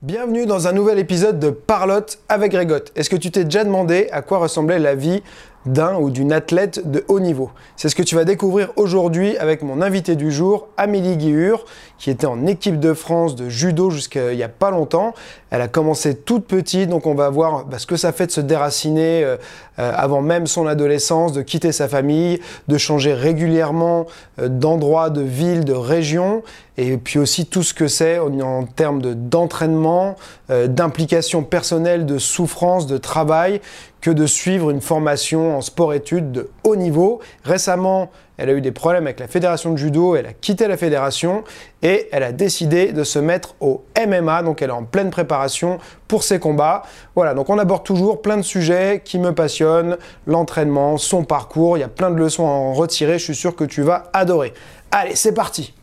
Bienvenue dans un nouvel épisode de Parlotte avec Grégotte. Est-ce que tu t'es déjà demandé à quoi ressemblait la vie d'un ou d'une athlète de haut niveau C'est ce que tu vas découvrir aujourd'hui avec mon invité du jour, Amélie Guihur, qui était en équipe de France de judo jusqu'à il n'y a pas longtemps. Elle a commencé toute petite, donc on va voir bah, ce que ça fait de se déraciner euh, euh, avant même son adolescence, de quitter sa famille, de changer régulièrement euh, d'endroit, de ville, de région, et puis aussi tout ce que c'est en, termes de- d'entraînement, d'implication personnelle, de souffrance, de travail, que de suivre une formation en sport-études de haut niveau. Récemment, elle a eu des problèmes avec la fédération de judo, elle a quitté la fédération et elle a décidé de se mettre au MMA, donc elle est en pleine préparation pour ses combats. Voilà, donc on aborde toujours plein de sujets qui me passionnent, l'entraînement, son parcours, il y a plein de leçons à en retirer, je suis sûr que tu vas adorer. Allez, c'est parti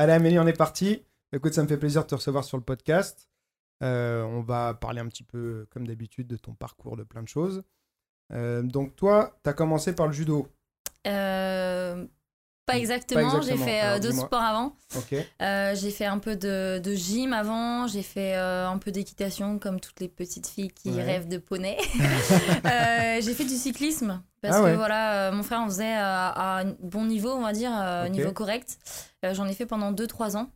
Allez Amélie, on est parti. Écoute, ça me fait plaisir de te recevoir sur le podcast. Euh, on va parler un petit peu, comme d'habitude, de ton parcours, de plein de choses. Euh, donc toi, tu as commencé par le judo. Euh, pas exactement, j'ai fait euh, Alors, deux dis-moi. sports avant. Euh, j'ai fait un peu de, de gym avant, j'ai fait euh, un peu d'équitation comme toutes les petites filles qui Ouais. rêvent de poney. Euh, j'ai fait du cyclisme parce Ah ouais. que voilà, euh, mon frère en faisait euh, à un bon niveau, on va dire, euh, niveau correct. Euh, J'en ai fait pendant 2-3 ans.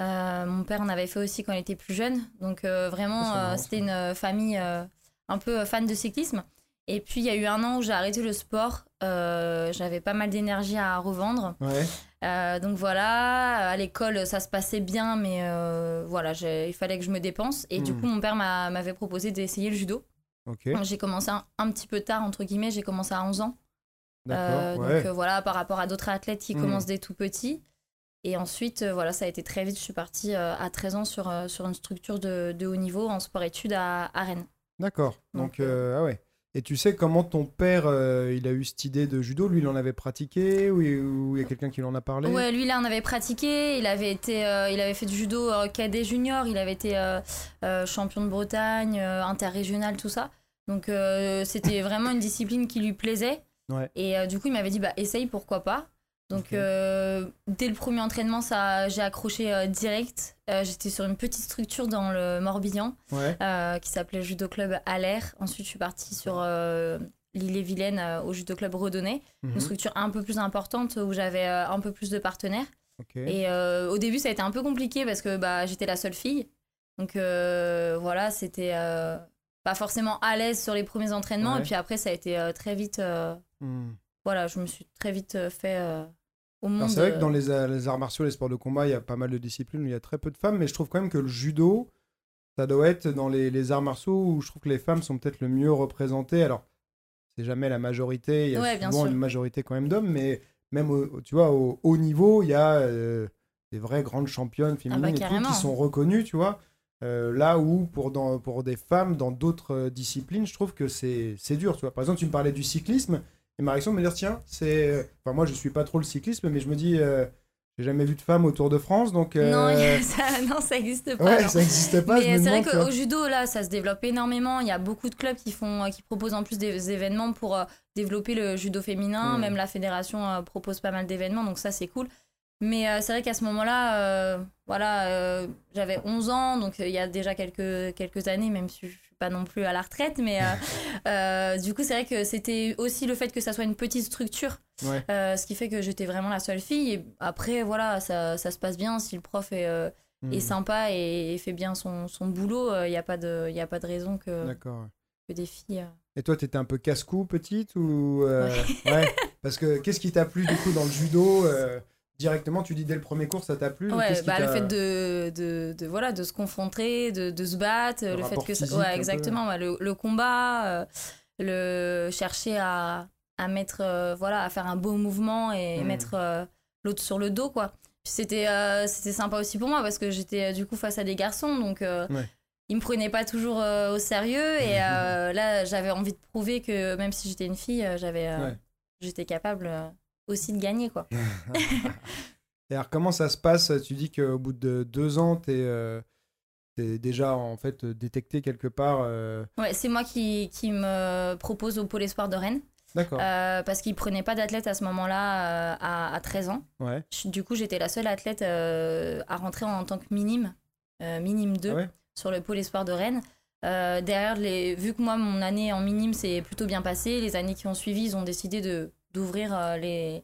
Euh, mon père en avait fait aussi quand il était plus jeune. Donc euh, vraiment, Ah, euh, c'était une euh, famille euh, un peu euh, fan de cyclisme. Et puis il y a eu un an où j'ai arrêté le sport. Euh, J'avais pas mal d'énergie à revendre. Ouais. Euh, donc voilà, à l'école ça se passait bien, mais euh, voilà, il fallait que je me dépense. Et du Hmm. coup, mon père m'a- m'avait proposé d'essayer le judo. J'ai commencé un, un petit peu tard, entre guillemets, j'ai commencé à 11 ans. Ouais. Donc voilà, par rapport à d'autres athlètes qui Hmm. commencent dès tout petit. Et ensuite, voilà, ça a été très vite. Je suis partie à 13 ans sur, sur une structure de, de haut niveau en sport-études à, à Rennes. D'accord. Donc, Donc, euh, ah ouais. Et tu sais comment ton père, euh, il a eu cette idée de judo? Lui, il en avait pratiqué? Ou il ou il y a quelqu'un qui lui en a parlé? Ouais, lui là, on avait pratiqué. Il avait été, euh, il avait fait du judo euh, cadet junior. Il avait été euh, champion de Bretagne, interrégional, tout ça. Donc c'était vraiment une discipline qui lui plaisait. Ouais. Et du coup, il m'avait dit bah essaye, pourquoi pas? Donc euh, dès le premier entraînement, ça, j'ai accroché euh, direct. Euh, J'étais sur une petite structure dans le Morbihan Ouais. qui s'appelait Judo Club Allaire. Ensuite, je suis partie sur euh, l'île-et-Vilaine euh, au Judo Club Redonné, Mhm. une structure un peu plus importante où j'avais un peu plus de partenaires. Et au début, ça a été un peu compliqué parce que bah, j'étais la seule fille. Donc voilà, c'était pas forcément à l'aise sur les premiers entraînements. Ouais. Et puis après, ça a été très vite. Hmm. Voilà, je me suis très vite euh, fait euh, au monde. C'est vrai que euh, dans les, a- les arts martiaux, les sports de combat, il y a pas mal de disciplines où il y a très peu de femmes, mais je trouve quand même que le judo, ça doit être dans les, les arts martiaux où je trouve que les femmes sont peut-être le mieux représentées. Alors, c'est jamais la majorité, il y a Ouais, souvent une majorité quand même d'hommes, mais même, au, tu vois, au haut niveau, il y a euh, des vraies grandes championnes féminines Ah bah, carrément. qui sont reconnues, tu vois. Euh, là où, pour, dans, pour des femmes, dans d'autres euh, disciplines, je trouve que c'est c'est dur, tu vois. Par exemple, tu me parlais du cyclisme, et ma réaction de me dire, tiens, c'est... euh, Enfin, moi, je suis pas trop le cyclisme, mais je me dis... euh, j'ai jamais vu de femme au Tour de France, donc... Non, euh, a- ça, non, ça existe pas. Ouais, non. ça pas. Mais c'est vrai qu'au judo, là, ça se développe énormément. Il y a beaucoup de clubs qui, font, qui proposent en plus des événements pour euh, développer le judo féminin. Même la fédération euh, propose pas mal d'événements, donc ça, c'est cool. Mais euh, c'est vrai qu'à ce moment-là, euh, voilà, euh, j'avais 11 ans, donc euh, il y a déjà quelques, quelques années, même si je suis pas non plus à la retraite. Mais euh, euh, du coup, c'est vrai que c'était aussi le fait que ça soit une petite structure, Ouais. euh, ce qui fait que j'étais vraiment la seule fille. Et après, voilà, ça, ça se passe bien si le prof est. est Hmm, sympa et, fait bien son, son boulot, il n'y a, pas de- y a pas de raison que, que des filles. Et toi, t'étais un peu casse-cou petite ou ouais. Parce que qu'est-ce qui t'a plu du coup dans le judo euh, Directement, tu dis dès le premier cours, ça t'a plu ou Ouais, bah, le fait de, de, de, voilà, de se confronter, de, de se battre, Le le, fait que ça- ouais, exactement, ouais, le, le combat, euh, le chercher à, à mettre, euh, voilà, à faire un beau mouvement et Mm. mettre euh, l'autre sur le dos, quoi. C'était c'était sympa aussi pour moi parce que j'étais du coup face à des garçons, donc Ouais. ils me prenaient pas toujours au sérieux et là j'avais envie de prouver que même si j'étais une fille, j'avais j'étais capable aussi de gagner, quoi. Et alors, comment ça se passe? Tu dis qu'au bout de deux ans, tu es, déjà en fait détecté quelque part. euh, Ouais, c'est moi qui, qui me propose au Pôle Espoir de Rennes. D'accord. euh, parce qu'ils prenaient pas d'athlète à ce moment-là euh, à, à 13 ans. Ouais. Je- Du coup, j'étais la seule athlète euh, à rentrer en, tant que minime, euh, minime 2, Ah ouais? sur le pôle espoir de Rennes. Euh, derrière, les, vu que moi, mon année en minime s'est plutôt bien passée, les années qui ont suivi, ils ont décidé de d'ouvrir euh, les,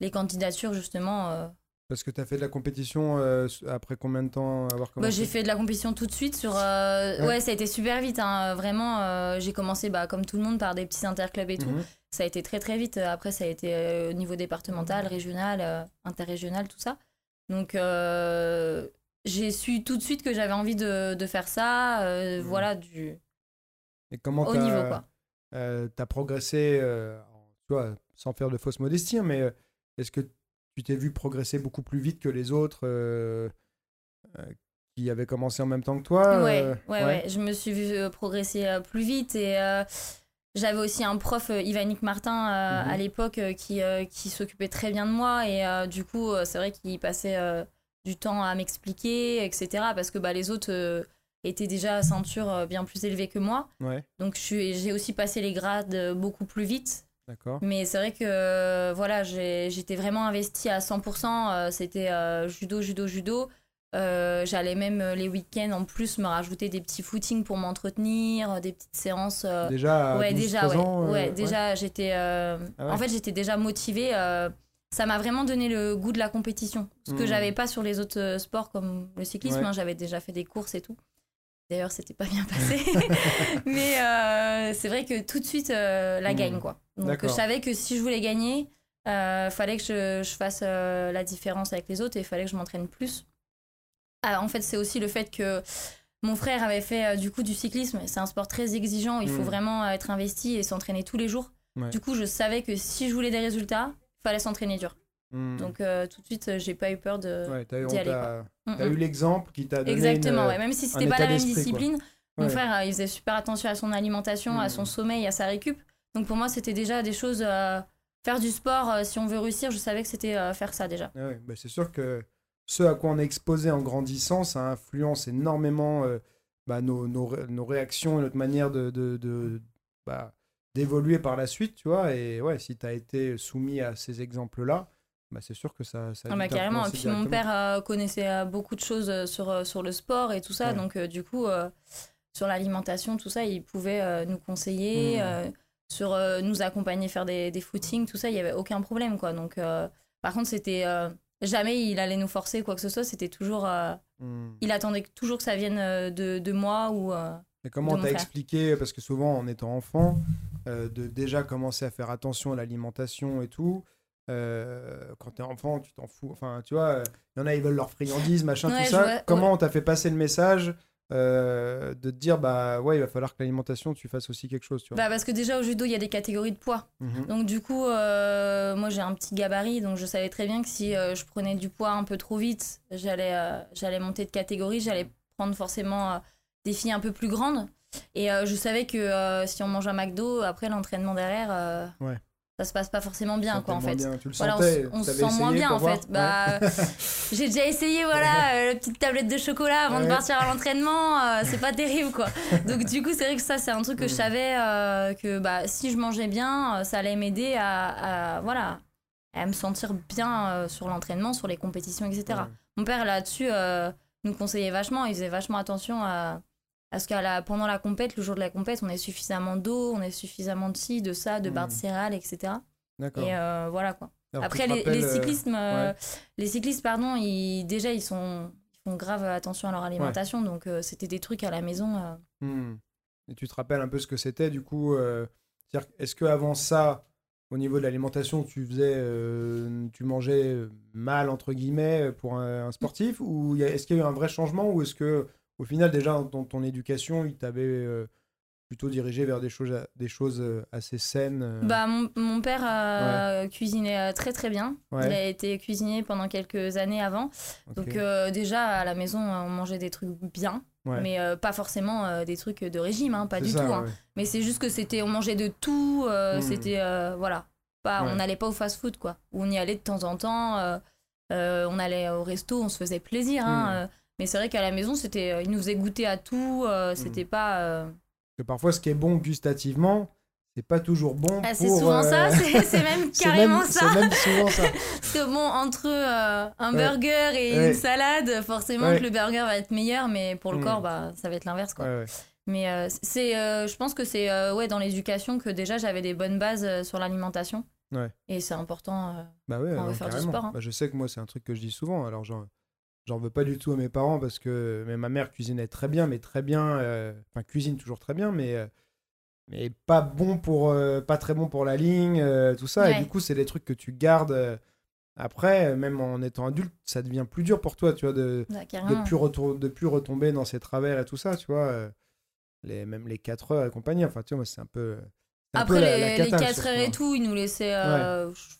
les candidatures, justement. euh. Parce que tu as fait de la compétition euh, après combien de temps avoir Bah, commencé j'ai fait de la compétition tout de suite sur. euh, Ouais. ouais. ça a été super vite. hein. Vraiment, euh, j'ai commencé, bah, comme tout le monde, par des petits interclubs et tout. Mhm. Ça a été très très vite. Après, ça a été au niveau départemental, régional, interrégional, tout ça. Donc, j'ai su tout de suite que j'avais envie de, de faire ça. Mhm. Voilà, du Et comment t'as- niveau, quoi. t'as progressé, tu vois, sans faire de fausse modestie, hein, mais euh, est-ce que tu t'es vu progresser beaucoup plus vite que les autres euh, euh, qui avaient commencé en même temps que toi ouais, ouais, ouais, Je me suis euh, progresser plus vite et j'avais aussi un prof, Ivanic Martin, euh, Mhm. à l'époque, euh, qui, euh, qui s'occupait très bien de moi et du coup, c'est vrai qu'il passait du temps à m'expliquer, etc. Parce que bah, les autres étaient déjà à ceinture bien plus élevée que moi. Ouais, Donc j'ai aussi passé les grades beaucoup plus vite. D'accord. Mais c'est vrai que euh, voilà, j'étais vraiment investie à 100%. euh, C'était euh, judo, judo, judo. Euh, J'allais même les week-ends en plus me rajouter des petits footings pour m'entretenir, des petites séances. euh, Déjà, ouais, 12, déjà, 13 ouais. ans, ouais, déjà, j'étais. Ah ouais. En fait, j'étais déjà motivée. ça m'a vraiment donné le goût de la compétition. Ce que Mhm. j'avais pas sur les autres sports comme le cyclisme. Hein, j'avais déjà fait des courses et tout. D'ailleurs, c'était pas bien passé. Mais euh, c'est vrai que tout de suite, euh, la Mhm. gagne, quoi. Donc, je savais que si je voulais gagner, euh, fallait que je, je fasse euh, la différence avec les autres et il fallait que je m'entraîne plus. Ah, en fait, c'est aussi le fait que mon frère avait fait du coup du cyclisme. C'est un sport très exigeant. Il faut Mhm. vraiment être investi et s'entraîner tous les jours. Ouais. Du coup, je savais que si je voulais des résultats, il fallait s'entraîner dur. Hmm. Donc, euh, tout de suite, j'ai pas eu peur de. ouais, eu, d'y aller, Mm, t'as mm. eu l'exemple qui t'a donné Exactement, une- ouais. même si c'était pas la même quoi. discipline. Mon Ouais. frère, euh, il faisait super attention à son alimentation, à Mm. son sommeil, à sa récup. Donc pour moi, c'était déjà des choses. euh, faire du sport, euh, si on veut réussir, je savais que c'était faire ça déjà. Ah bah c'est sûr que ce à quoi on est exposé en grandissant, ça influence énormément bah, nos, nos ré- nos réactions et notre manière de, de, de- bah, d'évoluer par la suite, tu vois. Et ouais, si tu as été soumis à ces exemples-là, bah, c'est sûr que ça, ça a Ah bah, carrément. Et puis mon père euh, connaissait euh, beaucoup de choses euh, sur, sur le sport et tout ça. Ouais. Donc euh, du coup, sur l'alimentation, tout ça, il pouvait nous conseiller, Mm. euh, sur nous accompagner, faire des, des footings, tout ça, il n'y avait aucun problème. quoi. Donc par contre, c'était... jamais il allait nous forcer quoi que ce soit. C'était toujours... Hmm. il attendait toujours que ça vienne de, de moi ou... Et comment t'as expliqué, parce que souvent en étant enfant, de déjà commencer à faire attention à l'alimentation et tout. Euh, quand t'es enfant, tu t'en fous. Enfin, tu vois, il y en a, ils veulent leur friandise, machin, Ouais, tout ça. vois, comment on t'a fait passer le message euh, de te dire, bah ouais, il va falloir que l'alimentation, tu fasses aussi quelque chose, tu vois. Bah parce que déjà au judo il y a des catégories de poids. Mhm. Donc du coup euh, moi j'ai un petit gabarit donc je savais très bien que si euh, je prenais du poids un peu trop vite j'allais j'allais monter de catégorie, j'allais prendre forcément des filles un peu plus grandes. Et je savais que si on mange un McDo après l'entraînement derrière Ouais. Ça se passe pas forcément bien quoi en fait. bien. Tu le Voilà, on, sentais se- on se t'avais sent moins bien en voir fait. Bah, Ouais. j'ai déjà essayé, voilà, euh, la petite tablette de chocolat avant Ouais. de partir à l'entraînement, euh, c'est pas terrible quoi. Donc du coup, c'est vrai que ça, c'est un truc que je Mm. savais euh, que bah, si je mangeais bien, ça allait m'aider à, à, voilà, à me sentir bien sur l'entraînement, sur les compétitions, etc. Ouais. Mon père là-dessus nous conseillait vachement, il faisait vachement attention à, à ce qu'à la, pendant la compète, le jour de la compète, on ait suffisamment d'eau, on ait suffisamment de ci, de ça, de barres de Mm. céréales, etc. D'accord. Et euh, voilà quoi. Alors, Après, les, les euh, cyclismes, euh, ouais. les cyclistes, pardon, ils, déjà, ils, sont, ils font grave attention à leur alimentation. Donc, c'était des trucs à la maison. Hmm. Et tu te rappelles un peu ce que c'était, du coup c'est-à-dire que Est-ce qu'avant ça, au niveau de l'alimentation, tu faisais, euh, tu mangeais mal, entre guillemets, pour un, un sportif? Ou est-ce qu'il y a eu un vrai changement? Ou est-ce que, au final, déjà, dans ton éducation, il t'avait euh, plutôt dirigé vers des choses, des choses euh, assez saines euh, Bah, mon, mon père euh, cuisinait très très bien. Ouais. Il a été cuisinier pendant quelques années avant. Donc, euh, déjà, à la maison, on mangeait des trucs bien. Ouais. Mais euh, pas forcément des trucs de régime, hein, pas du ça, tout. hein. Mais c'est juste que c'était, on mangeait de tout. euh, Mm. C'était, voilà. Pas. On n'allait pas au fast-food, quoi. On y allait de temps en temps. on allait au resto, on se faisait plaisir. hein, Mm. Mais c'est vrai qu'à la maison, c'était, euh, ils nous faisaient goûter à tout. euh, c'était pas. euh, Parce que parfois, ce qui est bon gustativement, c'est pas toujours bon Ah, c'est souvent euh, ça, c'est, c'est même c'est carrément même- ça. C'est même souvent ça. Parce que bon, entre euh, un Ouais. burger et Ouais. une salade, forcément Ouais. que le burger va être meilleur, mais pour le Mm. corps, bah, ça va être l'inverse. Quoi. Ouais, ouais. Mais euh, c'est, euh, je pense que c'est euh, ouais, dans l'éducation que déjà j'avais des bonnes bases sur l'alimentation. Ouais. Et c'est important. euh, Bah ouais, on veut faire du carrément. sport, hein. Bah, je sais que moi, c'est un truc que je dis souvent. Alors, j'en, j'en veux pas du tout à mes parents parce que mais ma mère cuisinait très bien, mais très bien. euh, Enfin, cuisine toujours très bien, mais, euh, mais pas bon pour. euh, pas très bon pour la ligne, euh, tout ça. Et du coup, c'est des trucs que tu gardes. euh, après, même en étant adulte, ça devient plus dur pour toi, tu vois, de, ouais, de plus, retour- de plus retomber dans ces travers et tout ça, tu vois. les, même les 4 heures et compagnie. Enfin, tu vois, c'est un peu. un peu Après, la- la les, les cata, 4 surtout, heures et hein. tout, ils nous laissaient.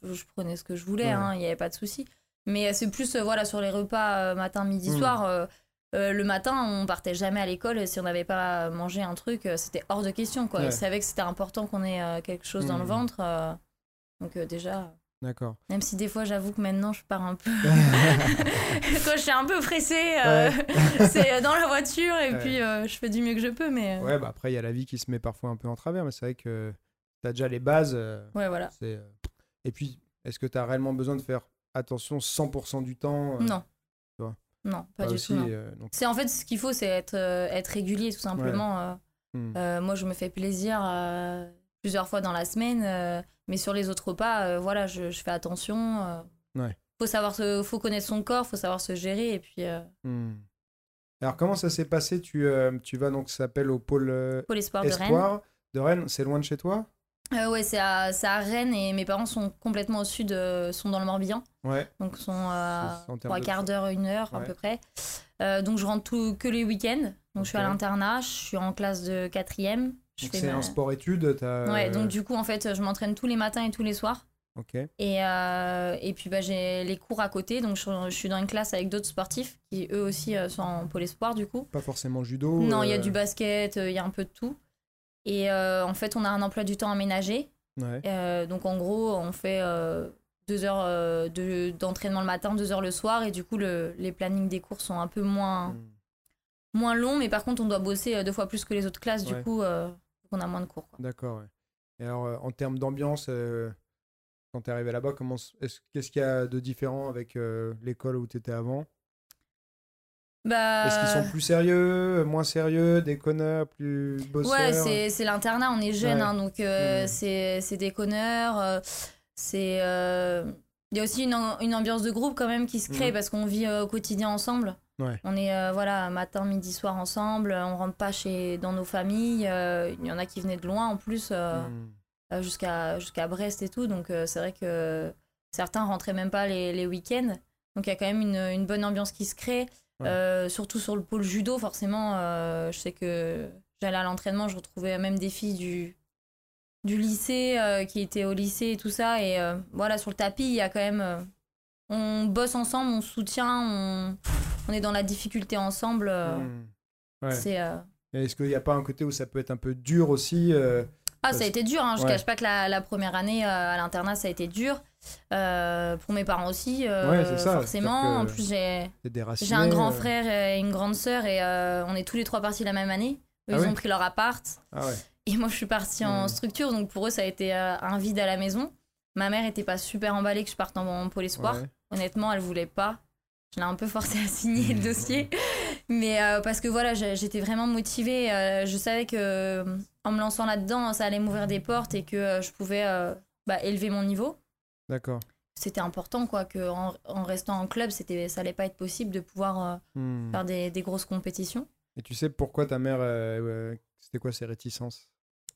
je, je prenais ce que je voulais, hein, il n'y avait pas de souci. Mais euh, c'est plus euh, voilà, sur les repas euh, matin, midi, Mm. soir. euh, le matin, on partait jamais à l'école si on n'avait pas mangé un truc, euh, c'était hors de question. Quoi. Ouais. On savait que c'était important qu'on ait euh, quelque chose dans le Mm. ventre. donc déjà, D'accord. même si des fois j'avoue que maintenant je pars un peu. Quand je suis un peu pressée, c'est dans la voiture et Ouais. puis je fais du mieux que je peux. Mais Ouais, bah après, il y a la vie qui se met parfois un peu en travers, mais c'est vrai que tu as déjà les bases. ouais, voilà. Et puis, est-ce que tu as réellement besoin de faire attention 100% du temps euh, Non. tu vois. Non, pas du aussi, tout. euh, C'est en fait ce qu'il faut, c'est être, euh, être régulier tout simplement. hmm. Moi, je me fais plaisir plusieurs fois dans la semaine, mais sur les autres repas, voilà, je, je fais attention. Ouais. Faut savoir, se, faut connaître son corps, faut savoir se gérer et puis Hmm. Alors, comment ça s'est passé? Tu, tu vas donc, ça s'appelle au pôle de Rennes. Espoir de Rennes. C'est loin de chez toi? Euh, ouais, c'est à, à Rennes et mes parents sont complètement au sud, euh, sont dans le Morbihan, Ouais. donc sont à trois quarts d'heure, une heure à peu près. Euh, donc je rentre tout, que les week-ends. Donc je suis à l'internat, je suis en classe de quatrième. C'est ma- un sport-études. Ouais, donc du coup, en fait, je m'entraîne tous les matins et tous les soirs. Ok. Et, euh, et puis bah, j'ai les cours à côté, donc je, je suis dans une classe avec d'autres sportifs qui eux aussi euh, sont en pôle espoir du coup. Pas forcément judo. non, il y a euh, du basket, euh, il y a un peu de tout. Et euh, en fait, on a un emploi du temps aménagé. Ouais. Euh, donc en gros, on fait euh, deux heures de- d'entraînement le matin, deux heures le soir, et du coup, le- les plannings des cours sont un peu moins, Hmm. moins longs, mais par contre, on doit bosser deux fois plus que les autres classes, du coup, euh, on a moins de cours. D'accord, ouais. Et alors, euh, en termes d'ambiance, euh, quand tu es arrivé là-bas, qu'est-ce qu'il y a de différent avec l'école où tu étais avant? Bah, Est-ce qu'ils sont plus sérieux, moins sérieux, déconneurs, plus bosseurs Ouais, c'est, l'internat, on est jeunes, Ouais. hein, donc euh, Mm. c'est, c'est des conneurs. euh, c'est, euh, il y a aussi une, am- une ambiance de groupe quand même qui se crée Mm. parce qu'on vit euh, au quotidien ensemble. Ouais. On est euh, voilà matin, midi, soir ensemble. On rentre pas chez dans nos familles. euh, Il y en a qui venaient de loin en plus, euh, Hmm. euh, jusqu'à jusqu'à Brest et tout. Donc euh, c'est vrai que certains rentraient même pas les, les week-ends. Donc il y a quand même une, une bonne ambiance qui se crée. Ouais. Euh, surtout sur le pôle judo, forcément. euh, je sais que j'allais à l'entraînement, je retrouvais même des filles du, du lycée euh, qui étaient au lycée et tout ça. Et euh, voilà, sur le tapis, il y a quand même. euh, on bosse ensemble, on soutient, on, on est dans la difficulté ensemble. Hmm. Ouais. C'est. Et Est-ce qu'il n'y a pas un côté où ça peut être un peu dur aussi Ah, Parce- ça a été dur, hein. je Ouais. cache pas que la, la première année à l'internat, ça a été dur. Euh, pour mes parents aussi, euh, Ouais, c'est ça, forcément. En plus, j'ai un grand euh, frère et une grande sœur et euh, on est tous les trois partis la même année. Eux, Ah ils ont pris leur appart Ah ouais. et moi, je suis partie en Hmm. structure. Donc pour eux, ça a été un vide à la maison. Ma mère était pas super emballée que je parte en, pôle espoir. ouais. Honnêtement, elle voulait pas. Je l'ai un peu forcée à signer le dossier. Mais parce que voilà, j'étais vraiment motivée. je savais que en me lançant là-dedans, ça allait m'ouvrir des portes et que je pouvais bah, élever mon niveau. D'accord. C'était important, quoi, que en, en restant en club, c'était, ça allait pas être possible de pouvoir euh, Hmm. faire des, des grosses compétitions. Et tu sais pourquoi ta mère, euh, c'était quoi ses réticences?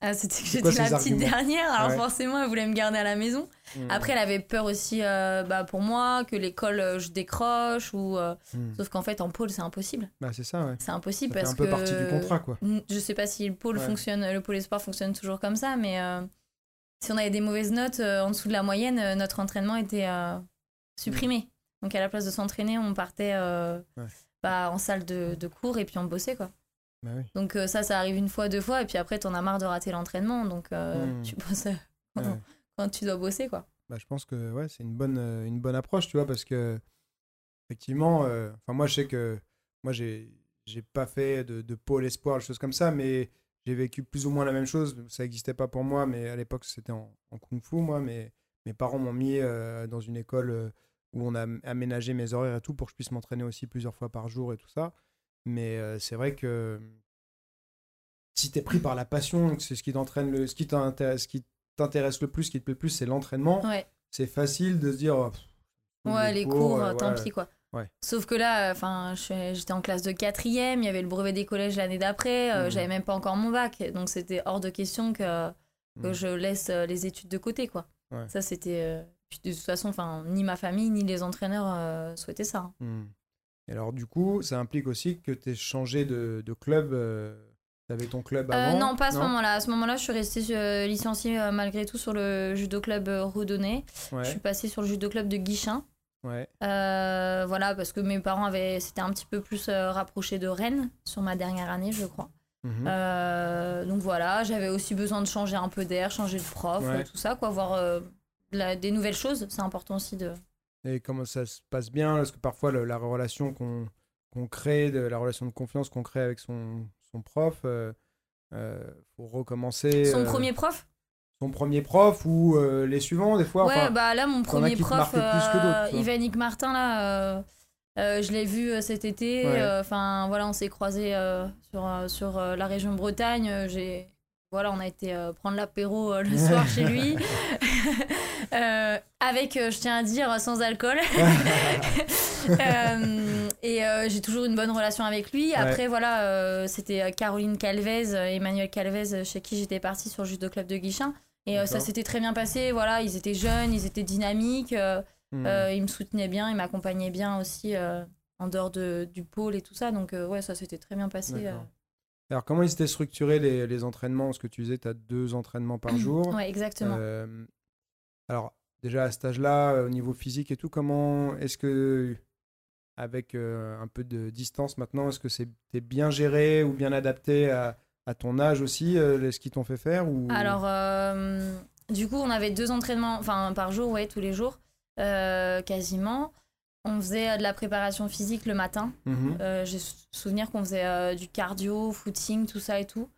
Ah, c'était que j'étais la petite dernière, alors Ouais. forcément, elle voulait me garder à la maison. Hmm. Après, elle avait peur aussi euh, bah, pour moi, que l'école, je décroche, ou... Hmm. Sauf qu'en fait, en pôle, c'est impossible. Bah c'est ça, ouais. C'est impossible Ça fait parce un peu que... partie du contrat, quoi. Je sais pas si le pôle Ouais. fonctionne, le pôle espoir fonctionne toujours comme ça, mais si on avait des mauvaises notes euh, en dessous de la moyenne, euh, notre entraînement était euh, supprimé. Donc à la place de s'entraîner, on partait Ouais. bah, en salle de, de cours et puis on bossait quoi. Bah oui. Donc ça, ça arrive une fois, deux fois, et puis après t'en as marre de rater l'entraînement, donc Hmm. tu bosses quand, Ouais. quand tu dois bosser quoi. Bah, je pense que ouais, c'est une bonne, une bonne approche, tu vois, parce que Effectivement, euh, enfin moi je sais que moi j'ai j'ai pas fait de, de pôle espoir, des choses comme ça, mais j'ai vécu plus ou moins la même chose. Ça n'existait pas pour moi, mais à l'époque c'était en, en kung-fu moi, mais mes parents m'ont mis euh, dans une école euh, où on a am- aménagé mes horaires et tout pour que je puisse m'entraîner aussi plusieurs fois par jour et tout ça. Mais euh, c'est vrai que si t'es pris par la passion, que c'est ce qui t'entraîne le, ce qui t'intéresse, ce qui t'intéresse le plus, ce qui te plaît le plus, c'est l'entraînement. Ouais. C'est facile de se dire. oh, pff, Ouais, les cours, euh, tant ouais. pis quoi. Ouais. Sauf que là, enfin, j'étais en classe de quatrième, il y avait le brevet des collèges l'année d'après, euh, Mhm. j'avais même pas encore mon bac, donc c'était hors de question que, que Mhm. je laisse euh, les études de côté quoi. Ouais. Ça c'était, euh, puis de toute façon, enfin, ni ma famille ni les entraîneurs euh, souhaitaient ça. hein. Hmm. Et alors, du coup, ça implique aussi que tu aies changé de, de club. tu avais ton club avant non, pas à ce moment-là. À ce moment-là, je suis restée licenciée malgré tout sur le judo club Redonné. Je suis passée sur le judo club de Guichin. Ouais. Euh, voilà, parce que mes parents avaient, c'était un petit peu plus euh, rapproché de Rennes sur ma dernière année, je crois. Mhm. Euh, donc voilà, j'avais aussi besoin de changer un peu d'air, changer de prof, Ouais. tout ça, quoi, voir euh, la- des nouvelles choses. C'est important aussi de. Et comment ça se passe bien? Parce que parfois, le- la relation qu'on crée, de, la relation de confiance qu'on crée avec son, son prof, euh, faut recommencer. Son premier prof? Son premier prof ou euh, les suivants, des fois. Ouais, enfin, bah là, mon premier prof, euh. Yvannick Martin, là, euh, euh, je l'ai vu euh, cet été. Ouais. euh, Enfin, voilà, on s'est croisés sur, sur la région Bretagne. J'ai. Voilà, on a été prendre l'apéro le soir chez lui. Avec, je tiens à dire, sans alcool. Et euh, j'ai toujours une bonne relation avec lui. Après, voilà, euh, c'était euh, Caroline Calvez, Emmanuel Calvez, chez qui j'étais partie sur judo club de Guichin. Et ça s'était très bien passé. Voilà, ils étaient jeunes, ils étaient dynamiques. Hmm. ils me soutenaient bien, ils m'accompagnaient bien aussi en dehors de, du pôle et tout ça. Donc, ouais, ça s'était très bien passé. Alors, comment ils étaient structurés les, les entraînements? Parce que tu disais, tu as deux entraînements par jour. Ouais, exactement. Alors, déjà à cet âge-là, au niveau physique et tout, comment est-ce que, avec euh, un peu de distance maintenant, est-ce que c'est t'es bien géré ou bien adapté à, à ton âge aussi, euh, ce qu'ils t'ont fait faire ou... Alors, euh, du coup, on avait deux entraînements enfin, par jour, ouais, tous les jours, quasiment. On faisait de la préparation physique le matin. Mhm. J'ai sou- souvenir qu'on faisait du cardio, footing, tout ça et tout.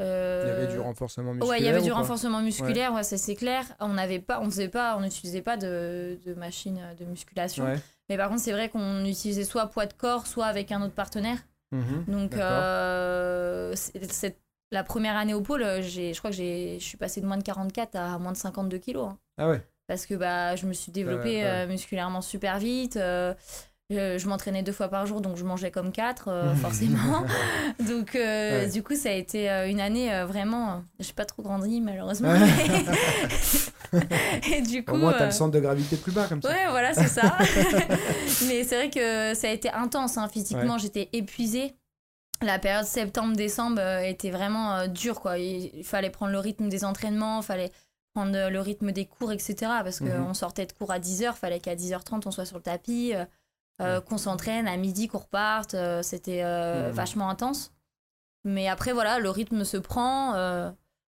Il y Euh, avait du renforcement musculaire Ouais, il y avait du renforcement musculaire, ouais, ça c'est clair. On n'avait pas, on faisait pas, on n'utilisait pas de, de machine de musculation. Ouais. Mais par contre, c'est vrai qu'on utilisait soit poids de corps, soit avec un autre partenaire. Mhm. Donc, euh, la première année au pôle, je crois que j'ai, je suis passée de moins de 44 à moins de 52 kilos. hein. Ah ouais. parce que bah, je me suis développée ouais. euh, musculairement super vite. Euh, je, je m'entraînais deux fois par jour, donc je mangeais comme quatre, euh, forcément. donc, euh, Ouais. du coup, ça a été une année euh, vraiment. euh, J'ai pas trop grandi, malheureusement. Et du coup. Au moins, tu as euh, le centre de gravité plus bas comme ça. Ouais, voilà, c'est ça. Mais c'est vrai que ça a été intense. hein. Physiquement, j'étais épuisée. La période septembre-décembre était vraiment dure. Quoi. Il, il fallait prendre le rythme des entraînements, il fallait prendre le rythme des cours, etc. Parce qu'on Mhm. sortait de cours à 10h, il fallait qu'à 10h30, on soit sur le tapis, euh, qu'on s'entraîne, à midi, qu'on reparte. euh, C'était euh, vachement intense. Mais après, voilà, le rythme se prend.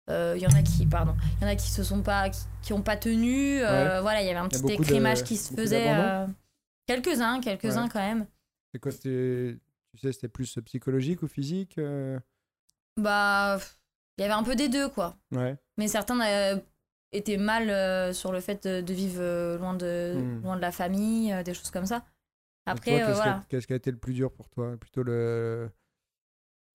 Il y en a qui, pardon, il y en a qui se sont pas, qui, qui ont pas tenu. Voilà, il y avait un petit de- écrémage qui se faisait. d'abandon euh, quelques-uns, quelques-uns Ouais. quand même. C'est quoi c'était- Tu sais, c'était plus psychologique ou physique Bah, il y avait un peu des deux, quoi. Ouais. Mais certains étaient mal sur le fait de, de vivre loin, de, Hmm. loin de la famille, des choses comme ça. Après, euh, qu'est-ce, voilà. qui a, qu'est-ce qui a été le plus dur pour toi? Plutôt le.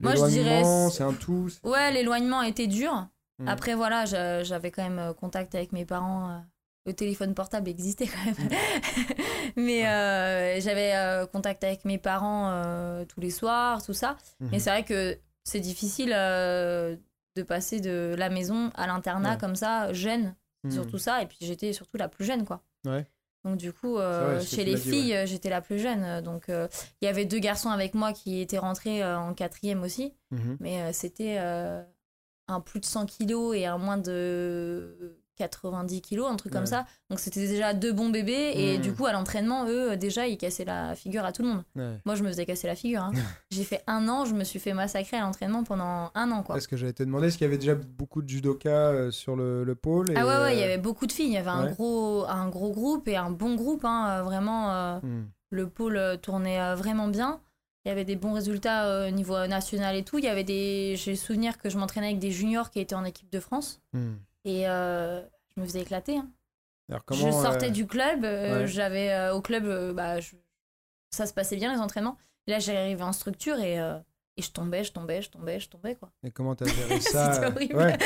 Moi, je dirais c'est- un tout. Ouais, l'éloignement était dur. Hmm. Après, voilà, j'a- j'avais quand même euh, contact avec mes parents. euh, Le téléphone portable existait quand même. Mais euh, j'avais euh, contact avec mes parents euh, tous les soirs, tout ça. Mhm. Mais c'est vrai que c'est difficile de passer de la maison à l'internat Ouais. comme ça, jeune, Mhm. surtout ça. Et puis j'étais surtout la plus jeune, quoi. Ouais. Donc du coup, euh, vrai, chez les dit, filles, euh, j'étais la plus jeune. Donc euh, il y avait deux garçons avec moi qui étaient rentrés euh, en quatrième aussi. Mhm. Mais c'était un plus de 100 kilos et un moins de 90 kilos, un truc Ouais. comme ça. Donc c'était déjà deux bons bébés. Et Mhm. du coup, à l'entraînement, eux, euh, déjà, ils cassaient la figure à tout le monde. Ouais. Moi, je me faisais casser la figure. hein. J'ai fait un an, je me suis fait massacrer à l'entraînement pendant un an, quoi. Est-ce que j'allais te demander, est-ce qu'il y avait déjà beaucoup de judokas euh, sur le, le pôle et, Ah ouais, ouais, il y euh, avait beaucoup de filles. Il y avait un, gros, un gros groupe et un bon groupe, hein, vraiment. euh, hmm. le pôle tournait vraiment bien. Il y avait des bons résultats au niveau national et tout. Il y avait des. J'ai le souvenir que je m'entraînais avec des juniors qui étaient en équipe de France. Hmm. Et euh, je me faisais éclater. hein. Alors je sortais euh, du club. euh, ouais. J'avais au club, bah, je- ça se passait bien les entraînements. Et là, j'arrivais en structure et, et je tombais, je tombais, je tombais, je tombais quoi. Et comment t'as géré ça C'était horrible. ouais.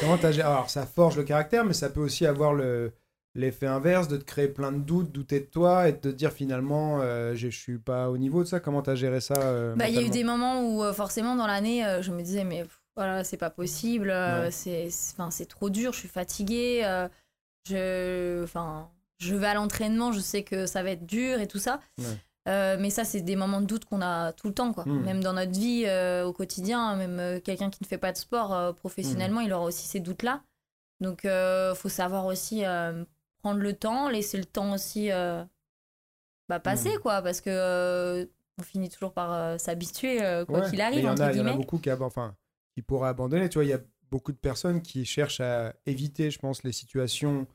Comment t'as géré Alors ça forge le caractère, mais ça peut aussi avoir le l'effet inverse de te créer plein de doutes, douter de toi et de te dire finalement euh, je je suis pas au niveau de ça. Comment t'as géré ça euh, Bah, il y a eu des moments où euh, forcément dans l'année, je me disais mais pff, voilà, c'est pas possible, euh, c'est c'est- enfin c'est trop dur, je suis fatiguée, euh, je enfin je vais à l'entraînement, je sais que ça va être dur et tout ça. Ouais. Euh, mais ça, c'est des moments de doute qu'on a tout le temps, quoi. Mm. Même dans notre vie au quotidien, même quelqu'un qui ne fait pas de sport professionnellement, il aura aussi ces doutes-là. Donc, euh, faut savoir aussi prendre le temps, laisser le temps aussi bah, passer, Mm. quoi, parce que on finit toujours par s'habituer, quoi Ouais, qu'il arrive, il y en a, il y en a guillemets. beaucoup qui, enfin, qui pourraient abandonner. Tu vois, il y a beaucoup de personnes qui cherchent à éviter, je pense, les situations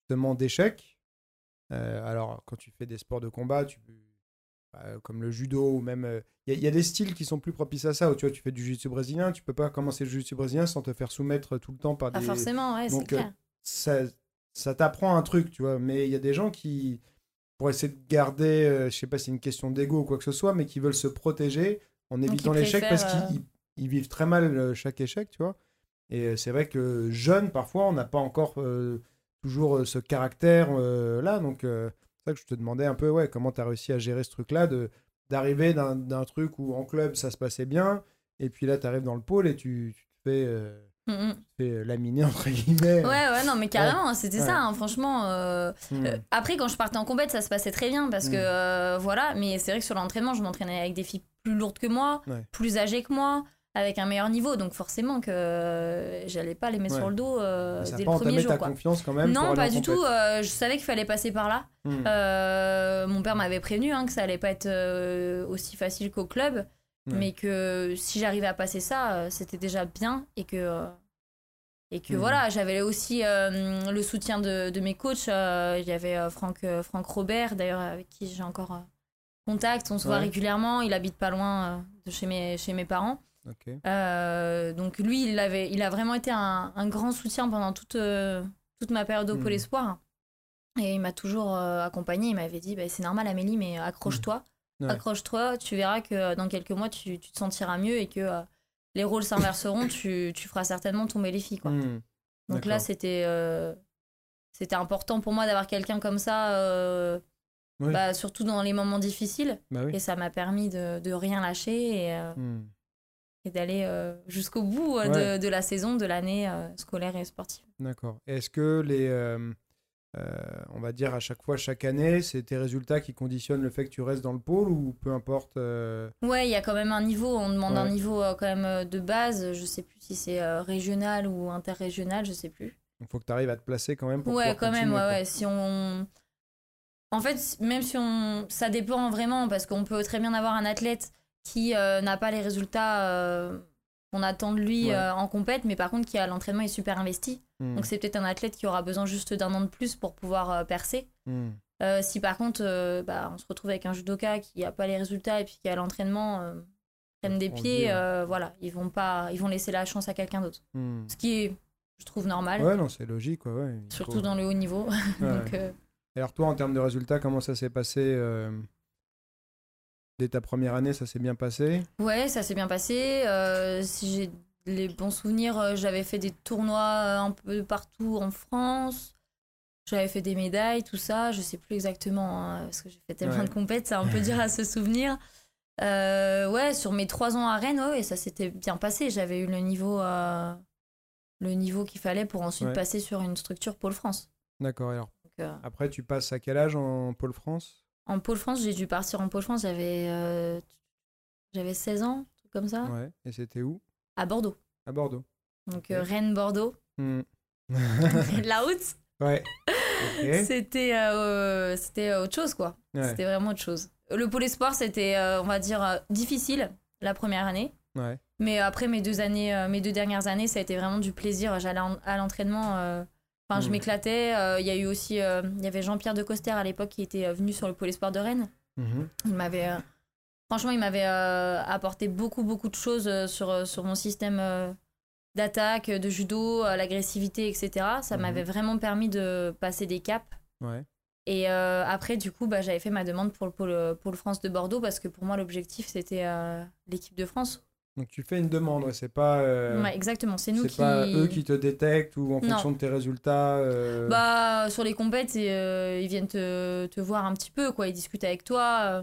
justement d'échec. Euh, alors, quand tu fais des sports de combat, tu bah, comme le judo ou même euh, il y, a- il y a des styles qui sont plus propices à ça. Où, tu vois, tu fais du jiu-jitsu brésilien, tu peux pas commencer le jiu-jitsu brésilien sans te faire soumettre tout le temps par Pas des. forcément, ouais, c'est euh, clair. ça, ça t'apprend un truc, tu vois. Mais il y a des gens qui, pour essayer de garder, euh, je sais pas si c'est une question d'ego ou quoi que ce soit, mais qui veulent se protéger en évitant l'échec parce qu'ils ils- vivent très mal euh, chaque échec, tu vois. Et euh, c'est vrai que jeune, parfois, on n'a pas encore euh, toujours ce caractère-là. donc, c'est ça que je te demandais un peu, ouais, comment tu as réussi à gérer ce truc-là, de d'arriver d'un d'un truc où en club, ça se passait bien, et puis là, tu arrives dans le pôle et tu, tu te fais... euh, Mm, mm. laminer, entre guillemets. Ouais, ouais, non, mais carrément, c'était Ouais. ça, hein, franchement. euh. Euh, après, quand je partais en compète, ça se passait très bien parce que Mm. euh, voilà. Mais c'est vrai que sur l'entraînement, je m'entraînais avec des filles plus lourdes que moi, Ouais. plus âgées que moi, avec un meilleur niveau. Donc forcément que euh, j'allais pas les mettre Ouais. sur le dos euh, dès pas le premier jour. ta Quoi. confiance quand même Non, pas du tout. euh, je savais qu'il fallait passer par là. Hmm. Euh, mon père m'avait prévenu hein, que ça allait pas être aussi facile qu'au club, Ouais. mais que si j'arrivais à passer ça, c'était déjà bien et que et que Mhm. voilà, j'avais aussi le soutien de, de mes coachs. Il y avait Franck, Franck Robert, d'ailleurs, avec qui j'ai encore contact. On se voit régulièrement. Il habite pas loin de chez mes, chez mes parents. Ok. Euh, donc lui, il, avait, il a vraiment été un, un grand soutien pendant toute, euh, toute ma période au Mhm. Pôle Espoir. Et il m'a toujours euh, accompagné. Il m'avait dit bah, c'est normal, Amélie, mais accroche-toi. Ouais. Accroche-toi. Tu verras que dans quelques mois, tu, tu te sentiras mieux et que les rôles s'inverseront. tu, tu feras certainement tomber les filles. Quoi. Hmm. Donc là, c'était c'était important pour moi d'avoir quelqu'un comme ça, Oui. bah, surtout dans les moments difficiles. Bah oui. Et ça m'a permis de, de rien lâcher et, Hmm. Et d'aller euh, jusqu'au bout euh, Ouais. de, de la saison, de l'année euh, scolaire et sportive. D'accord. Est-ce que les, on va dire à chaque fois, chaque année, c'est tes résultats qui conditionnent le fait que tu restes dans le pôle ou peu importe Ouais, il y a quand même un niveau, on demande un niveau quand même de base, je sais plus si c'est régional ou interrégional, je sais plus. Il faut que tu arrives à te placer quand même pour Ouais, quand même, ouais, ouais. Si on. En fait, même si on. Ça dépend vraiment, parce qu'on peut très bien avoir un athlète qui euh, n'a pas les résultats euh, qu'on attend de lui Ouais. euh, en compète, mais par contre qui à l'entraînement est super investi. Hmm. Donc c'est peut-être un athlète qui aura besoin juste d'un an de plus pour pouvoir euh, percer. Hmm. Euh, si par contre, bah, on se retrouve avec un judoka qui n'a pas les résultats et puis qui à l'entraînement traîne des On pieds, dit, ouais. voilà, ils vont pas, ils vont laisser la chance à quelqu'un d'autre. Hmm. Ce qui est, je trouve, normal, Ouais, non, c'est logique. quoi, ouais. Surtout faut- dans le haut niveau. Donc, alors toi, en termes de résultats, comment ça s'est passé Dès ta première année, ça s'est bien passé Ouais, ça s'est bien passé. Euh, si j'ai les bons souvenirs, euh, j'avais fait des tournois euh, un peu partout en France. J'avais fait des médailles, tout ça. Je sais plus exactement, hein, parce que j'ai fait tellement Ouais. de compètes, c'est un peu dur à se souvenir. Euh, ouais, sur mes trois ans à Rennes, ouais, ouais, ça s'était bien passé. J'avais eu le niveau, euh, le niveau qu'il fallait pour ensuite Ouais. passer sur une structure Pôle France. D'accord. Alors Donc, euh, après, tu passes à quel âge en pôle France? En Pôle France, j'ai dû partir en Pôle France, j'avais euh, j'avais 16 ans, truc comme ça, Ouais. Et c'était où? À Bordeaux. À Bordeaux. Donc euh, Rennes-Bordeaux. Hmm. la route, ouais. Ok. c'était euh, c'était autre chose quoi. Ouais. C'était vraiment autre chose. Le pôle espoir, c'était, on va dire, difficile la première année. Ouais. Mais après mes deux années, mes deux dernières années, ça a été vraiment du plaisir. J'allais à l'entraînement, enfin, je Mm. m'éclatais. Euh, Il y a eu aussi, euh, il y avait Jean-Pierre de Coster à l'époque qui était euh, venu sur le pôle espoir de Rennes. Mhm. Il m'avait. euh, franchement, il m'avait apporté beaucoup, beaucoup de choses sur, sur mon système d'attaque, de judo, l'agressivité, etc. Ça Mhm. m'avait vraiment permis de passer des caps. Ouais. Et après, du coup, bah, j'avais fait ma demande pour le pôle, pôle France de Bordeaux parce que pour moi, l'objectif, c'était l'équipe de France. Donc tu fais une demande, ouais, c'est pas. euh, Ouais, exactement, c'est nous qui. pas eux qui te détectent ou en Non. fonction de tes résultats. euh, Bah, sur les compètes, euh, ils viennent te, te voir un petit peu, quoi. Ils discutent avec toi.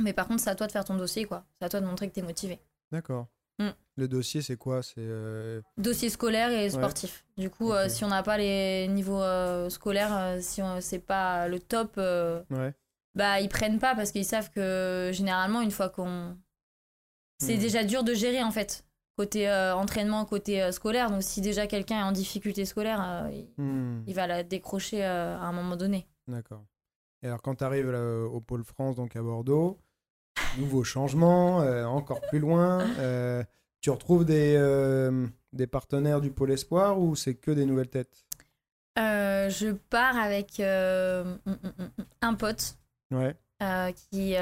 Mais par contre, c'est à toi de faire ton dossier, quoi. C'est à toi de montrer que t'es motivé. D'accord. Mm. Le dossier, c'est quoi? C'est Dossier scolaire et sportif. Du coup, si on n'a pas les niveaux scolaires, si on c'est pas le top, ouais. bah ils prennent pas parce qu'ils savent que généralement, une fois qu'on. C'est Hmm. déjà dur de gérer en fait. Côté euh, entraînement, côté euh, scolaire. Donc si déjà quelqu'un est en difficulté scolaire, euh, il, Hmm, il va la décrocher à un moment donné. D'accord. Et alors quand tu arrives au pôle France, donc à Bordeaux, nouveau changement, encore plus loin. tu retrouves des, des partenaires du pôle espoir ou c'est que des nouvelles têtes? Euh, je pars avec euh, un pote Ouais. euh, qui,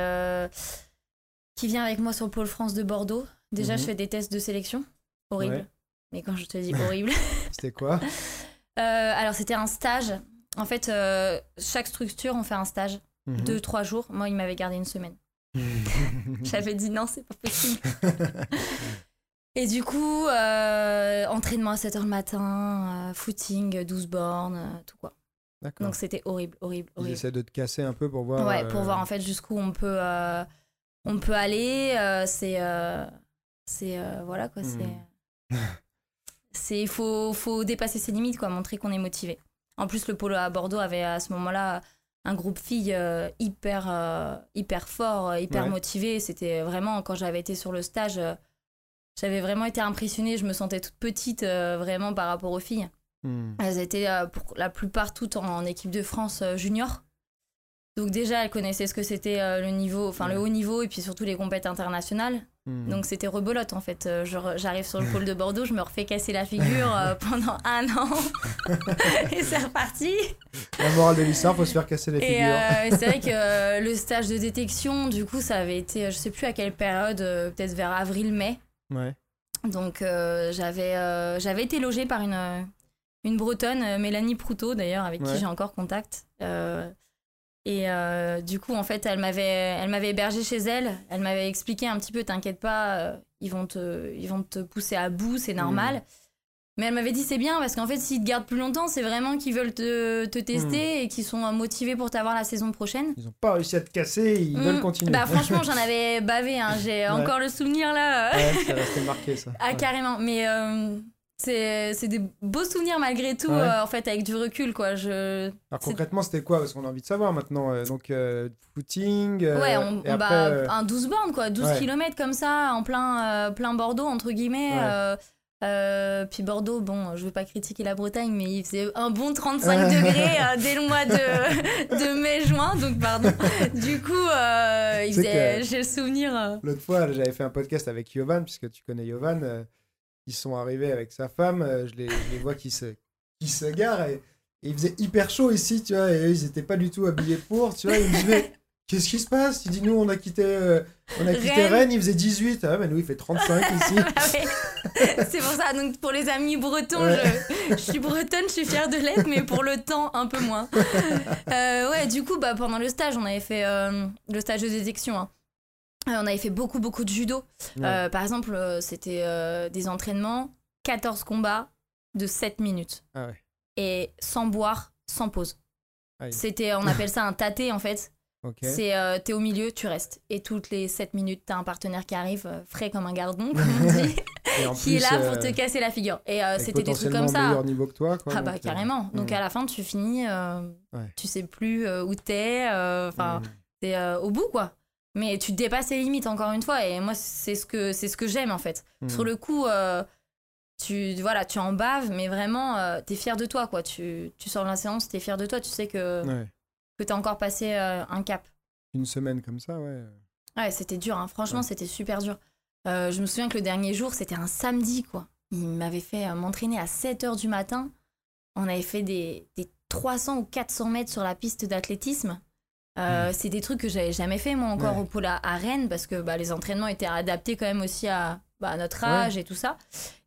qui vient avec moi sur le pôle France de Bordeaux. Déjà, Mhm. je fais des tests de sélection. Horrible. Ouais. Mais quand je te dis horrible. C'était quoi? Euh, alors, c'était un stage. En fait, euh, chaque structure, on fait un stage. Mhm. Deux, trois jours. Moi, il m'avait gardé une semaine. J'avais dit non, c'est pas possible. Et du coup, euh, entraînement à 7h le matin, footing, 12 bornes, tout quoi. Donc, c'était horrible, horrible, Ils horrible. essaient de te casser un peu pour voir. Ouais, pour voir en fait jusqu'où on peut, on peut aller. euh, c'est, euh, c'est euh, voilà quoi. Hmm. C'est, c'est, faut, faut dépasser ses limites quoi, montrer qu'on est motivé. En plus, le pôle à Bordeaux avait à ce moment-là un groupe filles hyper, hyper fort, hyper Ouais. motivé. C'était vraiment quand j'avais été sur le stage, j'avais vraiment été impressionnée. Je me sentais toute petite vraiment par rapport aux filles. hmm. Elles étaient pour la plupart toutes en, en équipe de France junior. Donc déjà, elles connaissaient ce que c'était euh, le niveau, enfin le haut niveau et puis surtout les compètes internationales. Hmm. Donc c'était rebelote en fait. Euh, J'arrive sur le pôle de Bordeaux, je me refais casser la figure euh, pendant un an et c'est reparti. La morale de l'histoire, faut se faire casser les Et figures. euh, c'est vrai que le stage de détection, du coup, ça avait été, je sais plus à quelle période, peut-être vers avril-mai. Ouais. Donc j'avais j'avais été logée par une, une bretonne, Mélanie Proutot d'ailleurs, avec Ouais. qui j'ai encore contact. Euh, et euh, du coup, en fait, elle m'avait elle m'avait hébergée chez elle. Elle m'avait expliqué un petit peu, t'inquiète pas, euh, ils vont te ils vont te pousser à bout, c'est normal. Mm. Mais elle m'avait dit c'est bien parce qu'en fait s'ils te gardent plus longtemps c'est vraiment qu'ils veulent te, te tester et qu'ils sont motivés pour t'avoir la saison prochaine. Ils ont pas réussi à te casser, ils Mm. veulent continuer. Bah franchement j'en avais bavé, hein. j'ai Ouais. encore le souvenir là. Ouais, c'est resté marqué ça. Ah Ouais. carrément, mais euh, c'est des beaux souvenirs malgré tout, Ouais. euh, en fait, avec du recul, quoi. Je... Alors concrètement, c'était quoi Parce qu'on a envie de savoir maintenant. euh, donc, euh, footing. euh, ouais, on, et on après, un 12 bornes, quoi, 12 ouais. km comme ça, en plein, plein Bordeaux, entre guillemets. Ouais. puis Bordeaux, bon, je veux pas critiquer la Bretagne, mais il faisait un bon 35 degrés dès le mois de, de mai-juin, donc pardon. Du coup, il faisait- j'ai le souvenir. L'autre fois, j'avais fait un podcast avec Yovan, puisque tu connais Yovan. Ils sont arrivés avec sa femme. euh, je, les, je les vois qui se, qui se garent. Et, et il faisait hyper chaud ici, tu vois. Et eux, ils étaient pas du tout habillés pour, tu vois. Ils me disaient, qu'est-ce qui se passe? Il dit, nous, on a quitté, euh, on a quitté Rennes. Rennes. il faisait 18. Ah, mais nous, il fait 35 ici. Ah c'est pour ça, donc pour les amis bretons, Ouais. je, je suis bretonne, je suis fière de l'être, mais pour le temps, un peu moins. Euh, ouais, du coup, bah, pendant le stage, on avait fait euh, le stage de détection. hein. Euh, on avait fait beaucoup, beaucoup de judo. Ouais. Euh, par exemple, euh, c'était des entraînements, 14 combats de 7 minutes. Ah ouais. Et sans boire, sans pause. Aïe. C'était, on appelle ça un tâté en fait. Ok. C'est euh, t'es au milieu, tu restes. Et toutes les 7 minutes, t'as un partenaire qui arrive, euh, frais comme un gardon, comme on dit, qui est là pour te casser la figure. Et c'était des trucs comme ça. meilleur niveau que toi, quoi. Ah bah donc, carrément. Donc à la fin, tu finis, Ouais. tu sais plus où t'es, enfin, mm. t'es au bout quoi. Mais tu dépasses tes limites encore une fois. Et moi, c'est ce que c'est ce que j'aime en fait. Mm. Sur le coup, euh, tu voilà, tu en baves, mais vraiment, euh, t'es fier de toi quoi. Tu, tu sors de la séance, t'es fier de toi. Tu sais que Ouais. que t'as encore passé euh, un cap. Une semaine comme ça, ouais. Ouais, c'était dur, hein. franchement, Ouais. c'était super dur. Euh, je me souviens que le dernier jour, c'était un samedi, quoi. Il m'avait fait m'entraîner à 7 h du matin. On avait fait des, des 300 ou 400 mètres sur la piste d'athlétisme. Euh, C'est des trucs que j'avais jamais fait moi encore Ouais. au pôle à, Rennes parce que bah, les entraînements étaient adaptés quand même aussi à, bah, notre âge et tout ça.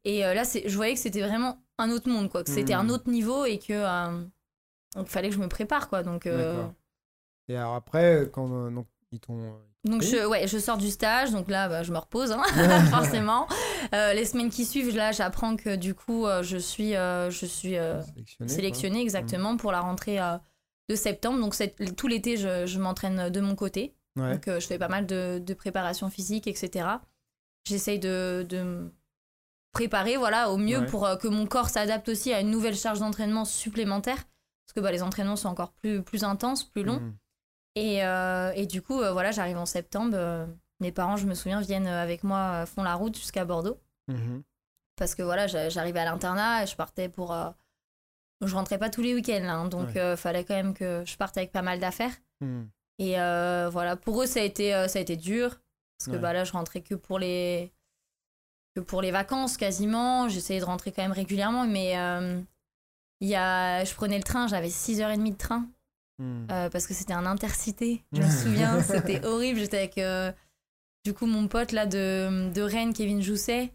Et euh, là, c'est- je voyais que c'était vraiment un autre monde, quoi, que c'était Mhm. un autre niveau et que euh, donc fallait que je me prépare, quoi. Donc, euh. Et alors après, quand euh, donc, ils t'ont. donc je, ouais, je sors du stage, donc là, bah, je me repose, hein, forcément. Euh, les semaines qui suivent, là, j'apprends que du coup, je suis, euh, je suis euh, sélectionné. sélectionnée exactement pour la rentrée de septembre. Donc tout l'été, je, je m'entraîne de mon côté. Ouais. Donc euh, je fais pas mal de, de préparation physique, etc. J'essaye de, de me préparer voilà, au mieux Ouais. pour euh, que mon corps s'adapte aussi à une nouvelle charge d'entraînement supplémentaire. Parce que bah, les entraînements sont encore plus, plus intenses, plus longs. Et, euh, et du coup, voilà, j'arrive en septembre. mes parents, je me souviens, viennent avec moi, font la route jusqu'à Bordeaux. Mhm. Parce que voilà, j'a- j'arrivais à l'internat et je partais pour. Je rentrais pas tous les week-ends, hein, donc Ouais. euh, fallait quand même que je parte avec pas mal d'affaires. Mhm. Et euh, voilà, pour eux, ça a été, euh, ça a été dur. Parce que bah, là, je rentrais que pour les, que pour les vacances quasiment. J'essayais de rentrer quand même régulièrement, mais il y a, je prenais le train, j'avais 6h30 de train. Euh, parce que c'était un intercité, je me souviens, c'était horrible. J'étais avec du coup mon pote là de, de Rennes, Kevin Jousset,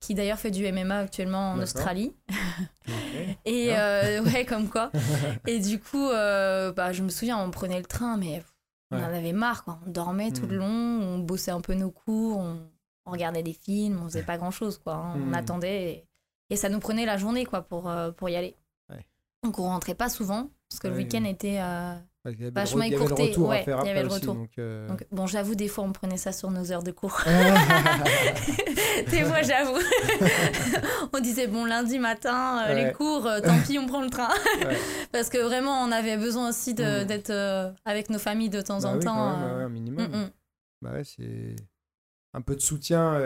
qui d'ailleurs fait du MMA actuellement en. Australie. Et euh, ouais, comme quoi. Et du coup, euh, bah, je me souviens, on prenait le train, mais on Ouais. en avait marre. Quoi. On dormait tout le Mm. long, on bossait un peu nos cours, on, on regardait des films, on faisait pas grand chose. Quoi. hein. On Mm. attendait et, et ça nous prenait la journée quoi, pour, euh, pour y aller. Ouais. Donc on rentrait pas souvent, parce que le week-end était. euh, Il Vachement il écourté, ouais, faire il y avait le aussi, retour. donc, euh, donc, bon, j'avoue, des fois, on prenait ça sur nos heures de cours. des fois, j'avoue. on disait, bon, lundi matin, euh, Ouais. les cours, euh, tant pis, on prend le train. Ouais. Parce que vraiment, on avait besoin aussi de- Mm. d'être euh, avec nos familles de temps bah en oui, temps. quand même, un minimum. mm, mm. Bah ouais, c'est un peu de soutien.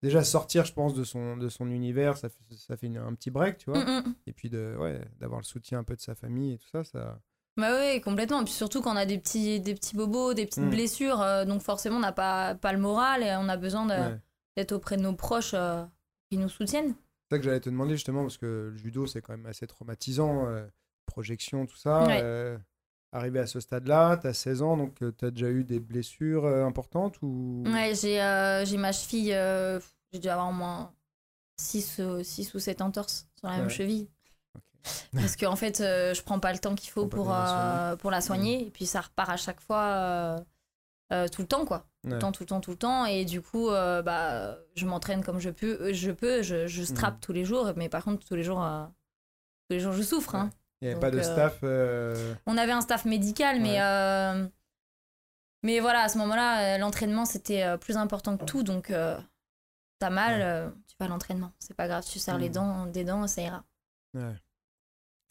Déjà sortir, je pense, de son, de son univers, ça fait, ça fait une- un petit break, tu vois. Mm, mm. Et puis d'avoir le soutien un peu de sa famille et tout ça, ça. Bah oui, complètement. Puis surtout quand on a des petits, des petits bobos, des petites Mm. blessures, euh, donc forcément, on n'a pas, pas le moral et on a besoin ouais. d'être auprès de nos proches euh, qui nous soutiennent. C'est ça que j'allais te demander justement, parce que le judo, c'est quand même assez traumatisant, euh, projection, tout ça. Ouais. arrivé à ce stade-là, tu as 16 ans, donc tu as déjà eu des blessures importantes ou... Ouais, j'ai j'ai ma cheville, j'ai dû avoir au moins 6, ou 7 entorses sur la même cheville. Parce qu'en fait, euh, je prends pas le temps qu'il faut pour, bien la soigner. euh, pour la soigner. Et puis ça repart à chaque fois, euh, tout le temps, quoi. Tout le temps, tout le temps, tout le temps. Et du coup, bah, je m'entraîne comme je peux. Je, peux je, je strappe Mhm. tous les jours. Mais par contre, tous les jours, tous les jours je souffre. hein. Il n'y avait Donc, pas de staff. On avait un staff médical, mais, Ouais. mais voilà, à ce moment-là, l'entraînement c'était plus important que tout. Donc, t'as mal, tu vas à l'entraînement. C'est pas grave, tu serres les Mhm. dents, des dents, ça ira. ouais.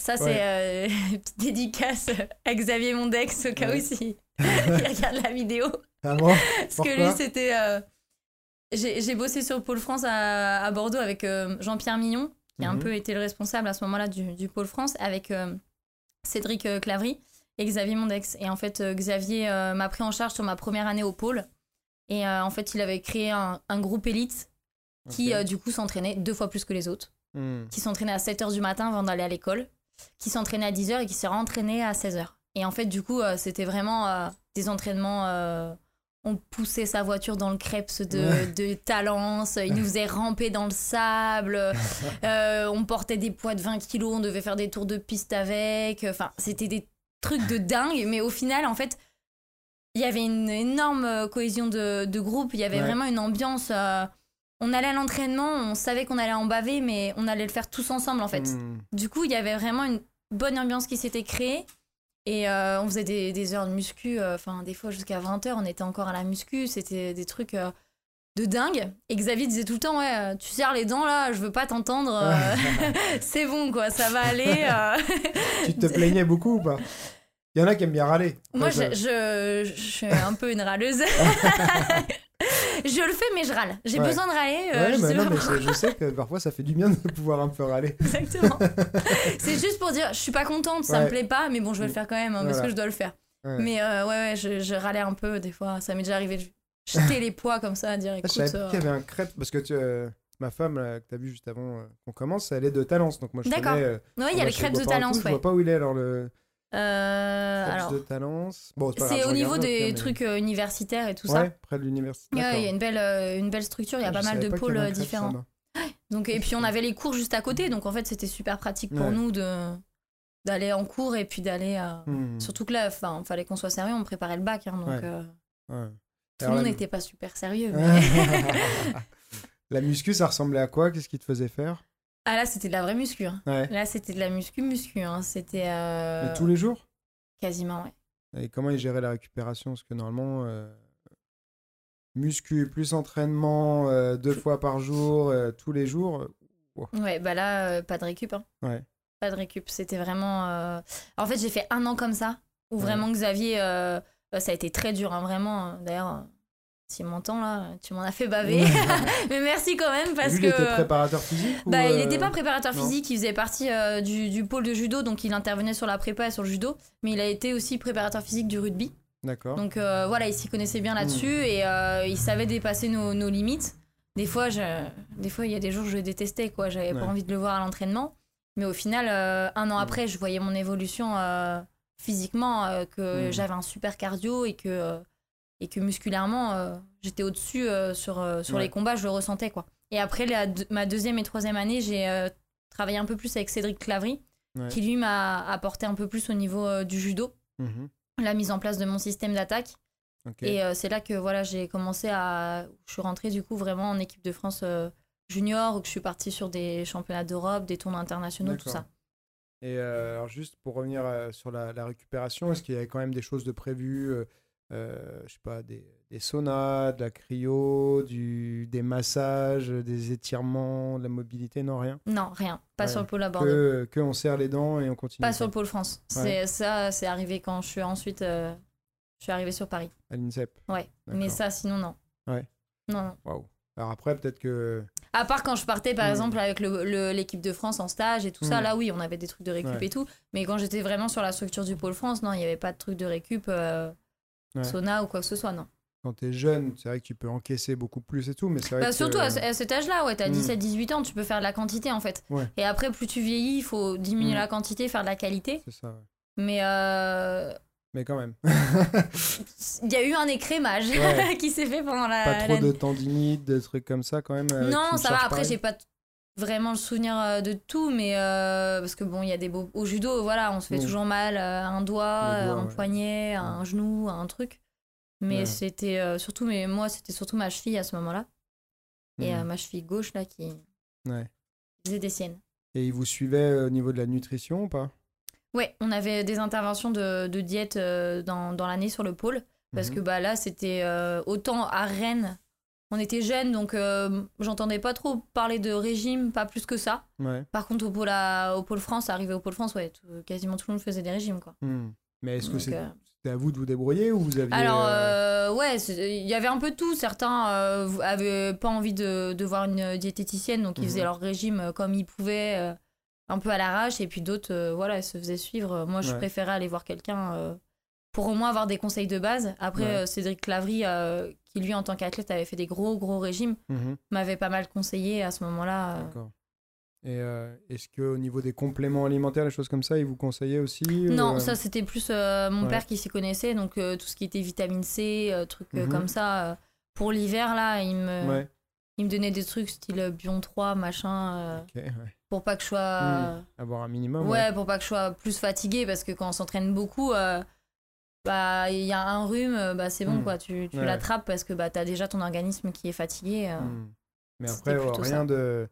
Ça, c'est euh, une petite dédicace à Xavier Mondex, au cas Ouais. où si il regarde la vidéo. Ah bon? Parce que lui, c'était. euh, J'ai bossé sur le Pôle France à, à Bordeaux avec euh, Jean-Pierre Millon, qui a un Mhm. peu été le responsable à ce moment-là du, du Pôle France, avec Cédric Clavry et Xavier Mondex. Et en fait, Xavier euh, m'a pris en charge sur ma première année au Pôle. Et euh, en fait, il avait créé un, un groupe élite qui, euh, du coup, s'entraînait deux fois plus que les autres Hmm. qui s'entraînait à 7h du matin avant d'aller à l'école, qui s'entraînait à 10h et qui s'est rentraîné à 16h. Et en fait, du coup, euh, c'était vraiment euh, des entraînements. euh, on poussait sa voiture dans le creps de, de Talence, il nous faisait ramper dans le sable, euh, on portait des poids de 20 kilos, on devait faire des tours de piste avec. Enfin, c'était des trucs de dingue, mais au final, en fait, il y avait une énorme cohésion de, de groupe, il y avait Ouais. vraiment une ambiance. euh, on allait à l'entraînement, on savait qu'on allait en baver, mais on allait le faire tous ensemble en fait. Hmm. Du coup, il y avait vraiment une bonne ambiance qui s'était créée. Et euh, on faisait des, des heures de muscu, euh, enfin des fois jusqu'à 20h, on était encore à la muscu, c'était des trucs euh, de dingue. Et Xavier disait tout le temps, ouais, tu serres les dents là, je veux pas t'entendre, c'est bon quoi, ça va aller. Tu te plaignais beaucoup ou pas? Il y en a qui aiment bien râler. Moi, je suis un peu une râleuse. je le fais, mais je râle. J'ai Ouais. besoin de râler. euh, Ouais, je sais non, pas mais pourquoi. c'est- je sais que parfois ça fait du bien de pouvoir un peu râler. Exactement. c'est juste pour dire, je suis pas contente, ça Ouais. me plaît pas, mais bon, je vais le faire quand même hein, parce que je dois le faire. Mais euh, ouais, ouais, je, je râlais un peu des fois. Ça m'est déjà arrivé de jeter les poids comme ça, dire Ah, écoute. je savais euh, qu'il y avait un crêpe parce que tu, ma femme là, que t'as vu juste avant qu'on commence, elle est de Talence. Donc moi je D'accord. Ouais, il y a les chez crêpes de Talence, Je vois pas où il est alors le. Euh, Force alors, de Talence. Bon, pas grave, c'est au niveau des mais- trucs euh, universitaires et tout Ouais, ça. près de l'université. Ouais, il y a une belle, euh, une belle structure, il y a Je pas mal de pas pôles différents. Donc, et puis on avait les cours juste à côté, donc en fait c'était super pratique pour Ouais. nous de d'aller en cours et puis d'aller. Hmm. Surtout que là, enfin, fallait qu'on soit sérieux, on préparait le bac, hein, donc euh, tout le monde la- n'était pas super sérieux. mais- La muscu, ça ressemblait à quoi? Qu'est-ce qui te faisait faire? Ah là, c'était de la vraie muscu. hein. Ouais. Là, c'était de la muscu muscu. hein. C'était euh, tous les jours? Quasiment. Ouais. Et comment ils géraient la récupération? Parce que normalement, euh, muscu plus entraînement euh, deux fois par jour, euh, tous les jours. Ouais, bah là, pas de récup. hein. Ouais. Pas de récup. C'était vraiment. En fait, j'ai fait un an comme ça, où vraiment Xavier, ça a été très dur, hein, vraiment. D'ailleurs, euh, s'il m'entend là, tu m'en as fait baver. Mais merci quand même, parce Lui, que. il était préparateur physique Bah, il euh, n'était pas préparateur non. physique, il faisait partie euh, du, du pôle de judo, donc il intervenait sur la prépa et sur le judo, mais il a été aussi préparateur physique du rugby. D'accord. Donc euh, voilà, il s'y connaissait bien là-dessus et euh, il savait dépasser nos, nos limites. Des fois, je... des fois, il y a des jours je le détestais, quoi. J'avais Ouais. pas envie de le voir à l'entraînement. Mais au final, euh, un an Mm. après, je voyais mon évolution euh, physiquement, euh, que Mm. j'avais un super cardio et que, euh, et que musculairement, euh, j'étais au-dessus euh, sur, euh, sur Ouais. les combats, je le ressentais, quoi. Et après la ma deuxième et troisième année, j'ai travaillé un peu plus avec Cédric Clavry, Ouais. qui lui m'a apporté un peu plus au niveau du judo, Mhm. la mise en place de mon système d'attaque. Et c'est là que voilà, j'ai commencé à. Je suis rentrée du coup vraiment en équipe de France junior, où je suis partie sur des championnats d'Europe, des tournois internationaux, tout ça. Et alors juste pour revenir sur la, la récupération, est-ce qu'il y avait quand même des choses de prévues euh, Je sais pas, des, des saunas, de la cryo, du, des massages, des étirements, de la mobilité, non rien? Non, rien. Pas Ouais. sur le pôle à Bordeaux. Que, que on serre les dents et on continue. Pas sur le pôle France. C'est ça, c'est arrivé quand je suis ensuite. euh, je suis arrivée sur Paris. À l'INSEP. Ouais. Mais ça, sinon non. Ouais. Non, non. Waouh. Alors après, peut-être que. À part quand je partais, par Mm. exemple, avec l'équipe de France en stage et tout ça, Mm. là, oui, on avait des trucs de récup Ouais. et tout. Mais quand j'étais vraiment sur la structure du pôle France, non, il n'y avait pas de trucs de récup, euh, Ouais. sauna ou quoi que ce soit, non. Quand t'es jeune, c'est vrai que tu peux encaisser beaucoup plus et tout, mais c'est vrai Bah, que. surtout à, ce- à cet âge-là, ouais, t'as Mm. 17-18 ans, tu peux faire de la quantité en fait. Ouais. Et après, plus tu vieillis, il faut diminuer Mm. la quantité, faire de la qualité. C'est ça, ouais. Mais euh, Mais quand même. il y a eu un écrémage Ouais. qui s'est fait pendant la. pas trop la- de tendinite, de trucs comme ça quand même. euh, Non, ça va. Après, j'ai pas vraiment le souvenir euh, de tout, mais euh, parce que bon, il y a des beaux. Au judo, voilà, on se fait Mm. toujours mal euh, un doigt, un ouais. poignet, un genou, un truc. Mais Ouais. c'était euh, surtout, mais moi, c'était surtout ma cheville à ce moment-là. Et Mm. euh, ma cheville gauche, là, qui Ouais. faisait des siennes. Et ils vous suivaient au niveau de la nutrition ou pas? Ouais, on avait des interventions de, de diète dans, dans l'année sur le pôle. Parce Mhm. que bah, là, c'était autant à Rennes. On était jeunes, donc euh, j'entendais pas trop parler de régime, pas plus que ça. Ouais. Par contre, au pôle, à- au pôle France, arrivé au pôle France, ouais, tout- quasiment tout le monde faisait des régimes. Quoi. Hmm. Mais est-ce que c'est- euh, c'était à vous de vous débrouiller ou vous aviez. Alors, euh, ouais, il y avait un peu de tout. Certains avaient pas envie de, de voir une diététicienne, donc ils Mhm. faisaient leur régime comme ils pouvaient, un peu à l'arrache. Et puis d'autres, voilà, ils se faisaient suivre. Moi, je Ouais. préférais aller voir quelqu'un pour au moins avoir des conseils de base. Après, Ouais. Cédric Clavry, euh, qui lui, en tant qu'athlète, avait fait des gros, gros régimes, mhm, m'avait pas mal conseillé à ce moment-là. euh. D'accord. Et euh, est-ce qu'au niveau des compléments alimentaires, les choses comme ça, ils vous conseillaient aussi Non, euh, ça c'était plus euh, mon ouais. père qui s'y connaissait, donc tout ce qui était vitamine C, trucs Mhm. comme ça. pour l'hiver, là, il me, Ouais, il me donnait des trucs style Bion 3, machin, ouais. pour pas que je sois. Mhm. Avoir un minimum. ouais, pour pas que je sois plus fatiguée, parce que quand on s'entraîne beaucoup, bah il y a un rhume, euh, bah c'est bon Mhm. quoi, tu, tu Ouais. l'attrapes parce que bah t'as déjà ton organisme qui est fatigué. euh. Hmm. Mais après, oh, rien ça. de.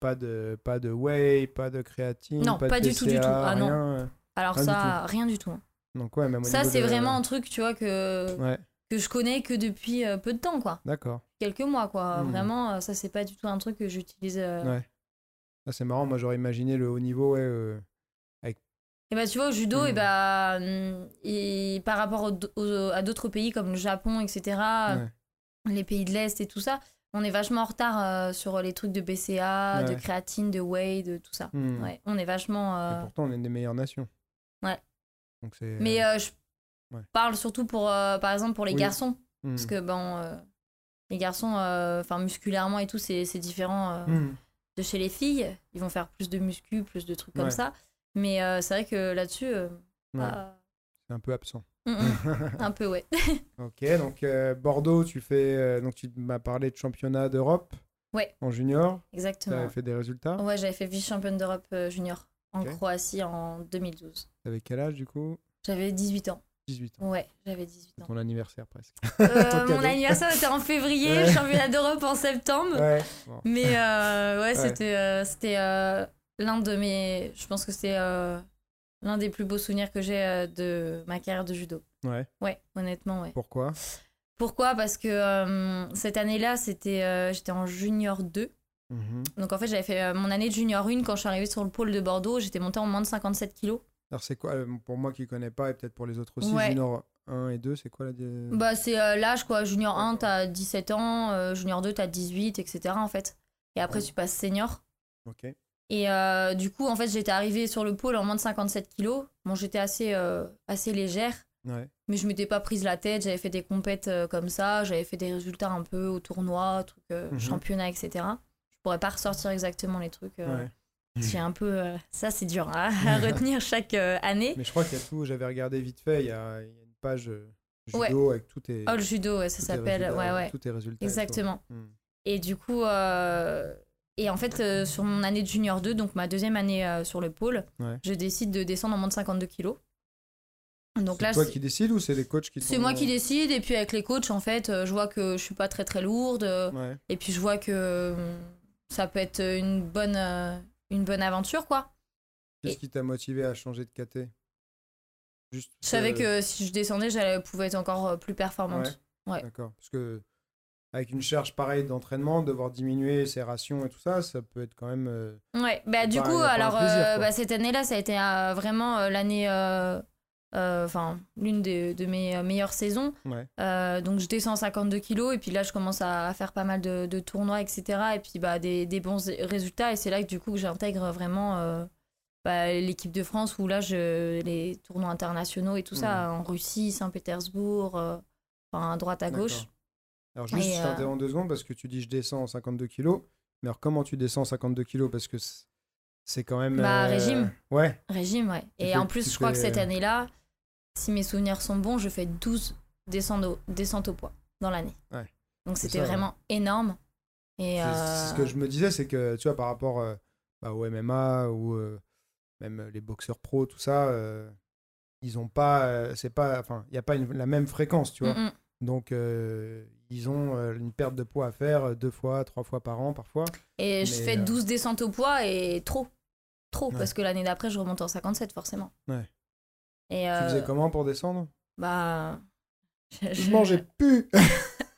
Pas de, pas de whey, pas de créatine, Non, pas, de du tout, du tout. Ah non. rien, euh. Alors Rien du ça, rien du tout. Donc ouais, même au Ça c'est de- vraiment un truc, tu vois, que, Ouais, que je connais que depuis euh, peu de temps quoi. d'accord. quelques mois quoi Mhm. vraiment ça c'est pas du tout un truc que j'utilise euh. Ouais. Ah, c'est marrant, moi j'aurais imaginé le haut niveau, ouais. Et bah tu vois au judo et bah hum, et par rapport au- au- à d'autres pays comme le Japon etc ouais. les pays de l'est et tout ça on est vachement en retard euh, sur les trucs de BCA de créatine de whey de tout ça Hmm. ouais on est vachement Et euh, pourtant, on est une des meilleures nations. Ouais. Donc mais euh, je Ouais. parle surtout pour par exemple pour les Oui. garçons parce que bon euh, les garçons enfin musculairement et tout c'est différent de chez les filles. Ils vont faire plus de muscu, plus de trucs comme ça. Mais euh, c'est vrai que là-dessus, euh, Ouais. C'est un peu absent. Mm, mm. un peu, ouais. Ok, donc euh, Bordeaux, tu fais. donc tu m'as parlé de championnat d'Europe. Ouais. En junior. Tu Exactement. avais fait des résultats. Ouais, j'avais fait vice-championne d'Europe junior en. Croatie en 2012. T'avais quel âge du coup? J'avais 18 ans. 18 ans. Ouais, j'avais 18 C'est ans. ton anniversaire presque. Euh, Ton mon anniversaire était en février, Ouais. championnat d'Europe en septembre. Ouais. Bon. Mais euh, ouais, Ouais. c'était c'était euh, l'un de mes. Je pense que c'est euh, l'un des plus beaux souvenirs que j'ai euh, de ma carrière de judo. Ouais. Ouais, honnêtement, ouais. Pourquoi? Pourquoi? Parce que euh, cette année-là, c'était j'étais en junior 2. Mhm. Donc en fait, j'avais fait mon année de junior 1 quand je suis arrivée sur le pôle de Bordeaux. J'étais montée en moins de 57 kilos. Alors c'est quoi, pour moi qui connais pas et peut-être pour les autres aussi, Ouais. junior 1 et 2, c'est quoi la... Bah, c'est l'âge quoi. Junior 1, t'as 17 ans. junior 2, t'as 18, etc. En fait. Et après, Ouais. tu passes senior. Ok. Et euh, du coup, en fait, j'étais arrivée sur le pôle en moins de 57 kilos. Bon, j'étais assez, euh, assez légère, Ouais. mais je m'étais pas prise la tête. J'avais fait des compètes euh, comme ça. J'avais fait des résultats un peu au tournoi, truc, Mhm. championnat, etc. Je pourrais pas ressortir exactement les trucs. ouais. J'ai un peu. ça, c'est dur hein, à retenir chaque année. Mais je crois qu'il y a tout, j'avais regardé vite fait, il y a, il y a une page judo Ouais. avec tous tes, Oh, le judo, ça s'appelle. Ouais, ouais. tous tes résultats. et tout. Exactement. Hmm. Et du coup, et en fait, euh, sur mon année de junior 2, donc ma deuxième année euh, sur le pôle, Ouais. je décide de descendre en moins de 52 kilos. Donc C'est toi c'est- qui décides ou c'est les coachs qui c'est t'ont- moi qui décide. Et puis avec les coachs, en fait, euh, je vois que je suis pas très très lourde. Ouais. Et puis je vois que ça peut être une bonne, une bonne aventure, quoi. Qu'est-ce Et- qui t'a motivé à changer de KT Juste Je savais que si je descendais, j'allais pouvais être encore plus performante. ouais. D'accord. Parce que avec une charge pareille d'entraînement, devoir diminuer ses rations et tout ça, ça peut être quand même. euh, Ouais, bah du coup, alors plaisir, euh, bah, cette année-là, ça a été euh, vraiment euh, l'année, enfin l'une des- de mes meilleures saisons. Ouais. Donc je descends 52 kilos et puis là je commence à, faire pas mal de, de tournois, etc. Et puis bah des, des bons résultats et c'est là que du coup que j'intègre vraiment bah, l'équipe de France où là je les tournois internationaux et tout ça en Russie, Saint-Pétersbourg, enfin à droite à gauche. Alors juste, Et, je euh, t'interromps deux secondes parce que tu dis je descends en 52 kilos. Mais alors comment tu descends en 52 kilos? Parce que c'est- quand même. Bah, euh, régime. Ouais. Régime, ouais. Et en plus, je crois que cette année-là, si mes souvenirs sont bons, je fais 12 descentes au, descentes au poids dans l'année. Ouais. Donc c'était ouais. vraiment énorme. Et euh, ce que je me disais, c'est que tu vois, par rapport euh, bah, au MMA ou euh, même les boxeurs pros, tout ça, euh, ils ont pas. euh, c'est pas. Enfin, il n'y a pas une- la même fréquence, tu vois. mm, mm. Donc, euh, ils ont euh, une perte de poids à faire euh, deux fois, trois fois par an parfois. Et je fais euh, 12 descentes au poids et trop. Trop, Ouais. parce que l'année d'après, je remonte en 57, forcément. Ouais. Et Tu euh, faisais comment pour descendre? Bah. Je mangeais plus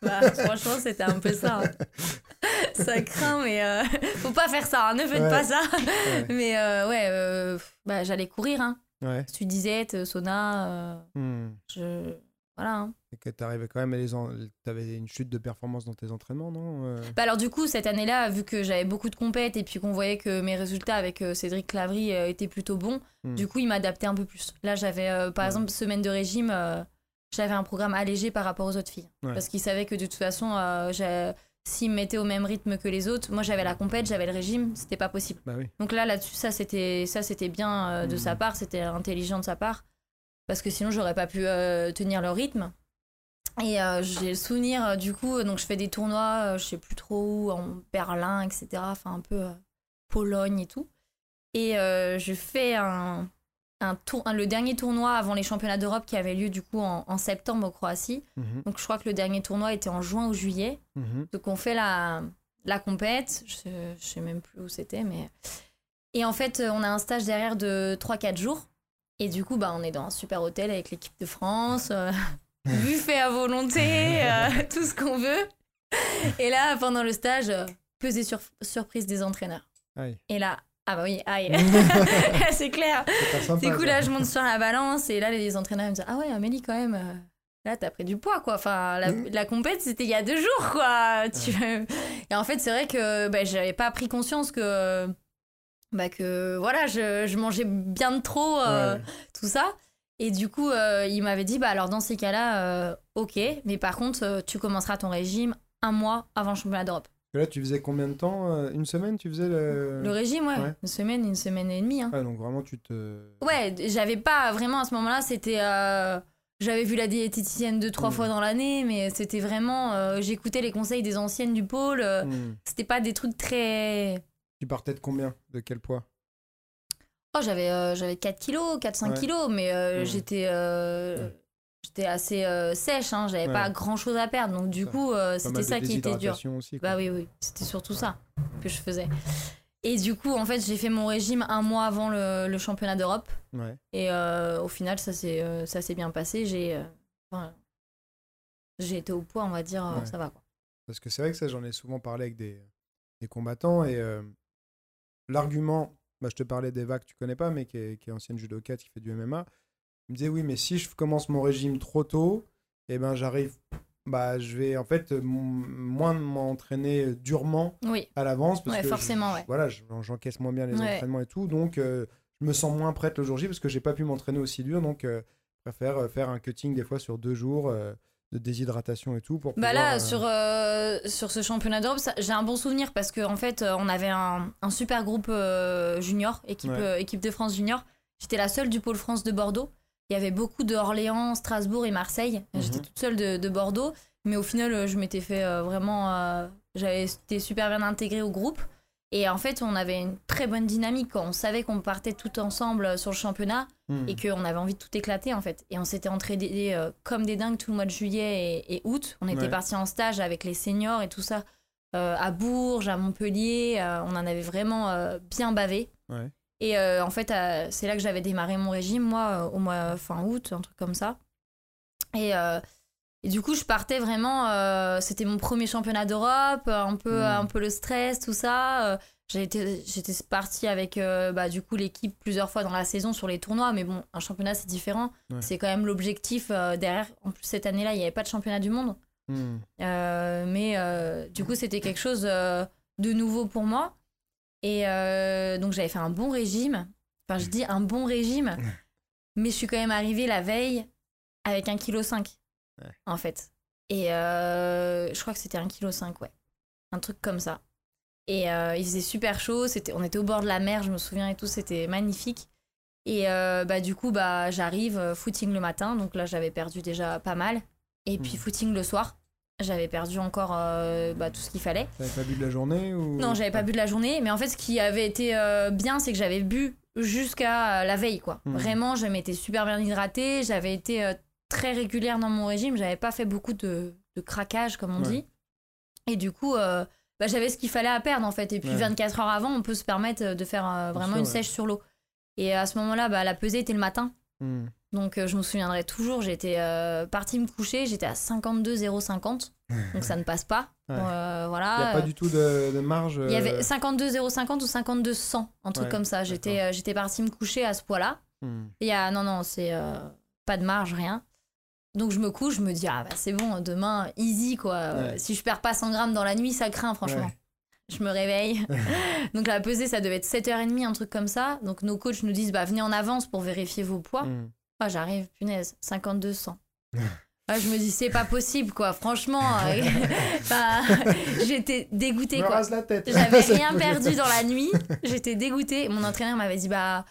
Bah, franchement, c'était un peu ça. hein. ça craint, mais euh, faut pas faire ça, hein, ne faites Ouais. pas ça. Ouais. Mais euh, ouais, euh, bah, j'allais courir, hein. Ouais. Sudisette, sauna, euh, Hmm. je. Voilà. hein. Et que t'arrivais quand même à les. En... T'avais une chute de performance dans tes entraînements, non Euh, Bah alors du coup cette année-là vu que j'avais beaucoup de compètes et puis qu'on voyait que mes résultats avec euh, Cédric Clavry euh, étaient plutôt bons, Hmm. du coup il m'adaptait un peu plus. Là j'avais euh, par Ouais. exemple semaine de régime, euh, j'avais un programme allégé par rapport aux autres filles Ouais. parce qu'il savait que de toute façon s'il me mettait au même rythme que les autres, moi j'avais la compète, j'avais le régime, c'était pas possible. Bah oui. Donc là là-dessus ça c'était ça c'était bien de Hmm. sa part, c'était intelligent de sa part parce que sinon j'aurais pas pu euh, tenir le rythme. Et euh, j'ai le souvenir, euh, du coup, donc je fais des tournois, je sais plus trop où, en Berlin, etc. Enfin, un peu Pologne et tout. Et je fais un, un tour, un- le dernier tournoi avant les championnats d'Europe qui avait lieu du coup en, en septembre en Croatie. Mhm. Donc je crois que le dernier tournoi était en juin ou juillet. Mhm. Donc on fait la, la compète, je, je sais même plus où c'était, mais... Et en fait, on a un stage derrière de 3-4 jours. Et du coup, bah, on est dans un super hôtel avec l'équipe de France, euh, buffet à volonté, euh, tout ce qu'on veut. Et là, pendant le stage, euh, pesée sur, surprise des entraîneurs. Aïe. Et là, ah bah oui, aïe, c'est clair. Du coup, là, je monte sur la balance et là, les entraîneurs me disent Ah ouais, Amélie, quand même, euh, là, t'as pris du poids, quoi. Enfin, la, Mhm. la compète, c'était il y a deux jours, quoi. Et en fait, c'est vrai que bah, j'avais pas pris conscience que, bah, que voilà, je, je mangeais bien de trop, euh, Ouais. tout ça. Et du coup, euh, il m'avait dit Bah alors, dans ces cas-là, euh, ok, mais par contre, tu commenceras ton régime un mois avant le championnat d'Europe. Et là, tu faisais combien de temps Une semaine, tu faisais le. Le régime, ouais. ouais. Une semaine, une semaine et demie. Hein. Ah, donc vraiment, tu te. Ouais, j'avais pas vraiment à ce moment-là, c'était. J'avais vu la diététicienne deux, trois Mm. fois dans l'année, mais c'était vraiment. J'écoutais les conseils des anciennes du pôle. Hmm. C'était pas des trucs très. Tu partais de combien? De quel poids? Oh, j'avais euh, j'avais 4 kilos, 4-5 Ouais. kilos, mais euh, j'étais. euh, J'étais assez sèche, hein, j'avais Ouais. pas grand chose à perdre, donc du Ça. coup, c'était ça qui était dur. aussi. Bah oui, oui, c'était surtout ça que je faisais. Et du coup, en fait, j'ai fait mon régime un mois avant le, le championnat d'Europe. Et au final, ça s'est ça s'est bien passé. J'ai enfin, j'ai été au poids, on va dire, ça va quoi. Parce que c'est vrai que ça, j'en ai souvent parlé avec des, des combattants. Et l'argument, bah, je te parlais d'Eva que tu connais pas, mais qui est, qui est ancienne judokate, qui fait du MMA. Il me disait, oui, mais si je commence mon régime trop tôt, eh ben, j'arrive. Bah, je vais en fait moins m'entraîner durement Oui, à l'avance. parce ouais, que forcément, je- ouais. Voilà, je- j'encaisse moins bien les Ouais. entraînements et tout. Donc, euh, je me sens moins prête le jour J parce que j'ai pas pu m'entraîner aussi dur. Donc, euh, je préfère euh, faire un cutting des fois sur deux jours euh, de déshydratation et tout. Pour Bah pouvoir, là, euh, sur, euh, sur ce championnat d'Europe, j'ai un bon souvenir parce qu'en en fait, euh, on avait un, un super groupe euh, junior, équipe, Ouais. équipe de France junior. J'étais la seule du pôle France de Bordeaux. Il y avait beaucoup de Orléans, Strasbourg et Marseille. J'étais Mhm. toute seule de, de Bordeaux. Mais au final, je m'étais fait vraiment. J'avais été super bien intégrée au groupe. Et en fait, on avait une très bonne dynamique. quoi. On savait qu'on partait tout ensemble euh, sur le championnat hmm. et qu'on avait envie de tout éclater en fait. Et on s'était entraînés euh, comme des dingues tout le mois de juillet et, et août. On était Ouais. partis en stage avec les seniors et tout ça euh, à Bourges, à Montpellier. euh, on en avait vraiment bien bavé. Ouais. Et en fait, c'est là que j'avais démarré mon régime, moi, au mois fin août, un truc comme ça. Et, et du coup, je partais vraiment. euh, C'était mon premier championnat d'Europe, un peu, Mm. un peu le stress, tout ça. euh, J'étais partie avec euh, bah, du coup l'équipe plusieurs fois dans la saison sur les tournois, mais bon, un championnat c'est différent. Ouais. C'est quand même l'objectif euh, derrière. En plus, cette année-là, il n'y avait pas de championnat du monde. Hmm. Mais du coup, c'était quelque chose de nouveau pour moi. Et donc, j'avais fait un bon régime. Enfin, je dis un bon régime, mais je suis quand même arrivée la veille avec 1,5 kg, Ouais. en fait. Et euh, je crois que c'était 1,5 kg, ouais. Un truc comme ça. Et euh, il faisait super chaud, c'était, on était au bord de la mer, je me souviens et tout, c'était magnifique. Et euh, bah, du coup, bah, j'arrive, footing le matin, donc là j'avais perdu déjà pas mal. Et puis Mhm. footing le soir, j'avais perdu encore euh, bah, tout ce qu'il fallait. T'avais pas bu de la journée ou... Non, j'avais pas bu de la journée, mais en fait, ce qui avait été euh, bien, c'est que j'avais bu jusqu'à la veille, quoi. Mhm. Vraiment, je m'étais super bien hydratée, j'avais été très régulière dans mon régime, j'avais pas fait beaucoup de, de craquage, comme on Ouais. dit. Et du coup, euh, bah, j'avais ce qu'il fallait à perdre, en fait. Et puis, Ouais. 24 heures avant, on peut se permettre euh, de faire euh, vraiment sûr, une sèche sur l'eau. Et à ce moment-là, bah, la pesée était le matin. Hmm. Donc euh, je me souviendrai toujours, j'étais partie me coucher, j'étais à 52,050, donc ça ne passe pas. Ouais. Euh, Il voilà. n'y a pas du tout de, de marge. Il y avait euh, 52,050 ou 52,100, un truc comme ça. J'étais j'étais partie me coucher à ce poids-là. hmm. Il y a non non, c'est pas de marge, rien. Donc je me couche, je me dis ah bah c'est bon, demain easy quoi. Euh, Ouais. Si je perds pas 100 grammes dans la nuit, ça craint franchement. Ouais. Je me réveille. Donc la pesée, ça devait être 7h30, un truc comme ça. Donc nos coachs nous disent bah venez en avance pour vérifier vos poids. Hmm. Ah, j'arrive, punaise, 52 100. Ah, je me dis, c'est pas possible, quoi. Franchement, euh, enfin, j'étais dégoûtée, Me quoi. J'avais rien perdu dans la nuit. J'étais dégoûtée. Mon entraîneur m'avait dit, bah,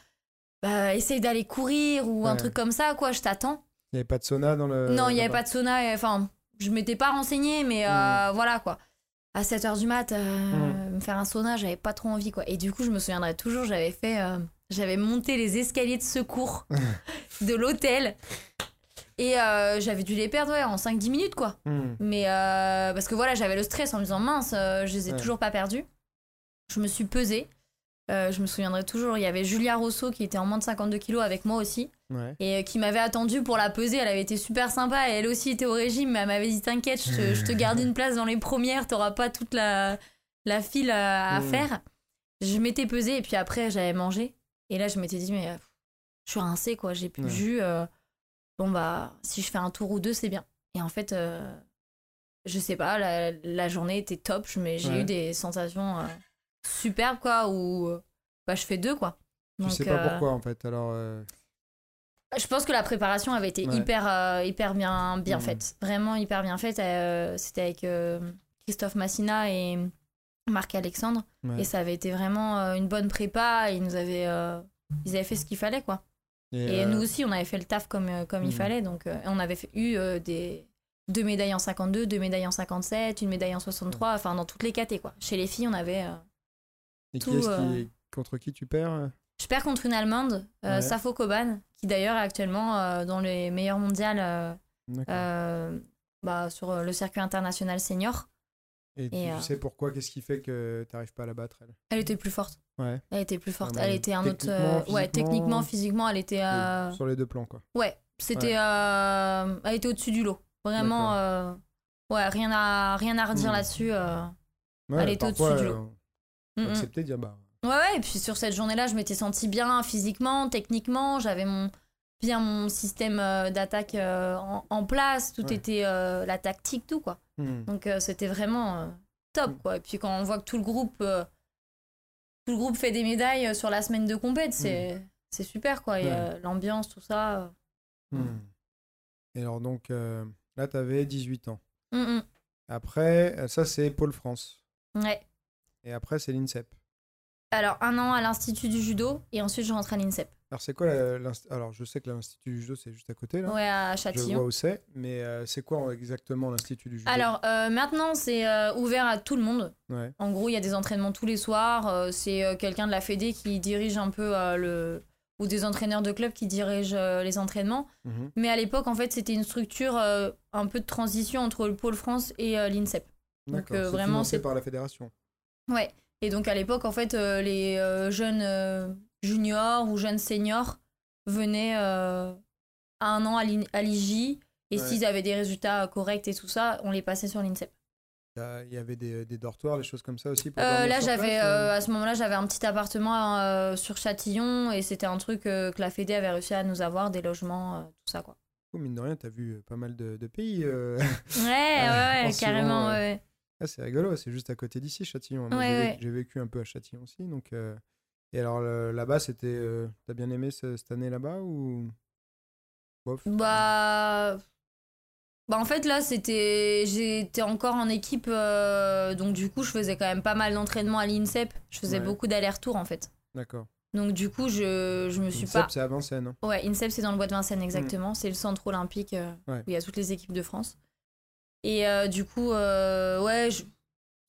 bah essaye d'aller courir ou un truc comme ça, quoi. Je t'attends. Il n'y avait pas de sauna dans le. non, il n'y avait pas de sauna. Enfin, je m'étais pas renseignée, mais euh, voilà, quoi. À 7h du mat, euh, me faire un sauna, j'avais pas trop envie, quoi. Et du coup, je me souviendrai toujours, j'avais fait. euh, j'avais monté les escaliers de secours de l'hôtel. Et j'avais dû les perdre ouais, en 5-10 minutes, quoi. Hmm. Mais parce que voilà, j'avais le stress en me disant mince, je les ai Ouais. toujours pas perdus. Je me suis pesée. Euh, je me souviendrai toujours, il y avait Julia Rosso qui était en moins de 52 kilos avec moi aussi Ouais. et euh, qui m'avait attendu pour la peser. Elle avait été super sympa et elle aussi était au régime, mais elle m'avait dit T'inquiète, je te, je te garde une place dans les premières, t'auras pas toute la, la file à, Mm. faire. Je m'étais pesée et puis après j'avais mangé. Et là je m'étais dit Mais euh, je suis rincée quoi, j'ai plus de Ouais. jus. euh, bon bah, si je fais un tour ou deux, c'est bien. Et en fait, euh, je sais pas, la, la journée était top, mais j'ai Ouais. eu des sensations superbes quoi, où euh, bah, je fais deux quoi. Je sais pas euh, pourquoi en fait. Alors. euh, je pense que la préparation avait été Ouais. hyper, euh, hyper bien, bien Mhm. faite. Vraiment hyper bien faite. Euh, C'était avec euh, Christophe Massina et Marc Alexandre. Ouais. Et ça avait été vraiment une bonne prépa. Ils nous avaient, ils avaient fait ce qu'il fallait, quoi. Et nous aussi, on avait fait le taf comme, comme il Mhm. fallait. Donc, on avait fait- eu des deux médailles en 52, deux médailles en 57, une médaille en 63, enfin dans toutes les catés, quoi. Chez les filles, on avait. Et qui tout, est-ce euh, qui- contre qui tu perds euh Je perds contre une Allemande, euh, Ouais. Safo Koban, qui d'ailleurs est actuellement dans les meilleurs mondiales bah, sur le circuit international senior. Et tu euh, sais pourquoi Qu'est-ce qui fait que tu n'arrives pas à la battre elle? Elle était plus forte. Ouais. Elle était plus forte. Ah, elle était un autre. techniquement, euh, ouais, physiquement, techniquement, physiquement, elle était. euh, Sur les deux plans, quoi. Ouais, c'était. Elle était au-dessus du lot. Vraiment. Ouais, rien à, rien à redire Hmm. là-dessus. Ouais, Elle était au-dessus du lot. Faut Mm, mm. accepter de dire bah. Ouais, ouais, et puis sur cette journée-là, je m'étais sentie bien physiquement, techniquement, j'avais mon bien mon système euh, d'attaque euh, en, en place, tout Ouais. était euh, la tactique, tout quoi. hmm. Donc euh, c'était vraiment euh, top Mm. quoi. Et puis quand on voit que tout le groupe tout le groupe fait des médailles sur la semaine de compète, c'est c'est super quoi. L'ambiance, tout ça. Et alors, donc, là, tu avais 18 ans. Mm, Après, ça, c'est Pôle France. mm. Ouais. Et après, c'est l'INSEP. Alors un an à l'institut du judo et ensuite je rentre à l'INSEP. Alors, c'est quoi la- l'inst- Alors, je sais que l'Institut du judo, c'est juste à côté, là. Ouais, à je vois Châtillon. où c'est. Mais euh, c'est quoi exactement l'Institut du judo? Alors euh, maintenant c'est euh, ouvert à tout le monde. Ouais. En gros, il y a des entraînements tous les soirs. c'est quelqu'un de la Fédé qui dirige un peu le. ou des entraîneurs de club qui dirigent les entraînements. Mhm. Mais à l'époque, en fait, c'était une structure un peu de transition entre le Pôle France et l'INSEP. Donc, vraiment, c'est- par la fédération. Ouais. Et donc, à l'époque, en fait, euh, les euh, jeunes euh, juniors ou jeunes seniors venaient à un an à l'I- à l'IJ. Et Ouais. s'ils avaient des résultats corrects et tout ça, on les passait sur l'INSEP. Il y avait des, des dortoirs, des choses comme ça aussi pour là, j'avais à ce moment-là, j'avais un petit appartement sur Châtillon et c'était un truc que la Fédé avait réussi à nous avoir, des logements, tout ça quoi. Oh, mine de rien, t'as vu pas mal de, de pays. Ouais, ouais, suivant, carrément. ouais. Ah, c'est rigolo, c'est juste à côté d'ici, Châtillon. Moi, Ouais, j'ai, ouais. vécu, un peu à Châtillon aussi. Donc, euh, Et alors là-bas, c'était. euh, T'as bien aimé ce- cette année là-bas ou? Bof Bah. Bah en fait là c'était j'étais encore en équipe euh, donc du coup je faisais quand même pas mal d'entraînement à l'INSEP je faisais Ouais. beaucoup d'allers-retours en fait D'accord. donc du coup je, je me suis INSEP, pas c'est à Vincennes. hein. ouais INSEP c'est dans le bois de Vincennes exactement c'est le centre olympique euh, Ouais. où il y a toutes les équipes de France et euh, du coup euh, ouais je-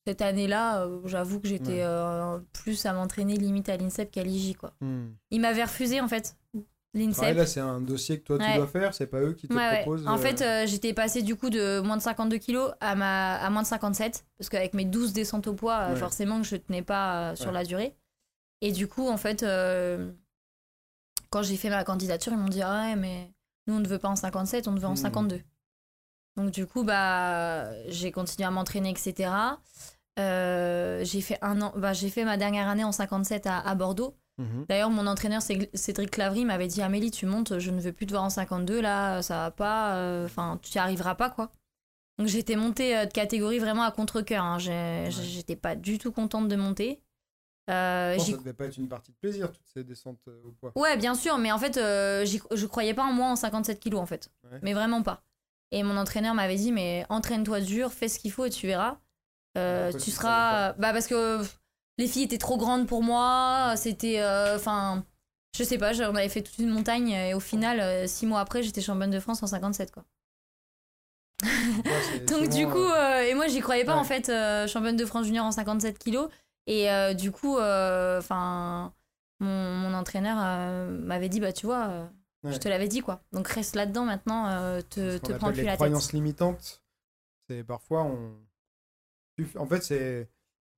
cette année là j'avoue que j'étais Ouais. euh, plus à m'entraîner limite à l'INSEP qu'à l'IJ quoi Hmm. ils m'avaient refusé en fait l'INSEP là, c'est un dossier que toi tu dois faire, c'est pas eux qui te Ouais, ouais. proposent. En euh, fait, euh, j'étais passée du coup de moins de 52 kilos à, ma... à moins de 57, parce qu'avec mes 12 descentes au poids, euh, forcément que je tenais pas euh, sur la durée. Et du coup, en fait, euh, quand j'ai fait ma candidature, ils m'ont dit Ah ouais, mais nous on ne veut pas en 57, on te veut en Mhm. 52. Donc du coup, bah, j'ai continué à m'entraîner, etc. Euh, j'ai fait un an, bah, j'ai fait ma dernière année en 57 à, à Bordeaux. mhm. D'ailleurs, mon entraîneur Cédric Clavry m'avait dit Amélie, tu montes, je ne veux plus te voir en 52, là, ça va pas, euh, enfin, tu n'y arriveras pas, quoi. Donc j'étais montée euh, de catégorie vraiment à contre-coeur, hein. J'étais pas du tout contente de monter. Euh, Non, ça devait pas être une partie de plaisir, toutes ces descentes au poids. Ouais, bien sûr, mais en fait, euh, je croyais pas en moi en 57 kilos, en fait. Ouais. Mais vraiment pas. Et mon entraîneur m'avait dit, mais entraîne-toi dur, fais ce qu'il faut et tu verras. Euh, tu seras. Bah, parce que les filles étaient trop grandes pour moi. C'était. euh, Enfin. je sais pas, on avait fait toute une montagne et au final, euh, six mois après, j'étais championne de France en 57, quoi. Donc, du coup, euh, et moi, j'y croyais pas, ouais. en fait, championne de France junior en 57 kilos. Et du coup, enfin. mon, mon entraîneur m'avait dit, bah, tu vois. Ouais. Je te l'avais dit quoi. Donc reste là-dedans maintenant, euh, te, te prends plus les la croyances tête. limitantes. C'est parfois on. En fait, c'est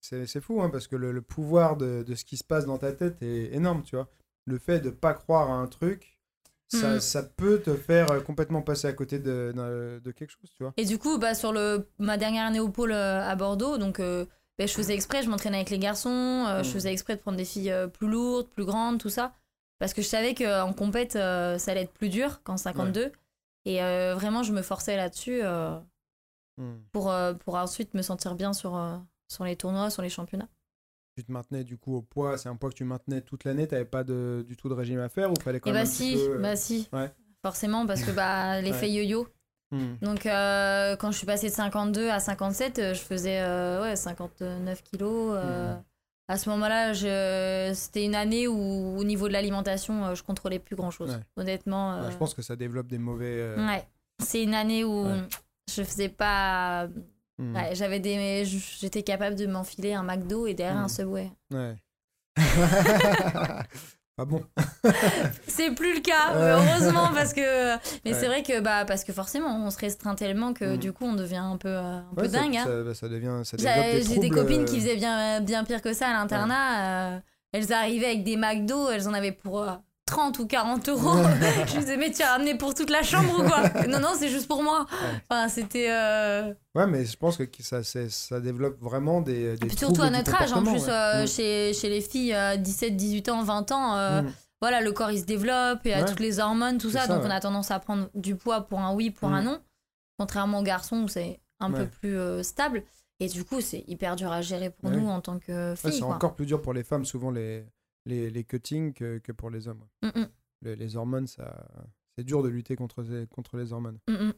c'est c'est fou hein, parce que le, le pouvoir de, de ce qui se passe dans ta tête est énorme, tu vois. Le fait de pas croire à un truc, ça, Mhm. ça peut te faire euh, complètement passer à côté de, de quelque chose, tu vois. Et du coup, bah, sur le, ma dernière année au pôle euh, à Bordeaux, donc euh, bah, je faisais exprès, je m'entraînais avec les garçons, euh, je Mhm. faisais exprès de prendre des filles plus lourdes, plus grandes, tout ça. Parce que je savais qu'en compète, euh, ça allait être plus dur qu'en 52. Et euh, vraiment, je me forçais là-dessus euh, Mhm. pour, pour ensuite me sentir bien sur, sur les tournois, sur les championnats. Tu te maintenais du coup au poids, c'est un poids que tu maintenais toute l'année, t'avais pas de, du tout de régime à faire ou fallait quand Et même bah un petit si, peu, bah si. Ouais. Forcément, parce que bah, l'effet Ouais. yo-yo. Hmm. Donc euh, quand je suis passée de 52 à 57, euh, je faisais euh, ouais, 59 kilos. euh. Mhm. À ce moment-là, je... c'était une année où au niveau de l'alimentation, euh, je contrôlais plus grand-chose. Ouais. Honnêtement. Ouais, euh, je pense que ça développe des mauvais. euh, Ouais. C'est une année où Ouais. je faisais pas. hmm. J'avais des. J'étais capable de m'enfiler un McDo et derrière un Subway. Ouais. Pas bon. C'est plus le cas, heureusement, parce que. Mais Ouais. c'est vrai que bah parce que forcément, on se restreint tellement que Mhm. du coup, on devient un peu euh, un peu Ouais, ça- dingue. hein. Ça, bah, ça devient. Ça développe J'ai des j'ai des copines qui euh, faisaient bien, bien pire que ça à l'internat. euh, elles arrivaient avec des McDo, elles en avaient pour euh, 30 ou 40 euros. je me disais, mais tu as ramené pour toute la chambre ou quoi Non, non, c'est juste pour moi. Enfin, c'était. euh, Ouais, mais je pense que ça, ça développe vraiment des. des surtout à notre âge, en plus, ouais. euh, Mm. chez, chez les filles, euh, 17, 18 ans, 20 ans, euh, Mm. voilà, le corps il se développe, il y a Ouais. toutes les hormones, tout ça, ça, donc on ouais. a tendance à prendre du poids pour un oui, pour un Mm. non, contrairement aux garçons où c'est un peu Ouais. plus stable. Et du coup, c'est hyper dur à gérer pour Ouais. nous en tant que Ouais, filles. c'est encore plus dur pour les femmes, souvent les, les, les cuttings que, que pour les hommes. Mm, mm, Les, les hormones, ça, c'est dur de lutter contre, les- contre les hormones. mm.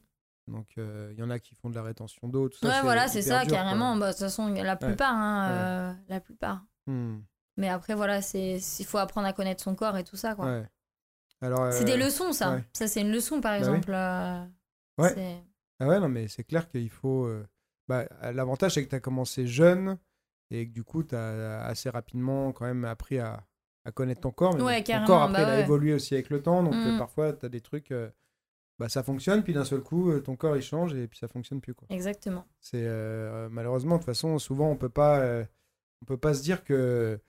Donc, euh, il y en a qui font de la rétention d'eau, tout ça. Ouais, voilà, c'est ça, dur, carrément. Bah, De toute façon, la plupart, hein, Ouais. euh, la plupart. Hmm, Mais après, voilà, c'est il faut apprendre à connaître son corps et tout ça, quoi. ouais. Alors, C'est euh, des leçons, ça. Ça, c'est une leçon, par Bah exemple. euh, Ouais. Ah ouais, non, mais c'est clair qu'il faut. euh, bah, L'avantage, c'est que tu as commencé jeune et que du coup, tu as assez rapidement quand même appris à, à connaître ton corps. Mais Ouais, ton corps, après, bah il a ouais. évolué aussi avec le temps. Donc, euh, Mhm. parfois, tu as des trucs. euh, bah, ça fonctionne, puis d'un seul coup, euh, ton corps, il change et puis ça fonctionne plus. Quoi. Exactement. C'est malheureusement, de toute façon, souvent, on peut pas. on peut pas se dire que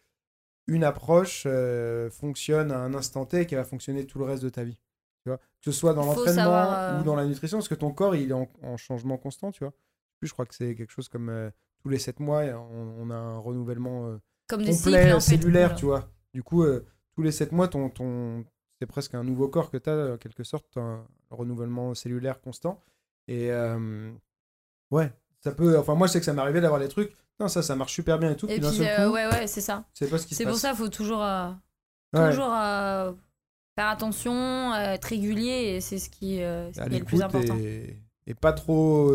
une approche euh, fonctionne à un instant T et qu'elle va fonctionner tout le reste de ta vie. Tu vois que ce soit dans l'entraînement euh, ou dans la nutrition, parce que ton corps, il est en, en changement constant, tu vois. Plus, je crois que c'est quelque chose comme euh, tous les 7 mois, on, on a un renouvellement des complet, cycles, en fait. cellulaire, tu vois. Du coup, euh, tous les 7 mois, ton, ton, c'est presque un nouveau corps que tu as, en quelque sorte, un renouvellement cellulaire constant. Et euh, ouais, ça peut. Enfin, moi, je sais que ça m'est arrivé d'avoir des trucs. Non, ça, ça marche super bien et tout. Et puis euh, coup, ouais, ouais, c'est ça. c'est pas ce qui C'est passe. pour ça qu'il faut toujours, euh, toujours faire attention, être régulier, et c'est ce qui, ce à qui est le plus important. et, et pas trop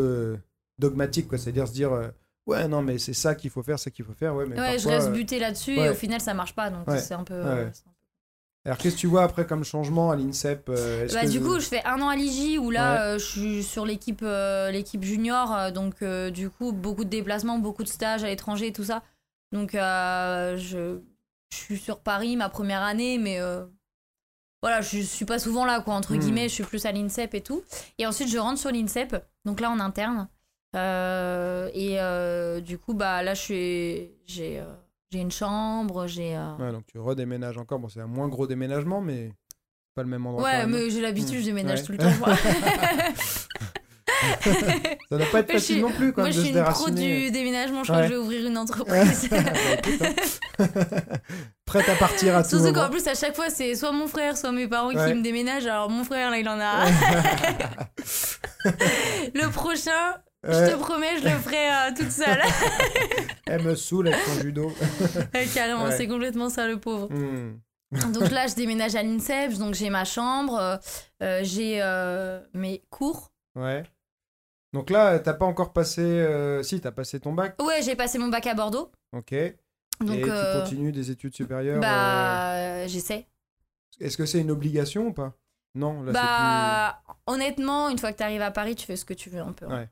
dogmatique, quoi. C'est-à-dire se dire, ouais, non, mais c'est ça qu'il faut faire, c'est qu'il faut faire. Ouais, mais ouais, je reste euh, buté là-dessus, ouais. et au final, ça marche pas, donc Ouais. c'est un peu. Ouais. euh, c'est un peu- Alors, qu'est-ce que tu vois après comme changement à l'INSEP euh, Bah, du coup, je fais un an à l'IJ où là, euh, je suis sur l'équipe euh, l'équipe junior, donc du coup, beaucoup de déplacements, beaucoup de stages à l'étranger, tout ça. Donc, je, je suis sur Paris ma première année, mais voilà, je suis pas souvent là, quoi, entre Hmm. guillemets, je suis plus à l'INSEP et tout. Et ensuite, je rentre sur l'INSEP, donc là en interne. Euh, et euh, du coup, bah là, j'ai, euh, j'ai une chambre, j'ai. Ouais, donc tu redéménages encore. Bon, c'est un moins gros déménagement, mais pas le même endroit. Ouais, mais j'ai l'habitude, Hmm. je déménage Ouais. tout le temps. moi. Ça doit pas être facile suis- non plus, quand Moi, même, je suis se une pro du déménagement. Je crois Ouais. que je vais ouvrir une entreprise. Bah, hein. Prête à partir à tout Surtout qu'en plus, à chaque fois, c'est soit mon frère, soit mes parents Ouais. qui me déménagent. Alors, mon frère, là, il en a. le prochain, je te promets, je le ferai euh, toute seule. Elle me saoule avec ton judo. Carrément, Ouais. c'est complètement ça, le pauvre. Hmm. Donc là, je déménage à l'INSEP. Donc, j'ai ma chambre, euh, euh, j'ai euh, mes cours. Ouais. Donc là, t'as pas encore passé. euh, Si, t'as passé ton bac? Ouais, j'ai passé mon bac à Bordeaux. Ok. Donc, Et euh, tu continues des études supérieures. bah, euh, j'essaie. euh, Est-ce que c'est une obligation ou pas? Non, là Bah, honnêtement, une fois que tu arrives à Paris, tu fais ce que tu veux un peu. hein. Ouais.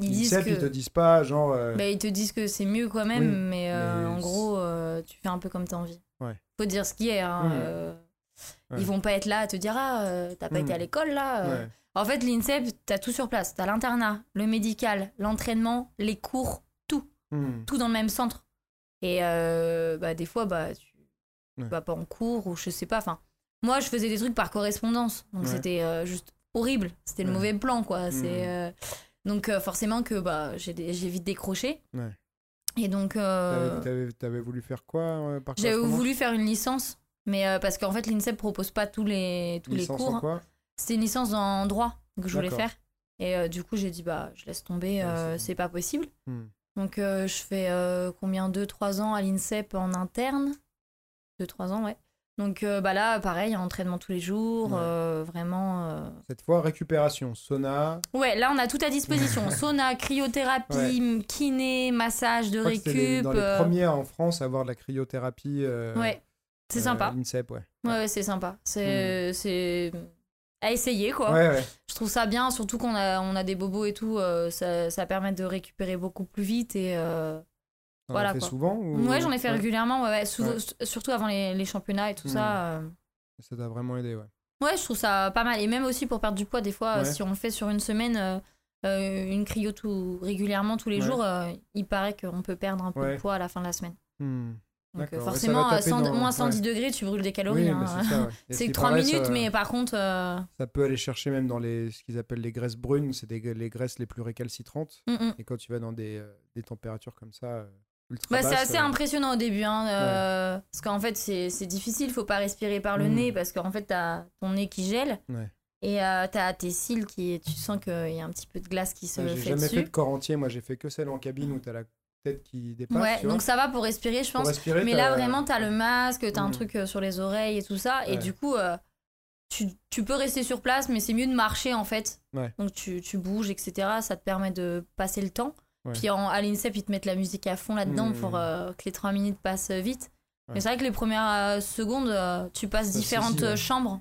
Ils c'est que... ils te disent pas, genre. euh, Bah, ils te disent que c'est mieux quand même, Oui, mais, euh, mais en c'est- gros, euh, tu fais un peu comme t'as envie. Ouais. Faut dire ce qui est. hein, euh, Ouais. Ils vont pas être là à te dire Ah, t'as pas été à l'école là. ouais. En fait, l'INSEP, t'as tout sur place. T'as l'internat, le médical, l'entraînement, les cours, tout. Hmm. Tout dans le même centre. Et bah, des fois, bah, tu vas pas en cours ou je sais pas. Enfin, moi, je faisais des trucs par correspondance. Donc c'était juste horrible. C'était le mauvais plan, quoi. C'est, Mhm. euh, Donc euh, forcément que bah, j'ai vite décroché. Ouais. Et donc, euh, T'avais- T'avais t'avais voulu faire quoi euh, par j'avais voulu faire une licence. Mais euh, parce qu'en fait, l'INSEP propose pas tous les, tous les cours. en quoi? C'était une licence en droit que je voulais faire. Et du coup, j'ai dit, bah, je laisse tomber, Ouais, c'est- pas possible. Hmm. Donc, je fais combien? 2-3 ans à l'INSEP en interne 2-3 ans, ouais. Donc euh, bah là, pareil, entraînement tous les jours, Ouais. euh, vraiment. euh, Cette fois, récupération, sauna. Ouais, là on a tout à disposition. Sauna, cryothérapie, kiné, massage de récup. dans les premières en France à avoir de la cryothérapie. Ouais, c'est sympa. à l'INSEP, ouais. Ouais, ouais, c'est sympa. C'est c'est à essayer quoi. Ouais, ouais. Je trouve ça bien, surtout qu'on a on a des bobos et tout, ça, ça permet de récupérer beaucoup plus vite et T'en Voilà, as fait quoi. souvent ou- ouais, j'en ai fait Ouais. régulièrement, ouais, ouais, surtout avant les, les championnats et tout ça. euh, Ça t'a vraiment aidé, ouais. Ouais, je trouve ça pas mal. Et même aussi pour perdre du poids, des fois, si on le fait sur une semaine, euh, euh, une cryo tout régulièrement tous les jours, euh, il paraît qu'on peut perdre un peu de poids à la fin de la semaine. Hmm. Donc forcément, va à taper 100 dans- moins 110 ouais. degrés, tu brûles des calories. Oui, hein. c'est que 3 paraît, ça- minutes, mais par contre, Ça peut aller chercher même dans les, ce qu'ils appellent les graisses brunes, c'est des- les graisses les plus récalcitrantes. mm, mm. Et quand tu vas dans des, des températures comme ça, Bah, c'est assez euh, impressionnant au début, hein, euh, parce qu'en fait c'est difficile, faut pas respirer par le Mm. nez parce qu'en fait t'as ton nez qui gèle Ouais. et euh, t'as tes cils qui, tu sens qu'il y a un petit peu de glace qui se ouais, J'ai fait jamais dessus. fait de corps entier, moi j'ai fait que celle en cabine où t'as la tête qui dépasse. ouais, tu vois. donc ça va pour respirer, je pense. respirer, Mais là vraiment t'as le masque, t'as un Mm. truc euh, sur les oreilles et tout ça, et du coup tu, tu peux rester sur place, mais c'est mieux de marcher en fait. Donc tu, tu bouges, etc. Ça te permet de passer le temps. Ouais. Puis en, à l'INSEP, ils te mettent la musique à fond là-dedans Mm. pour euh, que les 3 minutes passent vite. Ouais. Mais c'est vrai que les premières euh, secondes, euh, tu passes Ça différentes ouais. euh, chambres.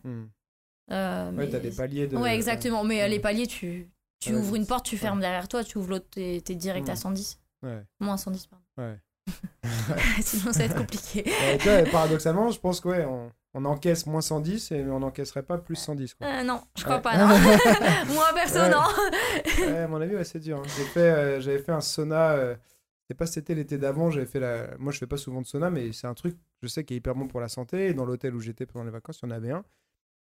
Euh, Ouais, mais- t'as des paliers de. Ouais, exactement. Mais euh, les paliers, tu, ouvres une porte, tu fermes derrière toi, tu ouvres l'autre, t'es t'es direct à Mm. 110. Ouais, Moins 110, pardon. ouais. Sinon, ça va être compliqué. Ouais, paradoxalement, je pense que ouais, on, on encaisse moins 110 et on n'encaisserait pas plus 110. Quoi. Euh, non, je crois Ouais. pas, non. Moi, perso, Ouais. non. Ouais, à mon avis, ouais, c'est dur. hein. Fait, euh, j'avais fait un sauna. euh, je sais pas c'était l'été d'avant. J'avais fait la. Moi, je fais pas souvent de sauna, mais c'est un truc, je sais, qui est hyper bon pour la santé. Et dans l'hôtel où j'étais pendant les vacances, il y en avait un.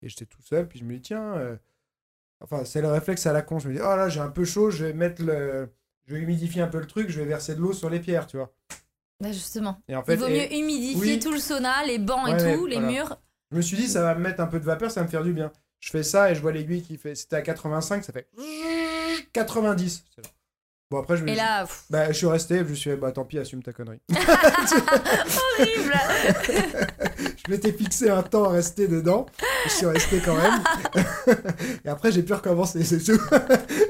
Et j'étais tout seul. Puis je me dis, tiens. euh, Enfin, c'est le réflexe à la con. Je me dis, oh là, j'ai un peu chaud. Je vais mettre le. Je vais humidifier un peu le truc. Je vais verser de l'eau sur les pierres, tu vois. Bah, justement. Et en fait, Il vaut et mieux humidifier Oui. tout le sauna, les bancs et tout, les voilà. murs. je me suis dit, ça va me mettre un peu de vapeur, ça va me faire du bien. Je fais ça et je vois l'aiguille qui fait. C'était à 85, ça fait 90. C'est là. Bon, après, je me Et là, pff, Bah, je suis resté, je me suis dit, bah tant pis, assume ta connerie. horrible. je m'étais fixé un temps à rester dedans, je suis resté quand même. Et après, j'ai pu recommencer, c'est tout.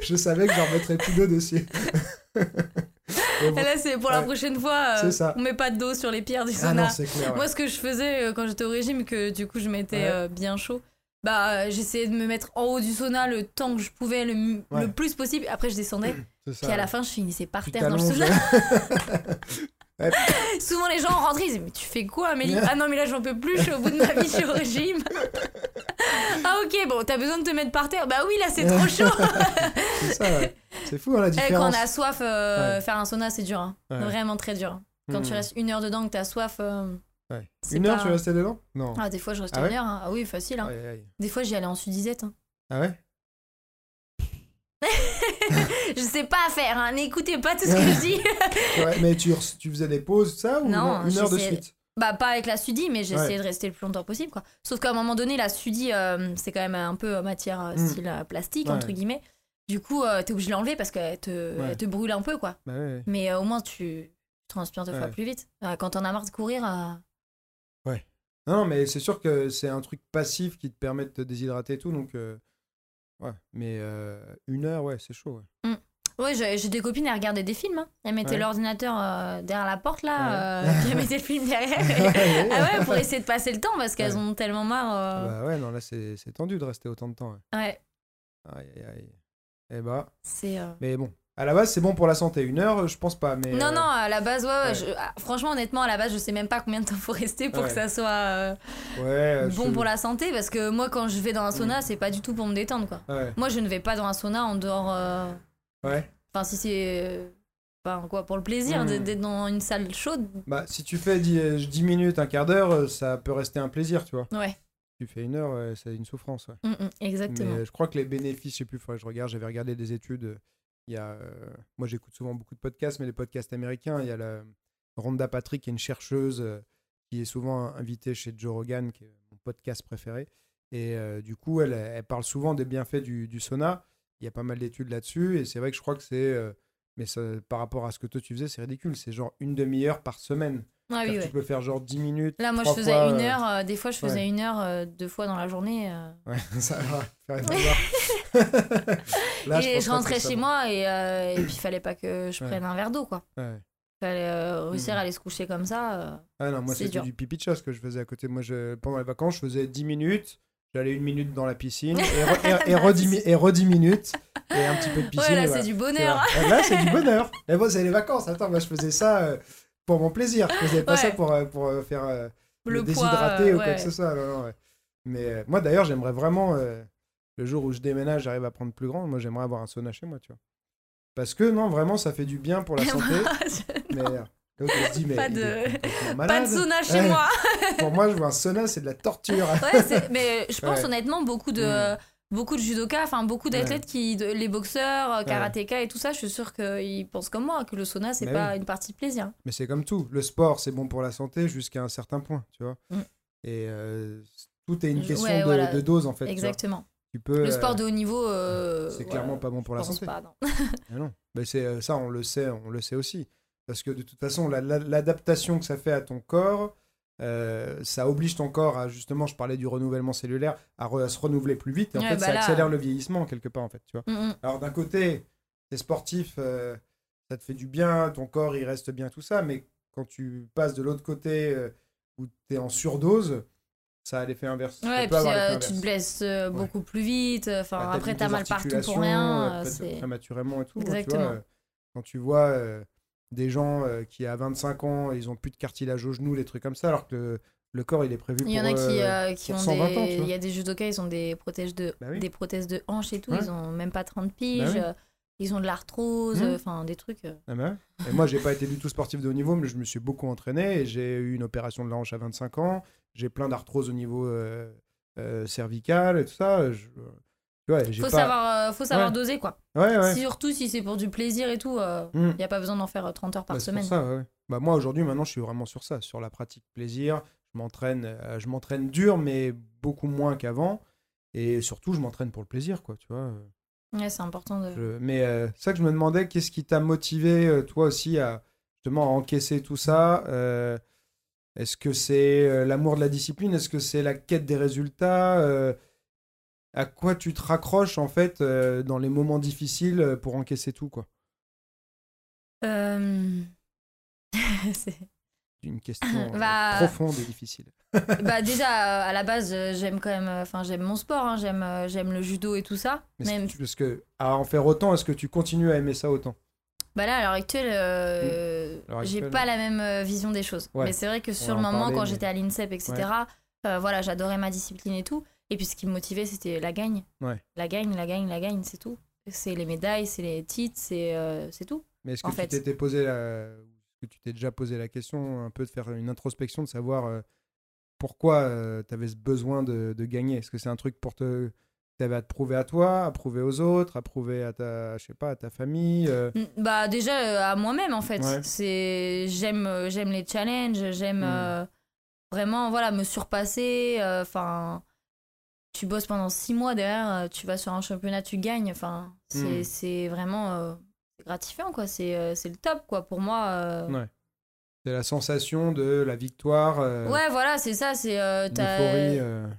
je savais que j'en remettrais plus d'eau dessus. Bon. Et là, c'est pour la prochaine fois, euh, ça. on met pas d'eau sur les pierres du Ah sauna. ouais. Moi, ce que je faisais euh, quand j'étais au régime, que du coup je m'étais Ouais. euh, bien chaud, bah euh, j'essayais de me mettre en haut du sauna le temps que je pouvais, le, le plus possible. Après, je descendais. Ça. Puis à la fin, je finissais par terre dans le t'allonges. Souvent, les gens rentrent, ils disent Mais tu fais quoi, Amélie Ah non, mais là, j'en peux plus, je suis au bout de ma vie, je suis au régime. ah, ok, bon, t'as besoin de te mettre par terre Bah oui, là, c'est trop chaud. C'est ça, ouais. C'est fou, hein, la Eh, quand différence. on a soif, euh, Ouais. faire un sauna, c'est dur. hein. Vraiment très dur. Quand tu Hmm. restes une heure dedans, que t'as soif. euh, Ouais. Une heure, pas- tu restais dedans? Non. Ah, des fois, je restais Ah ouais une heure. hein. Ah oui, facile. hein. Aïe, aïe. Des fois, j'y allais en sudisette. hein. Ah ouais? Je sais pas faire, hein. n'écoutez pas tout ce que je dis. Ouais, Mais tu, tu faisais des pauses, ça, ou Non, une heure de suite? Bah, pas avec la sudi, mais j'essayais Ouais. de rester le plus longtemps possible. Quoi. Sauf qu'à un moment donné, la sudi, euh, c'est quand même un peu euh, matière euh, Mm. style plastique, Ouais. entre guillemets. Du coup, euh, t'es obligé de l'enlever parce qu'elle te, Ouais. te brûle un peu, quoi. Bah ouais. Mais au moins, tu transpires deux fois Ouais. plus vite. Quand t'en as marre de courir, euh, Non, mais c'est sûr que c'est un truc passif qui te permet de te déshydrater et tout, donc... Ouais, mais une heure, ouais, c'est chaud. Ouais. Ouais, j'ai des copines, elles regardaient des films. hein. Elles mettaient Ouais. l'ordinateur euh, derrière la porte, là, Ouais. euh, puis elles mettaient le film derrière. Ah ouais, pour essayer de passer le temps, parce qu'elles ont tellement marre. euh, Bah ouais, non, là, c'est tendu de rester autant de temps. ouais. Ouais, Aïe, aïe, aïe. Eh bah, c'est... euh, mais bon, à la base, c'est bon pour la santé. Une heure, je pense pas, mais... Non, non, à la base, ouais, je- ah, franchement, honnêtement, à la base, je sais même pas combien de temps faut rester pour Ouais. que ça soit bon je- pour la santé, parce que moi, quand je vais dans un sauna, c'est pas du tout pour me détendre, quoi. Ouais, Moi, je ne vais pas dans un sauna en dehors. Euh, ouais. Enfin, si c'est. euh, Enfin, quoi, pour le plaisir d'être dans une salle chaude. Bah, si tu fais 10, 10 minutes, un quart d'heure, euh, ça peut rester un plaisir, tu vois. Ouais, Tu fais une heure, c'est une souffrance, ouais. Mm, mm, exactement. Mais euh, je crois que les bénéfices, je sais plus, faudrait que je regarde, j'avais regardé des études. euh, Il y a, euh, moi, j'écoute souvent beaucoup de podcasts, mais les podcasts américains, il y a la Rhonda Patrick, qui est une chercheuse euh, qui est souvent invitée chez Joe Rogan, qui est mon podcast préféré. Et euh, du coup, elle, elle parle souvent des bienfaits du, du sauna. Il y a pas mal d'études là-dessus. Et c'est vrai que je crois que c'est. euh, mais ça- par rapport à ce que toi tu faisais, c'est ridicule. C'est genre une demi-heure par semaine. Ah oui, C'est-à-dire que ouais. Tu peux faire genre 10 minutes. Là, moi, je trois faisais fois, une euh, heure. euh, des fois, je faisais ouais. une heure euh, deux fois dans la journée. euh. Ouais, ça va faire une Là, et pense je, pas rentrais ça chez va. moi et, euh, et puis il fallait pas que je Ouais. prenne un verre d'eau, quoi. Ouais. fallait euh, réussir Mhm. à aller se coucher comme ça. euh. Ah non, moi C'est c'était dur. du pipi de chasse que je faisais à côté. Moi, je, pendant les vacances, je faisais 10 minutes. J'allais une minute dans la piscine et, re- et, et re- 10 mi- et re 10 minutes et un petit peu de piscine. Ouais, là, c'est du bonheur. Et Là, c'est du bonheur. Et moi, c'est les vacances. Attends, moi, je faisais ça euh, pour mon plaisir. Je faisais pas Ouais. ça pour, euh, pour euh, faire Le me déshydrater ou quoi que ce soit. Non, non, ouais. Mais moi, d'ailleurs, j'aimerais vraiment, euh, le jour où je déménage, j'arrive à prendre plus grand, moi, j'aimerais avoir un sauna chez moi, tu vois. Parce que, non, vraiment, ça fait du bien pour la santé. mais euh, l'autre, se dit, mais Pas de- Pas sauna chez Ouais. moi. Pour moi, je vois un sauna, c'est de la torture. Ouais, mais je pense Ouais. honnêtement beaucoup de Mm. beaucoup de judokas, enfin beaucoup d'athlètes qui de- les boxeurs, euh, karatékas et tout ça, je suis sûre qu'ils pensent comme moi que le sauna c'est pas oui. une partie de plaisir. Mais c'est comme tout. Le sport, c'est bon pour la santé jusqu'à un certain point, tu vois. Mm. Et euh, tout est une question ouais, de, voilà. de dose, en fait. Exactement. Tu peux, Le euh, sport de haut niveau euh, c'est voilà, clairement pas bon pour la santé. pas, non. Non. C'est euh, ça, on le sait, on le sait aussi. Parce que de toute façon, la- la- l'adaptation que ça fait à ton corps, euh, ça oblige ton corps à justement, je parlais du renouvellement cellulaire, à, re- à se renouveler plus vite. Et en Ouais, fait, bah ça là- accélère le vieillissement quelque part, en fait. Tu vois. Mm, mm. Alors d'un côté, t'es sportif, euh, ça te fait du bien, ton corps il reste bien, tout ça. Mais quand tu passes de l'autre côté euh, où t'es en surdose, ça a l'effet inverse. Ouais, puis l'effet euh, tu te inverse. blesses Ouais. beaucoup plus vite. Enfin, Bah, après, t'as mal partout pour rien. prématurément et tout. hein, tu vois, Exactement. quand tu vois des gens euh, qui à 25 ans, ils ont plus de cartilage au genou, les trucs comme ça, alors que le, le corps il est prévu Il y en pour, a qui, euh, euh, qui pour ont 120 ans, des. Il y a des judokas, ils ont des protèges de, Bah oui. des prothèses de hanches et tout. Ouais. Ils ont même pas 30 piges. oui. euh, Ils ont de l'arthrose, euh, enfin des trucs. Ah bah. Et moi, j'ai pas été du tout sportif de haut niveau, mais je me suis beaucoup entraîné. et J'ai eu une opération de la hanche à 25 ans. J'ai plein d'arthrose au niveau cervical et tout ça. Je... Ouais, j'ai Faut pas... savoir, euh, faut savoir Ouais. doser quoi. Ouais, ouais. Surtout si c'est pour du plaisir et tout, il Mm. n'y a pas besoin d'en faire euh, 30 heures par Bah, semaine. ça, ouais. Bah, moi, aujourd'hui, maintenant, je suis vraiment sur ça, sur la pratique plaisir. Je m'entraîne, euh, je m'entraîne dur, mais beaucoup moins qu'avant. Et surtout, je m'entraîne pour le plaisir, quoi, tu vois. Ouais, c'est important de. Je- Mais euh, c'est ça que je me demandais, qu'est-ce qui t'a motivé, euh, toi aussi, à justement à encaisser tout ça euh, Est-ce que c'est euh, l'amour de la discipline? Est-ce que c'est la quête des résultats Euh, À quoi tu te raccroches, en fait, euh, dans les moments difficiles euh, pour encaisser tout, quoi Euh, c'est- Une question Bah- profonde et difficile. bah déjà à la base j'aime quand même, enfin j'aime mon sport, hein, j'aime j'aime le judo et tout ça. Mais Même que tu- parce que à en faire autant, est-ce que tu continues à aimer ça autant? Bah là, à l'heure actuelle, euh, l'heure j'ai pas la même vision des choses. Ouais. Mais c'est vrai que sur le en moment, quand mais- j'étais à l'INSEP, etc., voilà, j'adorais ma discipline et tout. Et puis ce qui me motivait, c'était la gagne. Ouais. La gagne, la gagne, la gagne, c'est tout. C'est les médailles, c'est les titres, c'est euh, tout. Mais est-ce que En tu fait. t'étais posé la... que tu t'es déjà posé la question un peu de faire une introspection de savoir euh, pourquoi tu avais ce besoin de, de gagner? Est-ce que c'est un truc pour te t'avais à te prouver à toi, à prouver aux autres, à prouver à ta je sais pas à ta famille euh, Bah déjà euh, à moi-même en fait. Ouais. C'est j'aime euh, j'aime les challenges, j'aime Mm. euh, vraiment voilà me surpasser. euh, Enfin, tu bosses pendant six mois derrière, euh, tu vas sur un championnat, tu gagnes. Enfin, c'est Mm. c'est vraiment euh, gratifiant quoi. C'est euh, le top quoi pour moi. euh. Ouais. C'est la sensation de la victoire, Ouais, voilà, c'est ça. C'est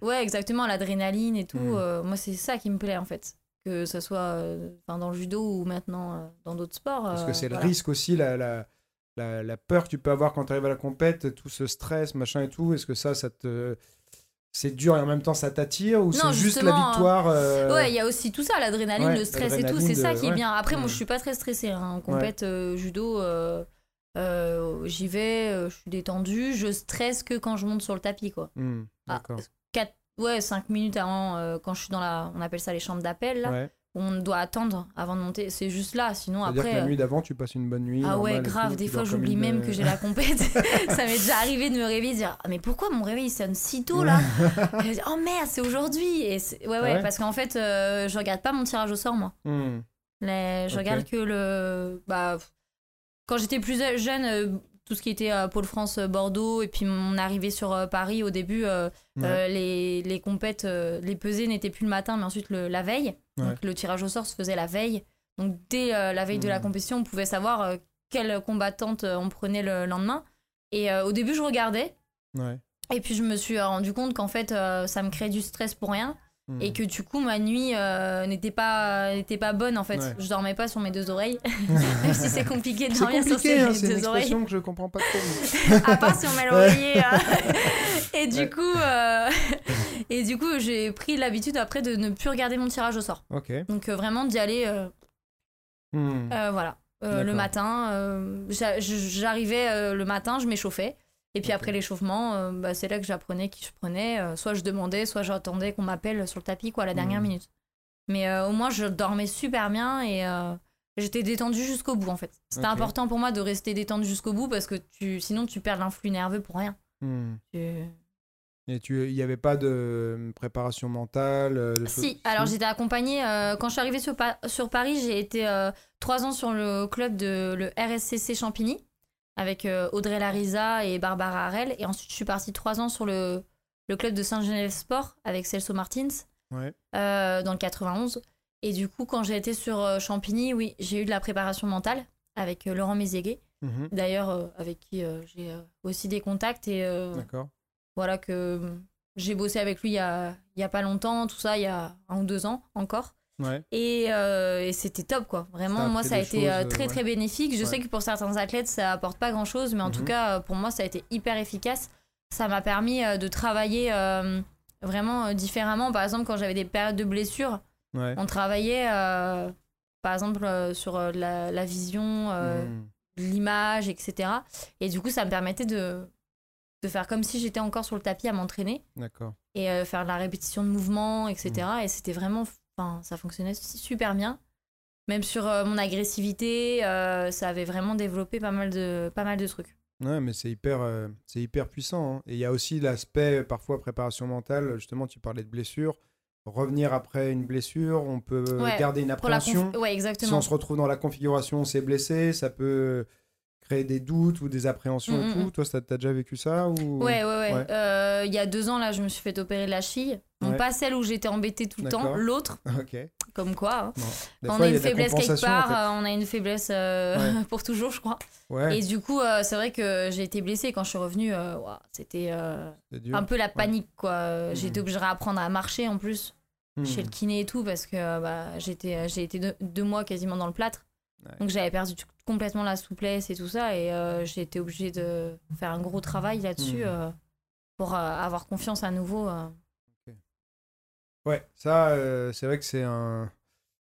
Ouais, exactement, l'adrénaline et tout. Mm. euh, moi, c'est ça qui me plaît en fait. Que ce soit dans le judo ou maintenant dans d'autres sports. Parce que c'est le risque aussi, la, la, la, la peur que tu peux avoir quand tu arrives à la compète, tout ce stress, machin et tout. Est-ce que ça, ça te. C'est dur et en même temps ça t'attire ou c'est juste la victoire euh, Ouais, il y a aussi tout ça, l'adrénaline, Ouais, le stress et tout, c'est ça qui est ouais. bien. Après, moi, je suis pas très stressée. Hein. En compète euh, judo, euh, j'y vais, je suis détendue. Je stresse que quand je monte sur le tapis, quoi. Ah. Quatre, ouais, 5 minutes avant, quand je suis dans la. On appelle ça les chambres d'appel, là. On doit attendre avant de monter. C'est juste là, sinon après. que la nuit d'avant, tu passes une bonne nuit. Ah ouais, grave. tout, Des fois, j'oublie une, même que j'ai la compète. ça m'est déjà arrivé de me réveiller et de dire Ah, mais pourquoi mon réveil sonne si tôt là Et je Oh merde, c'est aujourd'hui. Et ouais, ouais, Ah ouais parce qu'en fait, euh, je regarde pas mon tirage au sort, moi. Hmm. Les- je Ok. regarde que le. Bah, quand j'étais plus jeune, euh, tout ce qui était euh, Pôle France euh, Bordeaux et puis mon arrivée sur euh, Paris au début, Ouais. les, les compètes, les pesées n'étaient plus le matin mais ensuite le, la veille. Ouais. Donc le tirage au sort se faisait la veille. Donc dès la veille de la Mhm. compétition, on pouvait savoir quelle combattante on prenait le lendemain. Et au début, je regardais. Ouais. Et puis, je me suis rendu compte qu'en fait, ça me créait du stress pour rien. Et que du coup, ma nuit euh, n'était pas, n'était pas bonne en fait. Ouais. Je dormais pas sur mes deux oreilles. Même si c'est compliqué de dormir sur ses hein, c'est une deux oreilles. que je comprends pas trop. à part si on met l'oreiller. euh. et du Ouais. coup, euh, et du coup, j'ai pris l'habitude après de ne plus regarder mon tirage au sort. Donc euh, vraiment d'y aller, Hmm. voilà, le matin. J'arrivais le matin, je m'échauffais. Et puis après l'échauffement, euh, bah, c'est là que j'apprenais qui je prenais. Euh, soit je demandais, soit j'attendais qu'on m'appelle sur le tapis, quoi, à la dernière Mhm. minute. Mais euh, au moins, je dormais super bien et j'étais détendue jusqu'au bout, en fait. C'était important pour moi de rester détendue jusqu'au bout parce que tu, sinon, tu perds l'influx nerveux pour rien. Hmm. Tu- Et tu, il n'y avait pas de euh, préparation mentale de Si, alors j'étais accompagnée. euh, quand je suis arrivée sur, Pa- sur Paris, j'ai été euh, trois ans sur le club de le RSCC Champigny avec euh, Audrey Larisa et Barbara Harel. Et ensuite, je suis partie trois ans sur le, le club de Saint-Genève Sport avec Celso Martins Ouais. euh, dans le 91. Et du coup, quand j'ai été sur euh, Champigny, oui, j'ai eu de la préparation mentale avec Laurent Mézéguet, Mhm. d'ailleurs, euh, avec qui euh, j'ai aussi des contacts. Et D'accord. voilà que j'ai bossé avec lui il y a, il y a pas longtemps, tout ça, il y a un ou deux ans encore. Ouais. Et, euh, et c'était top, quoi. Vraiment, moi, ça a été choses, euh, euh, très, ouais. très bénéfique. Je Ouais. sais que pour certains athlètes, ça apporte pas grand-chose, mais en tout Mhm. cas, pour moi, ça a été hyper efficace. Ça m'a permis de travailler euh, vraiment différemment. Par exemple, quand j'avais des périodes de blessures, on travaillait, euh, par exemple, sur la, la vision, Hmm. l'image, etc. Et du coup, ça me permettait de, de faire comme si j'étais encore sur le tapis à m'entraîner D'accord. et faire de la répétition de mouvements, etc. Mm. Et c'était vraiment, enfin, ça fonctionnait su- super bien. Même sur euh, mon agressivité, euh, ça avait vraiment développé pas mal de, pas mal de trucs. Ouais, mais c'est hyper, euh, c'est hyper puissant. hein. Et il y a aussi l'aspect, parfois, préparation mentale. Justement, tu parlais de blessure. Revenir après une blessure, on peut Ouais, garder une appréhension. Ouais, Si exactement. on se retrouve dans la configuration, on s'est blessé, ça peut créer des doutes ou des appréhensions Mm, et mm, tout. mm. Toi, t'as déjà vécu ça ou... Ouais, ouais, ouais. Ouais. Euh, Il y a deux ans, là, je me suis fait opérer la cheville. Ouais. pas celle où j'étais embêtée tout le temps, l'autre, comme quoi. hein. Quand on fois, a une faiblesse quelque compensation, part, en fait. euh, on a une faiblesse euh, Ouais. pour toujours, je crois. Et du coup, euh, c'est vrai que j'ai été blessée quand je suis revenue. euh, C'était euh, un peu la panique, quoi. Euh, J'ai été obligée de réapprendre à marcher en plus Hmm. chez le kiné et tout parce que euh, bah, euh, j'ai été deux, mois quasiment dans le plâtre. Donc j'avais perdu complètement la souplesse et tout ça. Et euh, j'ai été obligée de faire un gros travail là-dessus Mhm. euh, pour euh, avoir confiance à nouveau. euh. Ouais, ça, c'est vrai que c'est un.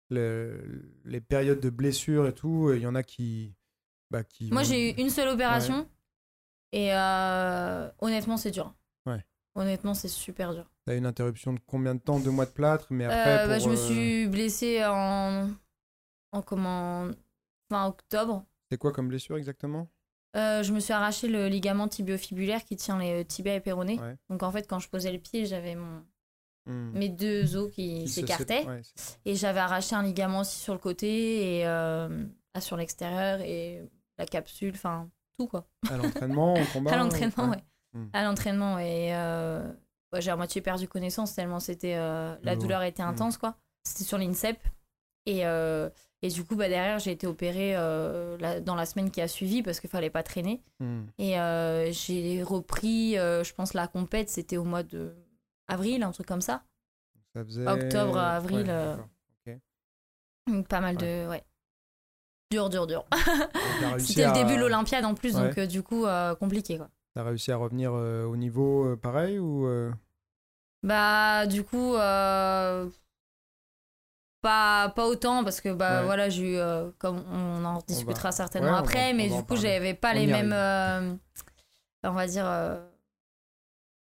le- les périodes de blessure et tout, il y en a qui. Bah, qui Moi, vont- j'ai eu une seule opération et honnêtement, c'est dur. Ouais. Honnêtement, c'est super dur. T'as une interruption de combien de temps? Deux mois de plâtre, mais après. Bah, je me suis blessée en, en comment, fin octobre. C'est quoi comme blessure exactement? Euh, je me suis arraché le ligament tibiofibulaire qui tient les tibias et péronés. Ouais. Donc en fait, quand je posais le pied, j'avais mon... Hmm. mes deux os qui, s'écartaient. ouais, Et j'avais arraché un ligament aussi sur le côté et euh, sur l'extérieur et la capsule, enfin tout quoi. À l'entraînement, au combat à l'entraînement, ouais. Hmm. À l'entraînement et euh, j'ai à moitié perdu connaissance tellement c'était euh, la douleur était Hmm. intense quoi. C'était sur l'INSEP et euh, et du coup bah derrière j'ai été opérée euh, la- dans la semaine qui a suivi parce qu'il fallait pas traîner Hmm. et euh, j'ai repris euh, je pense la compète c'était au mois de avril un truc comme ça Ça faisait... Octobre, avril, Ouais. Donc, pas mal de ouais dur dur dur C'était le début de l'Olympiade en plus, Ouais. donc du coup, compliqué quoi. T'as réussi à revenir au niveau pareil ou Bah, du coup, pas, pas autant parce que bah Ouais. voilà, j'ai eu, euh, comme on en discutera certainement ouais, on va- après, mais va du coup, j'avais pas On les mêmes, euh, on va dire, euh,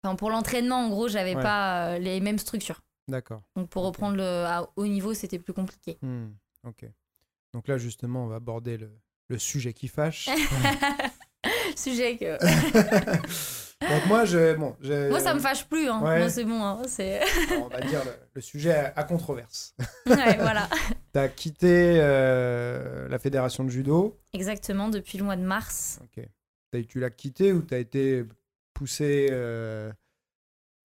enfin, pour l'entraînement, en gros, j'avais Ouais. pas les mêmes structures. D'accord. Donc pour reprendre le à haut niveau, c'était plus compliqué. Hmm, Ok. Donc là, justement, on va aborder le, le sujet qui fâche. Sujet que Donc moi, je, bon, je- moi ça me fâche plus, hein. ouais. c'est bon, hein. c'est on va dire le, le sujet à, à controverse. ouais, voilà. T'as quitté euh, la fédération de judo. Exactement depuis le mois de mars. Ok. Tu l'as quitté ou t'as été poussé euh,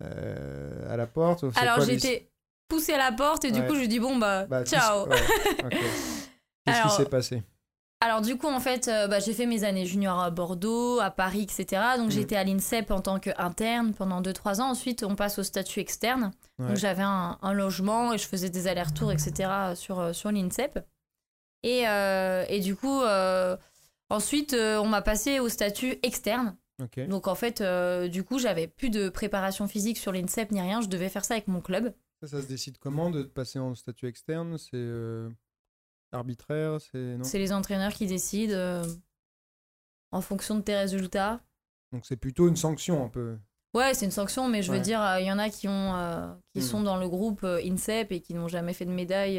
euh, à la porte? Alors j'ai été poussée à la porte et du coup je dis bon bah, Bah, ciao. ouais. Qu'est-ce qui Alors, s'est passé? Alors du coup, en fait, euh, bah, j'ai fait mes années juniors à Bordeaux, à Paris, etc. Donc Mhm. j'étais à l'INSEP en tant qu'interne pendant 2-3 ans. Ensuite, on passe au statut externe. Ouais. Donc j'avais un, un logement et je faisais des allers-retours, etc. sur, euh, sur l'INSEP. Et, euh, et du coup, ensuite, on m'a passé au statut externe. Donc en fait, du coup, j'avais plus de préparation physique sur l'INSEP ni rien. Je devais faire ça avec mon club. Ça, ça se décide comment de passer en statut externe? C'est arbitraire C'est non C'est les entraîneurs qui décident euh, en fonction de tes résultats. Donc c'est plutôt une sanction un peu. Ouais, c'est une sanction, mais je veux dire, euh, il y en a qui ont, euh, qui Hmm. sont dans le groupe INSEP et qui n'ont jamais fait de médaille,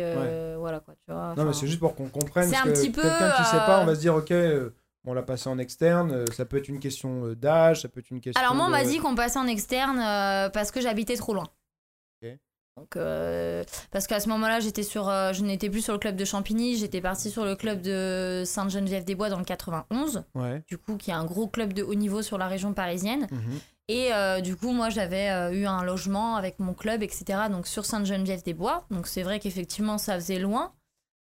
voilà quoi, tu vois. Non, mais c'est juste pour qu'on comprenne. c'est un que petit peu, Quelqu'un qui sait pas, on va se dire, ok, on l'a passé en externe, ça peut être une question d'âge, ça peut être une question. Alors moi, on de- m'a dit qu'on passait en externe parce que j'habitais trop loin. Ok. Donc, euh, parce qu'à ce moment-là, j'étais sur, euh, je n'étais plus sur le club de Champigny, j'étais partie sur le club de Sainte-Geneviève-des-Bois dans le 91, Ouais. du coup, qui est un gros club de haut niveau sur la région parisienne. mhm. Et euh, du coup, moi, j'avais eu un logement avec mon club, etc. Donc sur Sainte-Geneviève-des-Bois. Donc c'est vrai qu'effectivement, ça faisait loin.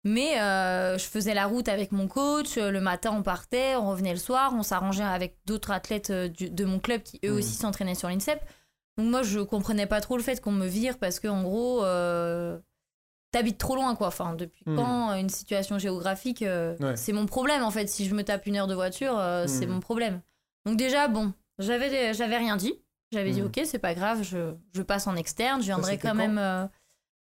Mais je faisais la route avec mon coach. Le matin, on partait, on revenait le soir. On s'arrangeait avec d'autres athlètes du- de mon club qui eux Mhm. aussi s'entraînaient sur l'INSEP. Donc moi, je comprenais pas trop le fait qu'on me vire parce que en gros, euh, t'habites trop loin, quoi. Enfin, depuis Mhm. quand euh, une situation géographique, euh, Ouais. c'est mon problème en fait. Si je me tape une heure de voiture, euh, c'est mon problème. Donc déjà, bon, j'avais j'avais rien dit. J'avais dit Mhm. ok, c'est pas grave, je, je passe en externe, je viendrai quand même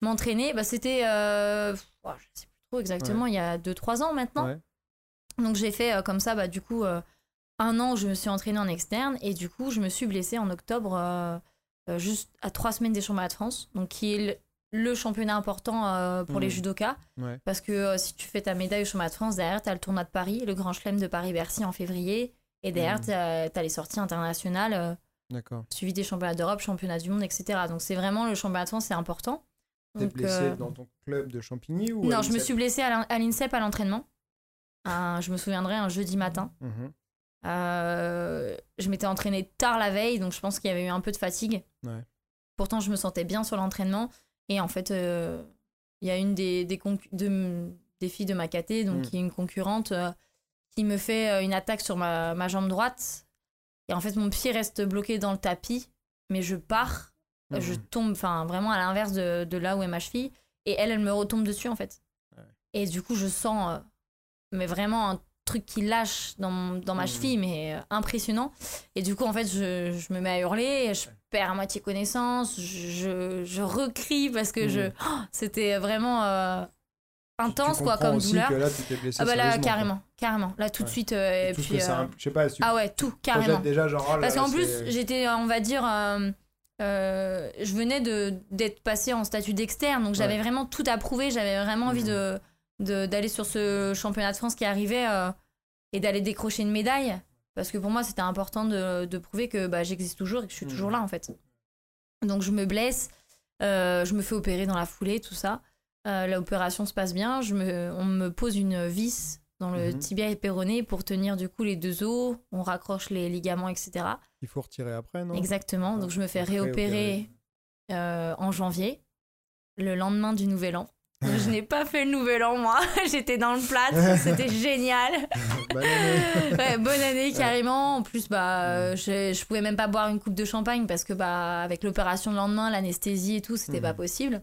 m'entraîner. Bah c'était, oh, je sais plus trop exactement, il y a 2-3 ans maintenant. Ouais. Donc j'ai fait comme ça, bah du coup, un an où je me suis entraînée en externe et du coup, je me suis blessée en octobre, juste à trois semaines des championnats de France, donc qui est le, championnat important euh, pour les judokas. Ouais. Parce que euh, si tu fais ta médaille au championnat de France, derrière, t'as le tournoi de Paris, le Grand Chelem de Paris-Bercy en février. Et derrière, Mhm. t'as as les sorties internationales, euh, suivi des championnats d'Europe, championnats du monde, etc. Donc c'est vraiment le championnat de France, c'est important. T'es Donc, blessé euh, dans ton club de Champigny ou Non, je me suis blessée à l'in- à l'INSEP à l'entraînement. Je me souviendrai un jeudi matin. Mhm. Euh, je m'étais entraînée tard la veille, donc je pense qu'il y avait eu un peu de fatigue. Ouais. Pourtant, je me sentais bien sur l'entraînement. Et en fait, euh, il y a une des, des, concu- de- des filles de ma caté, donc Mm. qui est une concurrente, euh, qui me fait une attaque sur ma, ma jambe droite. Et en fait, mon pied reste bloqué dans le tapis, mais je pars, Mhm. je tombe, enfin vraiment à l'inverse de, de là où est ma cheville. Et elle, elle me retombe dessus en fait. Ouais. Et du coup, je sens, mais vraiment un truc qui lâche dans, dans ma Mhm. cheville, mais euh, impressionnant. Et du coup, en fait, je, je me mets à hurler, je perds à moitié connaissance, je, je recrie parce que je. Mhm. Oh, C'était vraiment euh, intense, Tu quoi, comme aussi douleur. que là, tu blessé. Ah bah là, quoi. carrément, carrément. Là, tout de suite. euh, et Tout puis, ça Je sais pas, si Ah ouais, tout, carrément. déjà genre. oh là Parce qu'en plus, j'étais, on va dire, euh, je venais de, d'être passée en statut d'externe, donc j'avais Ouais. vraiment tout à prouver, j'avais vraiment envie Mhm. de, de- d'aller sur ce championnat de France qui arrivait et d'aller décrocher une médaille. Parce que pour moi, c'était important de, de prouver que bah, j'existe toujours et que je suis Mhm. toujours là, en fait. Donc je me blesse, euh, je me fais opérer dans la foulée, tout ça. Euh, L'opération se passe bien, je me, on me pose une vis dans le Mhm. tibia et péroné pour tenir du coup les deux os, on raccroche les ligaments, etc. Il faut retirer après, non? Exactement. Donc je me fais réopérer euh, en janvier, le lendemain du Nouvel An. Je n'ai pas fait le Nouvel An, moi. J'étais dans le plâtre. C'était génial. Bonne année. Ouais, bonne année, carrément. En plus, bah, je, je pouvais même pas boire une coupe de champagne parce que, bah, avec l'opération le lendemain, l'anesthésie et tout, c'était Mhm. pas possible.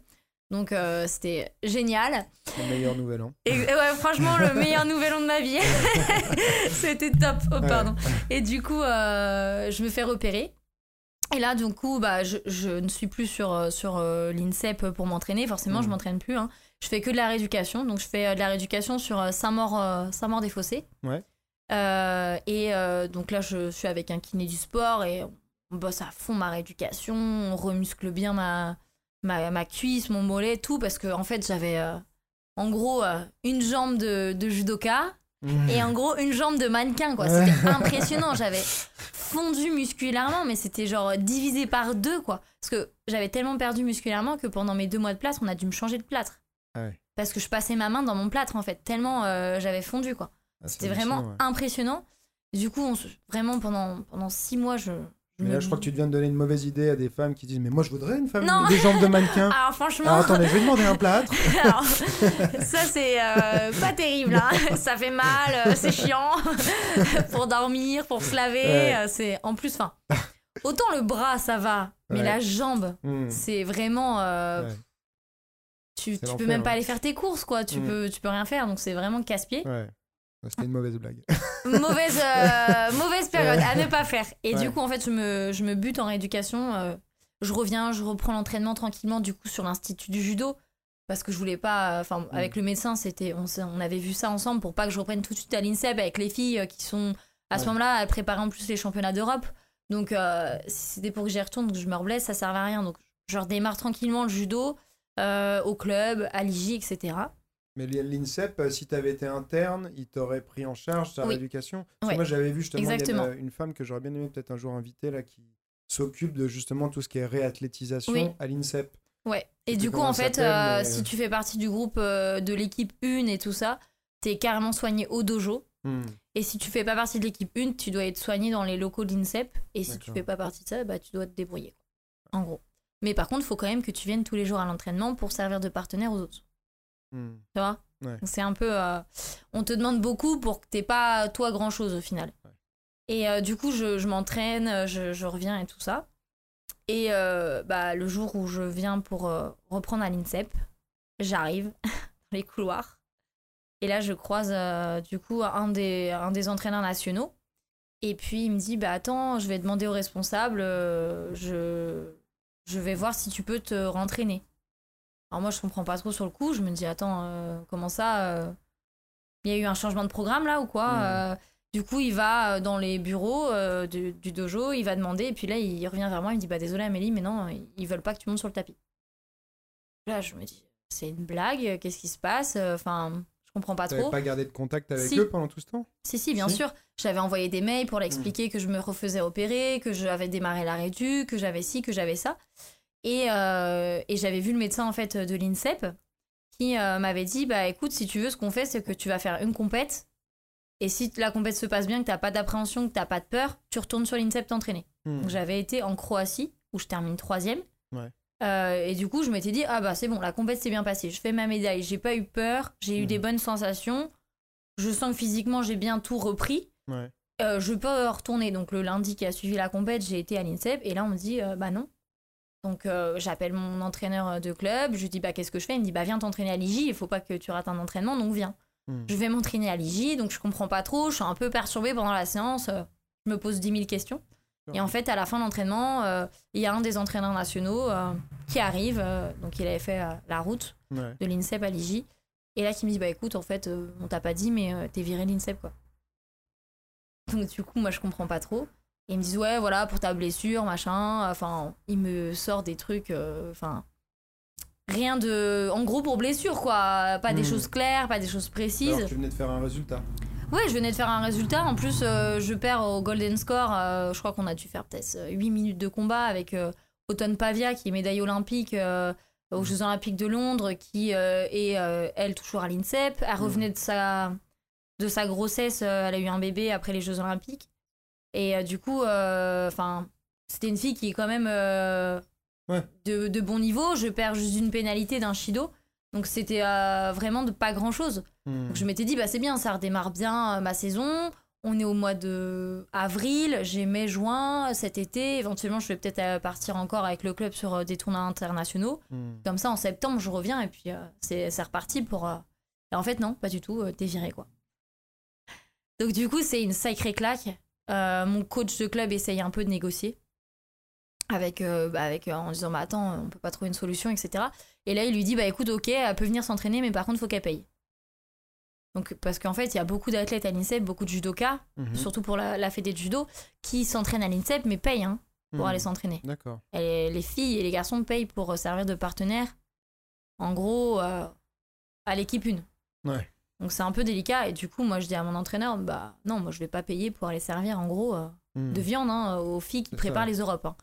Donc, euh, c'était génial. Le meilleur nouvel an. Et ouais, franchement, le meilleur nouvel an de ma vie. C'était top. Oh, pardon. Et du coup, euh, je me fais repérer. Et là, du coup, bah, je, je ne suis plus sur, euh, sur euh, l'INSEP pour m'entraîner. Forcément, je Mhm. m'entraîne plus. hein. Je fais que de la rééducation. Donc, je fais euh, de la rééducation sur euh, Saint-Maur euh, Saint-Maur-des-Fossés. Ouais. Et donc là, je suis avec un kiné du sport et on bosse à fond ma rééducation. On remuscle bien ma, ma, ma cuisse, mon mollet, tout. Parce que, en fait, j'avais en gros une jambe de, de judoka et en gros une jambe de mannequin quoi c'était impressionnant j'avais fondu musculairement mais c'était genre divisé par deux quoi parce que j'avais tellement perdu musculairement que pendant mes deux mois de plâtre on a dû me changer de plâtre Ah ouais. parce que je passais ma main dans mon plâtre en fait tellement euh, j'avais fondu quoi Ah, c'était vraiment ouais. impressionnant du coup on vraiment pendant pendant six mois je Mais là, je crois que tu viens de donner une mauvaise idée à des femmes qui disent Mais moi, je voudrais une femme, Non. des jambes de mannequin. Alors franchement, Alors attendez, je vais demander un plâtre. Alors, ça c'est euh, pas terrible, hein. ça fait mal, euh, c'est chiant pour dormir, pour se laver, Ouais. c'est en plus, enfin, autant le bras ça va, mais la jambe, Hmm. c'est vraiment, euh, Ouais. Tu, tu peux même pas hein. aller faire tes courses quoi, tu Mm. peux, tu peux rien faire, donc c'est vraiment casse-pied. Ouais. C'était une mauvaise blague. mauvaise, euh, mauvaise période à ne pas faire. Et Ouais. du coup, en fait, je me, je me bute en rééducation. euh, je reviens, je reprends l'entraînement tranquillement, du coup, sur l'Institut du judo. Parce que je voulais pas. Enfin, Mm. avec le médecin, c'était, on, avait vu ça ensemble pour pas que je reprenne tout de suite à l'INSEP avec les filles euh, qui sont à ce Ouais. moment-là, elles préparaient en plus les championnats d'Europe. Donc, euh, si c'était pour que j'y retourne, que je me reblesse, ça servait à rien. Donc, je redémarre tranquillement le judo euh, au club, à l'IJ, etc. Mais l'INSEP, euh, si tu avais été interne, il t'aurait pris en charge ta Oui. rééducation. Ouais. Moi, j'avais vu justement une, une femme que j'aurais bien aimé peut-être un jour inviter là, qui s'occupe de justement tout ce qui est réathlétisation Oui. à l'INSEP. Ouais. Et du coup, en fait, euh, mais- si tu fais partie du groupe euh, de l'équipe 1 et tout ça, t'es carrément soigné au dojo. Hmm. Et si tu fais pas partie de l'équipe 1, tu dois être soigné dans les locaux de l'INSEP. Et si tu fais pas partie de ça, bah, tu dois te débrouiller. quoi. En gros. Mais par contre, il faut quand même que tu viennes tous les jours à l'entraînement pour servir de partenaire aux autres. Hmm. Tu vois? Ouais. C'est un peu. euh, on te demande beaucoup pour que t'aies pas toi grand chose au final. Ouais. Et euh, du coup, je, je m'entraîne, je, je reviens et tout ça. Et euh, bah, le jour où je viens pour reprendre à l'INSEP, j'arrive dans les couloirs. Et là, je croise du coup un des, un des entraîneurs nationaux. Et puis il me dit Bah attends, je vais demander au responsable, je, je vais voir si tu peux te rentraîner. Alors moi, je comprends pas trop sur le coup. Je me dis Attends, euh, comment ça euh, Il y a eu un changement de programme là ou quoi Mhm. Euh, Du coup, il va dans les bureaux du, du dojo, il va demander. Et puis là, il revient vers moi, il me dit Bah désolé Amélie, mais non, ils veulent pas que tu montes sur le tapis. Là, je me dis C'est une blague, qu'est-ce qui se passe? Enfin, je comprends pas trop. pas gardé de contact avec Si. eux pendant tout ce temps? Si, si, bien Si. sûr. J'avais envoyé des mails pour l'expliquer que je me refaisais opérer, que j'avais démarré la rédu, que j'avais ci, que j'avais ça. Et, euh, et j'avais vu le médecin en fait de l'INSEP qui euh, m'avait dit bah écoute, si tu veux, ce qu'on fait, c'est que tu vas faire une compète. Et si la compète se passe bien, que t'as pas d'appréhension, que t'as pas de peur, tu retournes sur l'INSEP t'entraîner. Hmm. Donc j'avais été en Croatie où je termine troisième. Ouais. Euh, et du coup, je m'étais dit ah bah c'est bon, la compète s'est bien passée. Je fais ma médaille, j'ai pas eu peur, j'ai eu Mhm. des bonnes sensations. Je sens que physiquement j'ai bien tout repris. Ouais. Euh, je peux retourner. Donc le lundi qui a suivi la compète, j'ai été à l'INSEP et là on me dit euh, bah non. Donc euh, j'appelle mon entraîneur de club, je lui dis bah qu'est-ce que je fais? Il me dit bah viens t'entraîner à l'IJ, il faut pas que tu rates un entraînement donc viens. Hmm. Je vais m'entraîner à l'IJ, donc je comprends pas trop, je suis un peu perturbée pendant la séance, je me pose 10 000 questions. Et en fait, à la fin de l'entraînement, euh, il y a un des entraîneurs nationaux euh, qui arrive, euh, donc il avait fait euh, la route Ouais. de l'INSEP à l'IJ, et là qui me dit bah écoute, en fait, euh, on t'a pas dit, mais euh, t'es viré de l'INSEP quoi. Donc du coup, moi je comprends pas trop. Et ils me disent ouais, voilà, pour ta blessure, machin. Enfin, il me sort des trucs, euh, enfin. rien de. En gros, pour blessure quoi. Pas des Hmm. choses claires, pas des choses précises. Alors, tu venais de faire un résultat. Ouais, je venais de faire un résultat. En plus, euh, je perds au Golden Score. euh, je crois qu'on a dû faire peut-être 8 minutes de combat avec euh, Pavia, qui est médaille olympique euh, aux Jeux Olympiques de Londres, qui euh, est, euh, elle, toujours à l'INSEP. Elle revenait de sa, de sa grossesse. euh, elle a eu un bébé après les Jeux Olympiques. Et euh, du coup, euh, enfin, c'était une fille qui est quand même euh, Ouais. de, de bon niveau. Je perds juste une pénalité d'un Shido. Donc c'était euh, vraiment de pas grand-chose. Hmm. Donc je m'étais dit, bah c'est bien, ça redémarre bien euh, ma saison. On est au mois de avril, j'ai mai, juin, cet été. Éventuellement, je vais peut-être euh, partir encore avec le club sur euh, des tournois internationaux. Hmm. Comme ça, en septembre, je reviens et puis euh, c'est c'est reparti pour. euh, Et en fait, non, pas du tout, euh, t'es viré quoi. Donc du coup, c'est une sacrée claque. Mon coach de club essaye un peu de négocier. Avec, bah, avec, en disant, bah attends, on peut pas trouver une solution, etc. Et là, il lui dit, bah écoute, ok, elle peut venir s'entraîner, mais par contre, faut qu'elle paye. Donc, parce qu'en fait, il y a beaucoup d'athlètes à l'INSEP, beaucoup de judokas, Mhm. surtout pour la, la fédé de judo, qui s'entraînent à l'INSEP, mais payent hein, pour Hmm. aller s'entraîner. D'accord. Et les filles et les garçons payent pour euh, servir de partenaire, en gros, euh, à l'équipe une. Ouais. Donc c'est un peu délicat. Et du coup, moi, je dis à mon entraîneur, bah non, moi, je vais pas payer pour aller servir, en gros, euh, Hmm. de viande hein, aux filles qui préparent ça. les Europes. hein.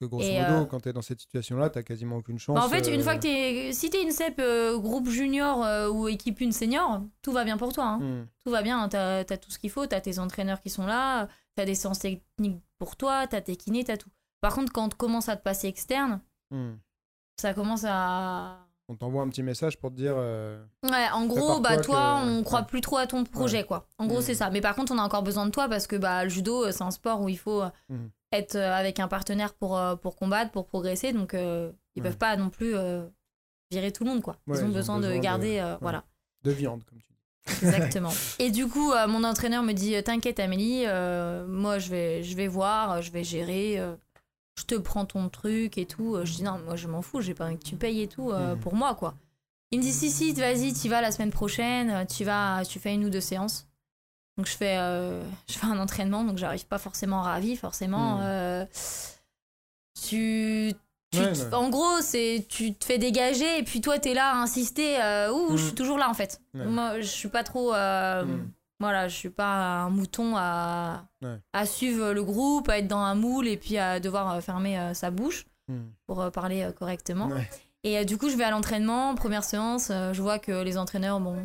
Que grosso Et, modo, euh, quand t'es dans cette situation-là, t'as quasiment aucune chance. Bah, en fait, une euh, fois que t'es. Si t'es une CEP euh, groupe junior ou équipe une senior, tout va bien pour toi. hein. hmm, Tout va bien, t'as as tout ce qu'il faut, t'as tes entraîneurs qui sont là, t'as des séances techniques pour toi, t'as tes kinés, t'as tout. Par contre, quand on commence à te passer externe, hmm. ça commence à. On t'envoie un petit message pour te dire. Ouais, en gros, bah toi, que- on croit ouais. plus trop à ton projet, quoi. En gros, Mm. c'est ça. Mais par contre, on a encore besoin de toi parce que bah, le judo, c'est un sport où il faut. Être euh, avec un partenaire pour, euh, pour combattre, pour progresser. Donc, euh, ils Ouais. peuvent pas non plus euh, virer tout le monde, quoi. Ouais, ils ont besoin, de garder, euh, voilà. de viande, comme tu dis. Exactement. Et du coup, mon entraîneur me dit T'inquiète, Amélie, moi je vais, je vais voir, je vais gérer, je te prends ton truc et tout. Je dis Non, moi je m'en fous, j'ai pas envie que tu payes et tout Mhm. pour moi, quoi. Il me dit Si, si, vas-y, tu vas la semaine prochaine, tu vas, tu fais une ou deux séances. Donc je fais, euh, je fais un entraînement, donc j'arrive pas forcément ravie, forcément. Mhm. Euh, tu. tu Ouais, te- ouais. En gros, c'est tu te fais dégager et puis toi t'es là à insister. euh, ouh, je suis toujours là en fait. Ouais. Moi, je suis pas trop. Mhm. Voilà, je suis pas un mouton à, à suivre le groupe, à être dans un moule et puis à devoir fermer sa bouche Hmm. pour parler correctement. Et du coup, je vais à l'entraînement, première séance, je vois que les entraîneurs, bon,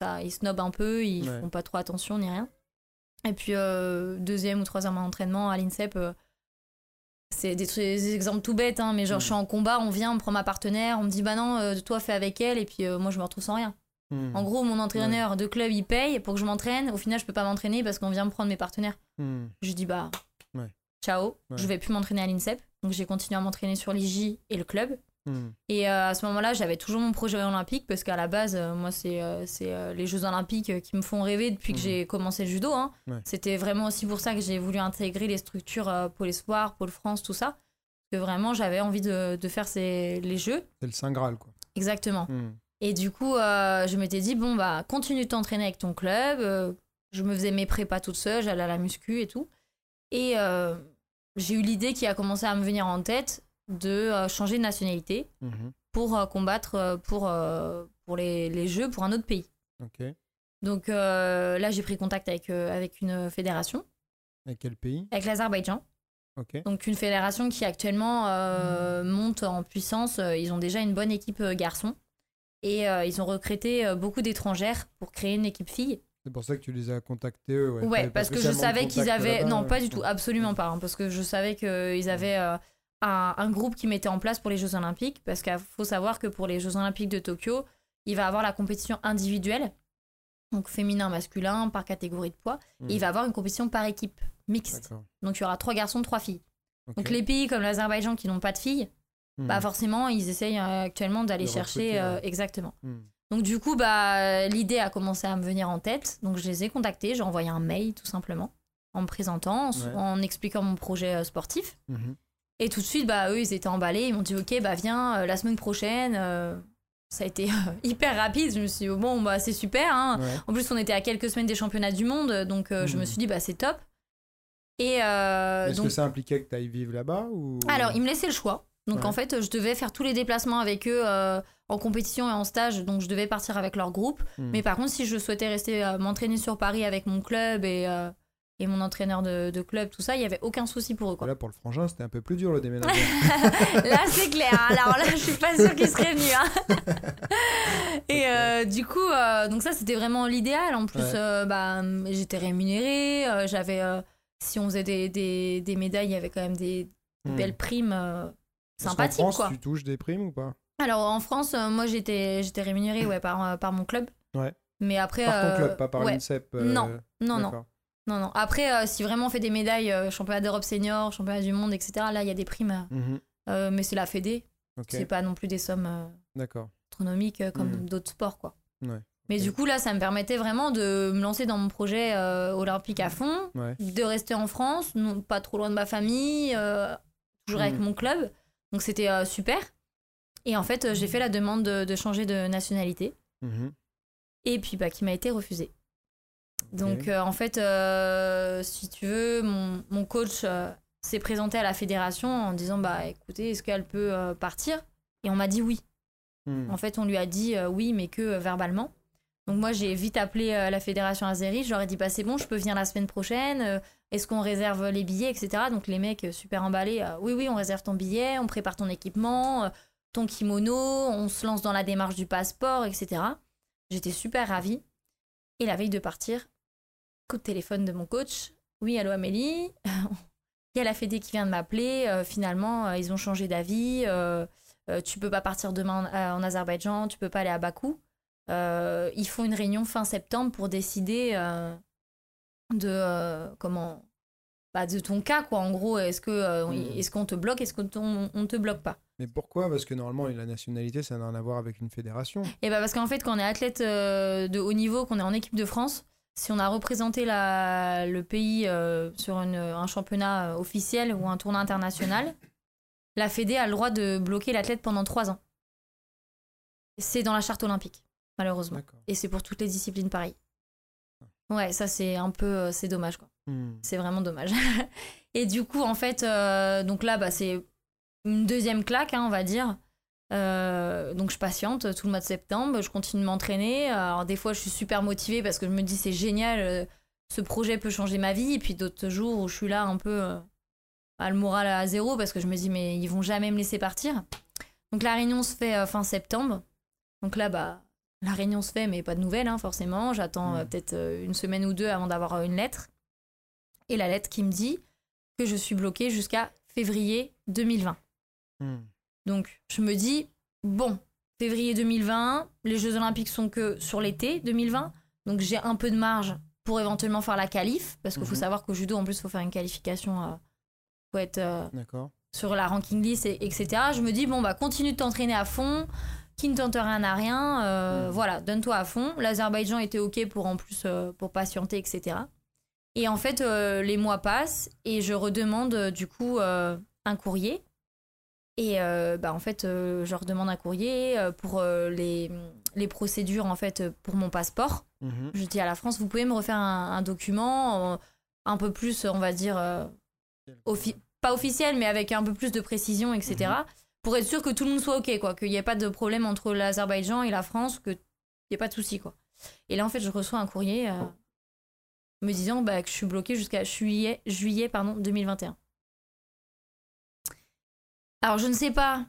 ça, ils snobent un peu, ils Ouais. font pas trop attention ni rien. Et puis, euh, deuxième ou troisième entraînement à l'INSEP, euh, c'est des, exemples tout bêtes, hein, mais genre, Mm. je suis en combat, on vient, on prend ma partenaire, on me dit, bah non, euh, toi, fais avec elle, et puis moi, je me retrouve sans rien. Hmm. En gros, mon entraîneur de club, il paye pour que je m'entraîne. Au final, je peux pas m'entraîner parce qu'on vient me prendre mes partenaires. Hmm. Je dis bah Ouais. ciao, je vais plus m'entraîner à l'INSEP. Donc j'ai continué à m'entraîner sur l'IJ et le club. Hmm. Et euh, à ce moment-là, j'avais toujours mon projet olympique parce qu'à la base, euh, moi, c'est euh, les Jeux olympiques qui me font rêver depuis que Mhm. j'ai commencé le judo. hein. Ouais. C'était vraiment aussi pour ça que j'ai voulu intégrer les structures Pôle Espoir, Pôle France, tout ça. Parce que vraiment, j'avais envie de, de faire ces, les Jeux. C'est le Saint Graal, quoi. Exactement. Hmm. Et du coup, euh, je m'étais dit, bon, bah, continue de t'entraîner avec ton club. Euh, je me faisais mes prépas toute seule, j'allais à la muscu et tout. Et euh, j'ai eu l'idée qui a commencé à me venir en tête de euh, changer de nationalité Mhm. pour euh, combattre euh, pour, pour les, les Jeux pour un autre pays. Ok. Donc là, j'ai pris contact avec, avec une fédération, Et quel pays? Avec l'Azerbaïdjan. Ok. Donc une fédération qui actuellement euh, monte en puissance. Ils ont déjà une bonne équipe euh, garçon. Et euh, ils ont recruté beaucoup d'étrangères pour créer une équipe fille. C'est pour ça que tu les as contactés, eux, ouais. Parce que je savais qu'ils contact avaient. Non, pas du tout, Ouais. absolument pas. hein, parce que je savais qu'ils avaient euh, un, un groupe qui mettait en place pour les Jeux Olympiques. Parce qu'il faut savoir que pour les Jeux Olympiques de Tokyo, il va avoir la compétition individuelle, donc féminin, masculin, par catégorie de poids. Hmm. Et il va avoir une compétition par équipe, mixte. Donc il y aura trois garçons, trois filles. Donc les pays comme l'Azerbaïdjan qui n'ont pas de filles, Hmm. bah forcément, ils essayent euh, actuellement d'aller chercher. euh, exactement. Hmm. Donc du coup, bah, l'idée a commencé à me venir en tête. Donc je les ai contactés, j'ai envoyé un mail tout simplement, en me présentant, en, Ouais. en expliquant mon projet euh, sportif. Mhm. Et tout de suite, bah, eux, ils étaient emballés. Ils m'ont dit, ok, bah viens euh, la semaine prochaine. Euh, ça a été euh, hyper rapide. Je me suis dit, bon, bah c'est super. hein. Ouais. En plus, on était à quelques semaines des championnats du monde, donc je me Mhm. suis dit, bah c'est top. Et Est-ce donc, que ça impliquait que tu ailles vivre là-bas ou... alors, ils me laissaient le choix. Donc, Ouais. en fait, je devais faire tous les déplacements avec eux en compétition et en stage. Donc, je devais partir avec leur groupe. Hmm. Mais par contre, si je souhaitais rester euh, m'entraîner sur Paris avec mon club et, euh, et mon entraîneur de, de club, tout ça, il y avait aucun souci pour eux. Quoi. Là, pour le frangin, c'était un peu plus dur le déménagement. Là, c'est clair. hein. Alors là, je suis pas sûre qu'ils seraient venus. hein. Et euh, du coup, euh, donc ça, c'était vraiment l'idéal. En plus, Ouais. euh, bah, j'étais rémunérée. J'avais, si on faisait des, des, des médailles, il y avait quand même des, des Hmm. belles primes sympathiques, France, quoi. tu touches des primes ou pas? Alors en France, moi, j'étais, j'étais rémunérée ouais, par, par mon club. Ouais. Mais après, Par ton club, pas par ouais. l'INSEP Non, non, non. Non, non. Après, euh, si vraiment on fait des médailles, euh, championnat d'Europe senior, championnat du monde, etc., là, il y a des primes. Mhm. euh, mais c'est la Fédé. Ok, C'est pas non plus des sommes astronomiques comme Mhm. d'autres sports, quoi. Ouais. Mais du coup, là, ça me permettait vraiment de me lancer dans mon projet olympique à fond, Ouais. de rester en France, non, pas trop loin de ma famille, toujours avec Mhm. mon club. Donc c'était super. Et en fait, j'ai fait la demande de, de changer de nationalité. Mhm. Et puis, bah, qui m'a été refusée. Donc, euh, en fait, euh, si tu veux, mon, mon coach euh, s'est présenté à la fédération en disant Bah écoutez, est-ce qu'elle peut partir? Et on m'a dit oui. Hmm. En fait, on lui a dit oui, mais que verbalement. Donc moi j'ai vite appelé la fédération Azeri, je leur ai dit bah c'est bon, je peux venir la semaine prochaine, est-ce qu'on réserve les billets, etc. Donc les mecs super emballés, oui oui on réserve ton billet, on prépare ton équipement, ton kimono, on se lance dans la démarche du passeport, etc. J'étais super ravie. Et la veille de partir, coup de téléphone de mon coach, oui allô Amélie, il y a la fédé qui vient de m'appeler, euh, finalement euh, ils ont changé d'avis, euh, euh, tu peux pas partir demain en, en Azerbaïdjan, tu peux pas aller à Bakou. Ils font une réunion fin septembre pour décider de comment bah, de ton cas quoi. En gros est-ce que Mhm. est-ce qu'on te bloque est-ce qu'on on te bloque pas? Mais pourquoi? Parce que normalement, la nationalité, ça n'a rien à voir avec une fédération. et bah parce qu'en fait quand on est athlète euh, de haut niveau qu'on est en équipe de France si on a représenté la, le pays euh, sur une- un championnat euh, officiel ou un tournoi international la Fédé a le droit de bloquer l'athlète pendant trois ans c'est dans la charte olympique malheureusement. Et c'est pour toutes les disciplines pareil. Ouais, ça c'est un peu, c'est dommage quoi. Hmm. C'est vraiment dommage. et du coup, en fait, euh, donc là, bah, c'est une deuxième claque, hein, on va dire. Euh, donc je patiente tout le mois de septembre, je continue de m'entraîner. Alors des fois, je suis super motivée parce que je me dis c'est génial, euh, ce projet peut changer ma vie. Et puis d'autres jours où je suis là un peu euh, à le moral à zéro parce que je me dis mais ils vont jamais me laisser partir. Donc la réunion se fait fin septembre. Donc là, bah la réunion se fait, mais pas de nouvelles, hein, forcément. J'attends euh, Mm. peut-être une semaine ou deux avant d'avoir une lettre. Et la lettre qui me dit que je suis bloquée jusqu'à février 2020. Hmm. Donc, je me dis, bon, février 2020, les Jeux Olympiques sont que sur l'été 2020. Donc, j'ai un peu de marge pour éventuellement faire la qualif. Parce qu'il faut Mhm. savoir qu'au judo, en plus, il faut faire une qualification. euh, faut être euh, sur la ranking list, et- etc. Je me dis, bon, bah, continue de t'entraîner à fond. Qui ne tente rien à rien. euh, Mhm. Voilà, donne-toi à fond. L'Azerbaïdjan était OK pour en plus pour patienter, etc. Et en fait, les mois passent et je redemande du coup un courrier. Et euh, bah, en fait, euh, je redemande un courrier euh, pour les, les procédures en fait pour mon passeport. Mhm. Je dis à la France, vous pouvez me refaire un, un document un peu plus, on va dire, offi- pas officiel, mais avec un peu plus de précision, etc. Pour être sûr que tout le monde soit OK, quoi. Qu'il n'y ait pas de problème entre l'Azerbaïdjan et la France, qu'il n'y ait pas de souci, quoi. Et là, en fait, je reçois un courrier euh, me disant bah, que je suis bloquée jusqu'à juillet, juillet pardon, 2021. Alors, je ne sais pas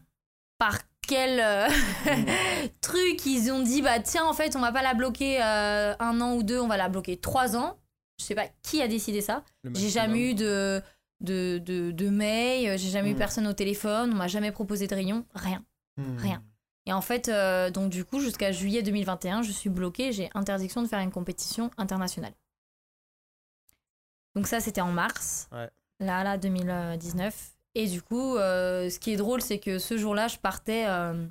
par quel euh, truc ils ont dit bah tiens en fait on va pas la bloquer euh, un an ou deux on va la bloquer trois ans je sais pas qui a décidé ça j'ai jamais eu de de, de, de mail j'ai jamais eu Mm. personne au téléphone on m'a jamais proposé de réunion rien Hmm. rien. et en fait euh, donc du coup jusqu'à juillet 2021 je suis bloquée j'ai interdiction de faire une compétition internationale donc ça c'était en mars Ouais. là là 2019 et du coup euh, ce qui est drôle c'est que ce jour-là je partais euh,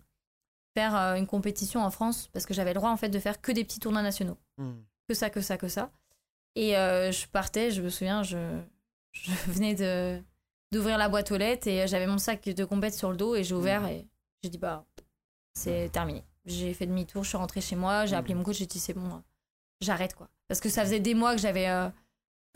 faire euh, une compétition en France parce que j'avais le droit en fait de faire que des petits tournois nationaux Hmm. que ça, que ça, que ça. Et euh, je partais, je me souviens, je, je venais de d'ouvrir la boîte aux lettres et j'avais mon sac de compète sur le dos et j'ai ouvert et j'ai dit bah c'est terminé. J'ai fait demi-tour, je suis rentrée chez moi, j'ai appelé mon coach, j'ai dit c'est bon, j'arrête quoi. Parce que ça faisait des mois que j'avais euh,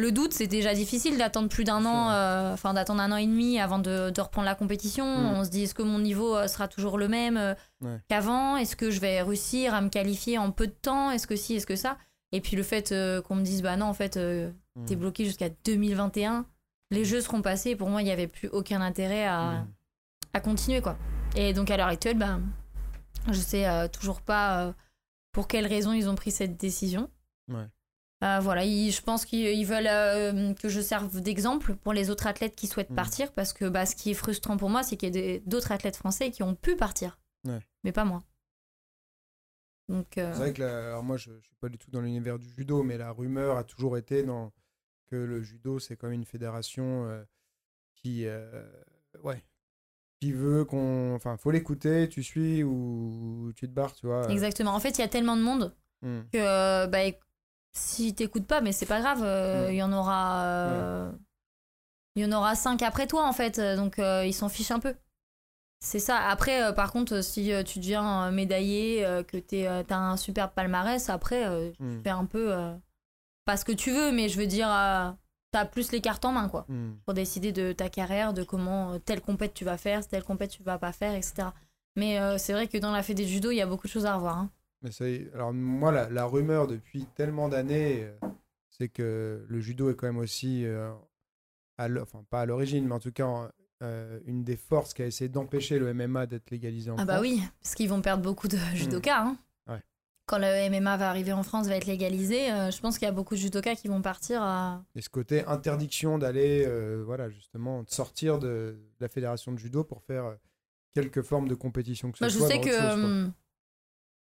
le doute, c'est déjà difficile d'attendre plus d'un an, euh, enfin d'attendre un an et demi avant de, de reprendre la compétition. Mm. On se dit est-ce que mon niveau euh, sera toujours le même euh, Ouais. qu'avant? Est-ce que je vais réussir à me qualifier en peu de temps? Est-ce que si, est-ce que ça? Et puis le fait qu'on me dise bah non en fait Hmm. t'es bloqué jusqu'à 2021, les jeux seront passés. Pour moi il n'y avait plus aucun intérêt à, Hmm. à continuer quoi. Et donc à l'heure actuelle bah je sais euh, toujours pas euh, pour quelles raisons ils ont pris cette décision. Ouais. Euh, voilà, ils- je pense qu'ils ils veulent euh, que je serve d'exemple pour les autres athlètes qui souhaitent Mhm. partir parce que bah, ce qui est frustrant pour moi, c'est qu'il y a d'autres athlètes français qui ont pu partir, Ouais. mais pas moi. Donc, euh, C'est vrai que la- alors moi je, je suis pas du tout dans l'univers du judo, mais la rumeur a toujours été dans, que le judo c'est comme une fédération qui, ouais, qui veut qu'on, enfin faut l'écouter, tu suis ou tu te barres, tu vois. exactement. En fait, il y a tellement de monde Hmm. que bah, si t'écoutes pas, mais c'est pas grave, euh, il y en aura, euh, il y en aura cinq après toi en fait, euh, donc ils s'en fichent un peu. C'est ça. Après, euh, par contre, si euh, tu deviens euh, médaillé, que euh, t'as un super palmarès, après, euh, Hmm. fais un peu pas ce que tu veux, mais je veux dire, t'as plus les cartes en main quoi, Hmm. pour décider de ta carrière, de comment telle compète tu vas faire, telle compète tu vas pas faire, etc. Mais c'est vrai que dans la fédé de judo, il y a beaucoup de choses à revoir. hein. Mais. Alors, moi, la, la rumeur depuis tellement d'années, euh, c'est que le judo est quand même aussi, euh, à enfin, pas à l'origine, mais en tout cas, euh, une des forces qui a essayé d'empêcher le MMA d'être légalisé en Ah bah France. oui, parce qu'ils vont perdre beaucoup de judokas. hein. Hmm. Ouais. Quand le MMA va arriver en France, va être légalisé, euh, je pense qu'il y a beaucoup de judokas qui vont partir à... Et ce côté interdiction d'aller, voilà, justement, de sortir de, de la fédération de judo pour faire euh, quelque forme de compétition que ce Bah, je soit. sais dans que chose,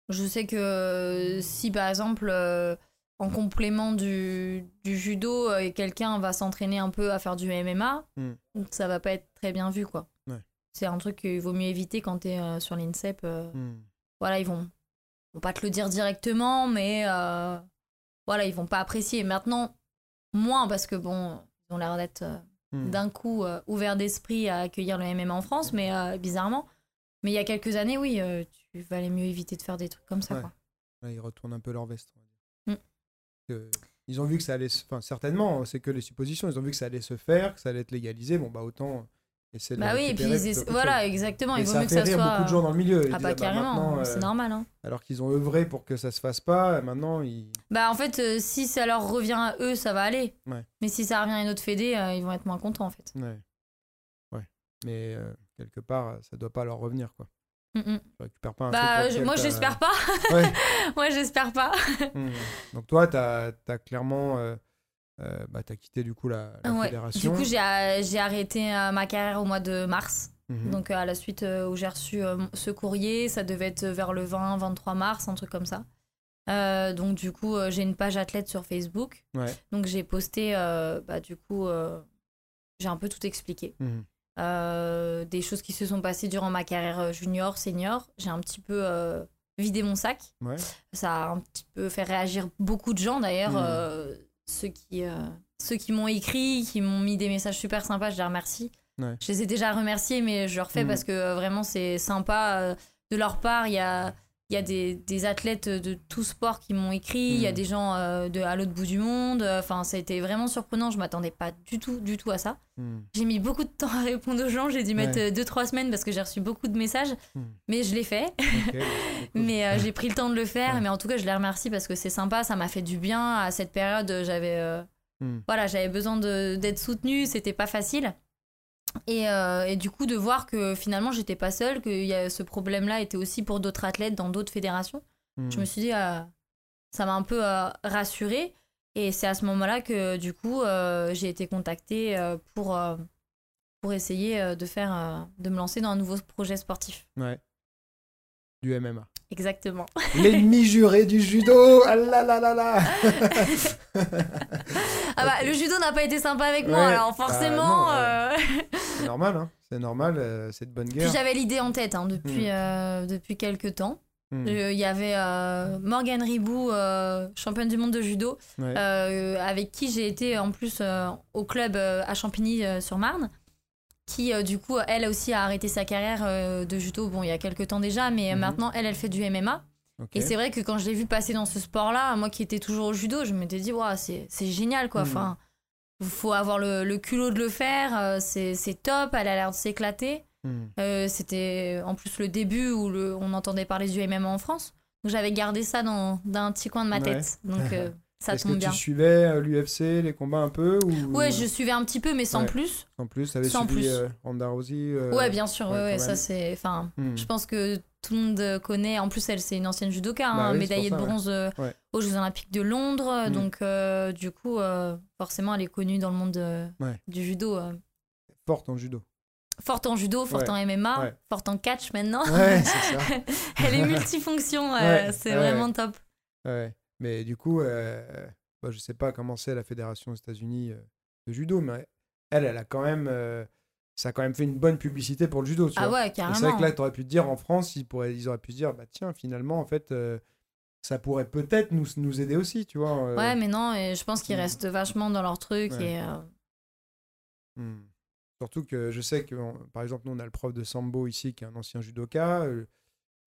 je sais que euh, si par exemple euh, en complément du, du judo euh, quelqu'un va s'entraîner un peu à faire du MMA, Hmm. ça va pas être très bien vu quoi. Ouais. C'est un truc qu'il vaut mieux éviter quand tu es sur l'INSEP. Hmm. voilà, ils vont, vont pas te le dire directement, mais voilà, ils vont pas apprécier. Maintenant, moins parce que bon, ils ont l'air d'être Hmm. d'un coup ouverts d'esprit à accueillir le MMA en France, mais bizarrement. Mais il y a quelques années, oui, euh, tu valais mieux éviter de faire des trucs comme ça. Ouais. Quoi. Là, ils retournent un peu leur veste. Mm. Ils ont vu que ça allait se... Enfin, certainement, c'est que les suppositions. Ils ont vu que ça allait se faire, que ça allait être légalisé. Bon, bah, autant essayer de Bah oui, et puis ils voilà, exactement. Et Il vaut ça mieux a que ça soit. beaucoup de gens dans le milieu. Ils Ah disent, bah bah, carrément, maintenant, c'est euh, normal. Hein. Alors qu'ils ont œuvré pour que ça se fasse pas, maintenant, ils... Bah en fait, euh, si ça leur revient à eux, ça va aller. Ouais. Mais si ça revient à une autre fédé, euh, ils vont être moins contents en fait. Ouais. Ouais. Mais quelque part, ça doit pas leur revenir, quoi. Mm, mm. Tu récupères pas un Bah truc je- moi j'espère pas. Ouais. moi j'espère pas. Donc toi, tu as, clairement... euh, euh, bah, t'as quitté du coup la, la Ouais. fédération. Du coup, j'ai euh, arrêté euh, ma carrière au mois de mars. Mhm. Donc, euh, à la suite euh, où j'ai reçu euh, ce courrier, ça devait être vers le 20-23 mars, un truc comme ça. Euh, donc, du coup, euh, j'ai une page athlète sur Facebook. Ouais. Donc, j'ai posté, euh, bah, du coup, euh, j'ai un peu tout expliqué. Mhm. Euh, des choses qui se sont passées durant ma carrière euh, junior, senior. J'ai un petit peu euh, vidé mon sac. Ouais. Ça a un petit peu fait réagir beaucoup de gens d'ailleurs. Euh, ceux qui, ceux qui m'ont écrit, qui m'ont mis des messages super sympas, je les remercie. Ouais. Je les ai déjà remerciés, mais je le refais Mhm. parce que vraiment c'est sympa. de leur part, il y a, il y a des, des athlètes de tout sport qui m'ont écrit, il y a Mhm. des gens euh, de, à l'autre bout du monde. Enfin, ça a été vraiment surprenant, je m'attendais pas du tout, du tout à ça. Hmm. J'ai mis beaucoup de temps à répondre aux gens, j'ai dû mettre Ouais. 2-3 semaines parce que j'ai reçu beaucoup de messages, Hmm. mais je l'ai fait. Mais euh, j'ai pris le temps de le faire, Ouais. mais en tout cas, je les remercie parce que c'est sympa, ça m'a fait du bien. À cette période, j'avais euh, voilà, j'avais besoin d'être soutenue, c'était pas facile. Et, euh, et du coup, de voir que finalement, j'étais pas seule, que y a, ce problème-là était aussi pour d'autres athlètes dans d'autres fédérations. Hmm. Je me suis dit, euh, ça m'a un peu euh, rassurée. Et c'est à ce moment-là que, du coup, euh, j'ai été contactée euh, pour, pour essayer de, faire, de me lancer dans un nouveau projet sportif. Ouais. Du MMA. Exactement. L'ennemi juré du judo Ah là là là là Ah bah, le judo n'a pas été sympa avec moi, alors forcément. Bah, euh, C'est normal, hein. C'est normal, euh, c'est de bonne guerre. j'avais l'idée en tête hein, depuis, Mm. euh, depuis quelques temps. Hmm. Il y avait Morgane Ribou, championne du monde de judo, Ouais. avec qui j'ai été en plus au club à Champigny-sur-Marne, qui euh, du coup, elle aussi a arrêté sa carrière euh, de judo, bon, il y a quelques temps déjà, mais Mhm. maintenant, elle, elle fait du MMA. Et c'est vrai que quand je l'ai vu passer dans ce sport-là, moi qui étais toujours au judo, je m'étais dit, c'est génial, quoi. Mhm. Enfin, faut avoir le, le culot de le faire, euh, c'est top, elle a l'air de s'éclater. Euh, C'était en plus le début où le, on entendait parler du MMA en France. Donc j'avais gardé ça dans, dans un petit coin de ma Ouais. tête. Donc euh, ça Est-ce tombe que bien. tu suivais l'UFC, les combats un peu ou... Ouais, je suivais un petit peu, mais sans Ouais. plus. En plus, t'avais sans suivi plus. euh, Ronda Rousey euh, ouais, bien sûr. ouais, ça c'est. Enfin, hmm. je pense que tout le monde connaît. En plus, elle c'est une ancienne judoka, Bah hein, oui, médaillée de ça, bronze euh, aux Jeux Olympiques de Londres. Mm. Donc euh, du coup, euh, forcément, elle est connue dans le monde euh, du judo. euh. Forte en judo. Forte en judo, forte en MMA, forte en catch maintenant. Ouais, c'est ça. elle est multifonction. euh, c'est vraiment top. Ouais. Mais du coup, euh, bah, je sais pas comment c'est la fédération aux États-Unis de judo, mais elle, elle a quand même, euh, ça a quand même fait une bonne publicité pour le judo. Tu Ah vois. ouais, carrément. c'est vrai que là, tu aurais pu te dire en France, ils, pourraient, ils auraient pu se dire, bah tiens, finalement, en fait, euh, ça pourrait peut-être nous, nous aider aussi, tu vois. Ouais, mais non, et je pense qu'ils Mm. restent vachement dans leur truc. Ouais. Et, Hmm. Surtout que je sais que, par exemple, nous, on a le prof de sambo ici qui est un ancien judoka.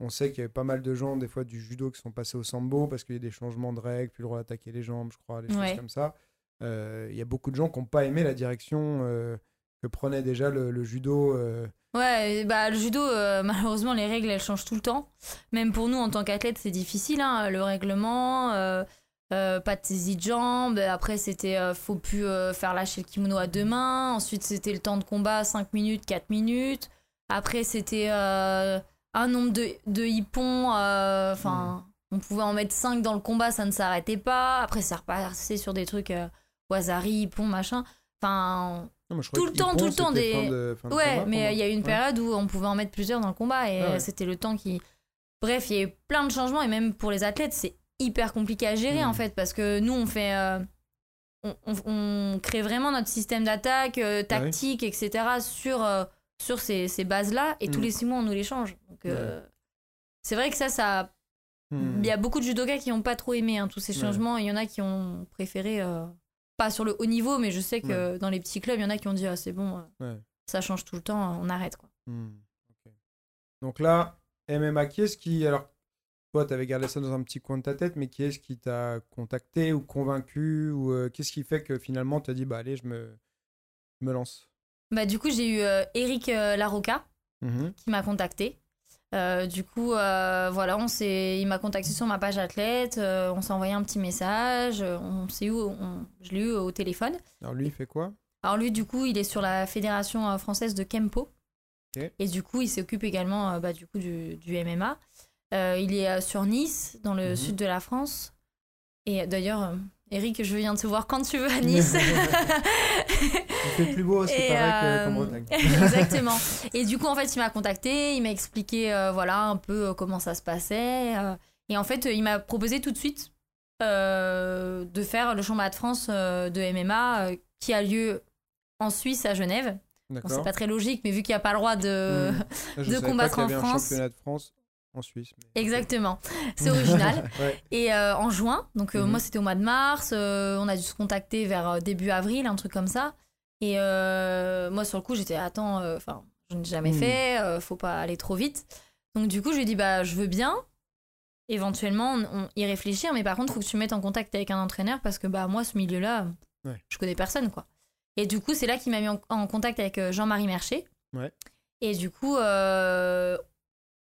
On sait qu'il y avait pas mal de gens, des fois, du judo qui sont passés au sambo parce qu'il y a des changements de règles, plus le droit d'attaquer les jambes, je crois, des Ouais. choses comme ça. Euh, Il y a beaucoup de gens qui n'ont pas aimé la direction euh, que prenait déjà le, le judo euh, Ouais, bah le judo, euh, malheureusement, les règles, elles changent tout le temps. Même pour nous, en tant qu'athlète, c'est difficile. hein, le règlement, euh, pas de saisie de jambes. Après, c'était euh, faut plus euh, faire lâcher le kimono à deux mains. Ensuite, c'était le temps de combat 5 minutes, 4 minutes. Après, c'était un nombre de, de hippons. euh, Enfin, on pouvait en mettre 5 dans le combat, ça ne s'arrêtait pas. Après, ça repassait sur des trucs euh, Wazari, hippon, machin. Enfin, Non, moi, je Tout le temps, tout le temps, des- fin de- fin de Ouais, combat mais il y a eu une. Ouais. période où on pouvait en mettre plusieurs dans le combat et Ah ouais. c'était le temps qui. Bref, il y a eu plein de changements et même pour les athlètes, c'est hyper compliqué à gérer Mm. en fait parce que nous, on fait. euh, on, on- on crée vraiment notre système d'attaque, Ah euh, tactique, etc. sur, sur ces, ces bases-là et tous Mm. les six mois, on nous les change. Donc, euh, c'est vrai que ça, ça. Hmm. Il y a beaucoup de judokas qui n'ont pas trop aimé hein, tous ces changements et il y en a qui ont préféré. euh, pas sur le haut niveau, mais je sais que dans les petits clubs, il y en a qui ont dit ah, c'est bon, euh, ça change tout le temps, on arrête quoi. Hmm, ok. Donc là, MMA, qui est-ce qui. Alors, toi, tu avais gardé ça dans un petit coin de ta tête, mais qui est-ce qui t'a contacté ou convaincu Ou euh, qu'est-ce qui fait que finalement, tu as dit, bah allez, je me, je me lance? Bah, du coup, j'ai eu euh, Eric euh, Larocca Mhm. qui m'a contacté. Euh, du coup, euh, voilà, on il m'a contacté sur ma page athlète, euh, on s'est envoyé un petit message, on eu, on- je l'ai eu au téléphone. Alors, lui, il fait quoi? Alors lui, du coup, il est sur la fédération française de Kempo. Et du coup, il s'occupe également bah, du, coup, du, du MMA. Il est sur Nice, dans le Mhm. sud de la France. Et d'ailleurs, Eric, je viens te voir quand tu veux à Nice. Il fait plus beau, c'est pareil euh, qu'en Bretagne. Exactement. Et du coup, en fait, il m'a contacté, il m'a expliqué euh, voilà, un peu euh, comment ça se passait. euh, et en fait, il m'a proposé tout de suite euh, de faire le championnat de France de MMA qui a lieu en Suisse, à Genève. Bon, c'est pas très logique, mais vu qu'il n'y a pas le droit de. Je de combattre qu'il y avait en un France. championnat de France en Suisse. mais- Exactement. C'est original. Ouais. Et euh, en juin, donc euh, Mhm. moi c'était au mois de mars, euh, on a dû se contacter vers début avril, un truc comme ça. Et moi sur le coup j'étais attends, enfin je n'ai jamais Mhm. fait, faut pas aller trop vite. Donc du coup je lui ai dit bah je veux bien. Éventuellement on, on- y réfléchir, mais par contre faut que tu me mettes en contact avec un entraîneur parce que bah moi ce milieu-là, Ouais. je connais personne quoi. Et du coup c'est là qu'il m'a mis en, en contact avec Jean-Marie Mercher. Ouais. Et du coup euh,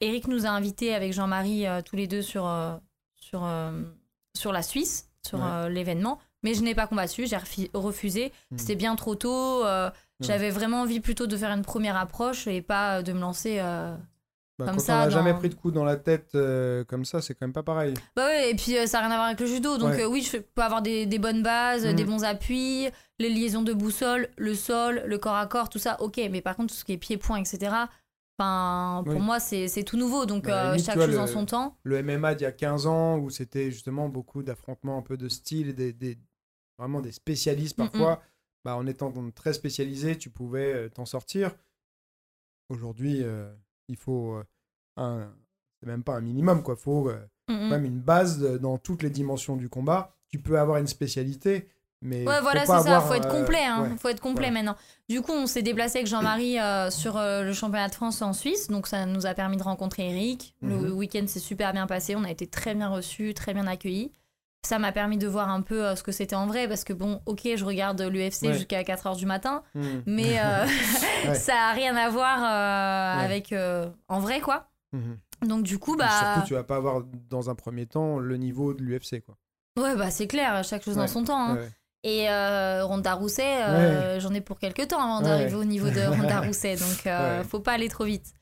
Eric nous a invités avec Jean-Marie euh, tous les deux sur, euh, sur, euh, sur la Suisse, sur Ouais. l'événement. Mais je n'ai pas combattu, j'ai refusé. Hmm. C'était bien trop tôt. Ouais. J'avais vraiment envie plutôt de faire une première approche et pas de me lancer. Bah, Comme quand ça, on n'a jamais pris de coup dans la tête euh, comme ça, c'est quand même pas pareil. Bah ouais, et puis euh, ça n'a rien à voir avec le judo. Donc Ouais. euh, oui, je peux avoir des, des bonnes bases, Mhm. des bons appuis, les liaisons de boussole, le sol, le corps à corps, tout ça, ok. Mais par contre, tout ce qui est pied-point, etc., enfin, pour Oui. moi, c'est tout nouveau. Donc Bah, euh, limite, chaque vois, chose le- en son temps. le MMA d'il y a 15 ans où c'était justement beaucoup d'affrontements un peu de style des, des- vraiment des spécialistes Mm, parfois bah, en étant très spécialisé tu pouvais euh, t'en sortir aujourd'hui euh, il faut euh, un c'est même pas un minimum quoi faut euh, Mm, mm. quand même une base de- dans toutes les dimensions du combat tu peux avoir une spécialité mais Ouais, voilà, c'est ça. avoir, faut être euh, complet. Hein. ouais. Faut être complet Voilà. maintenant. Du coup, on s'est déplacé avec Jean-Marie euh, sur euh, le championnat de France en Suisse. Donc, ça nous a permis de rencontrer Eric. Le Mhm. week-end s'est super bien passé. On a été très bien reçus, très bien accueillis. Ça m'a permis de voir un peu euh, ce que c'était en vrai. Parce que, bon, ok, je regarde l'UFC Ouais. jusqu'à 4 h du matin. Hmm. Mais Ouais. ça a rien à voir avec en vrai, quoi. Mhm. Donc, du coup, Et bah. surtout tu vas pas avoir dans un premier temps le niveau de l'UFC quoi Ouais, bah, c'est clair. Chaque chose dans son temps. hein. Et euh, Ronda Rousset, euh, j'en ai pour quelques temps avant Ouais. d'arriver au niveau de Ronda Rousset, donc euh, Ouais. faut pas aller trop vite.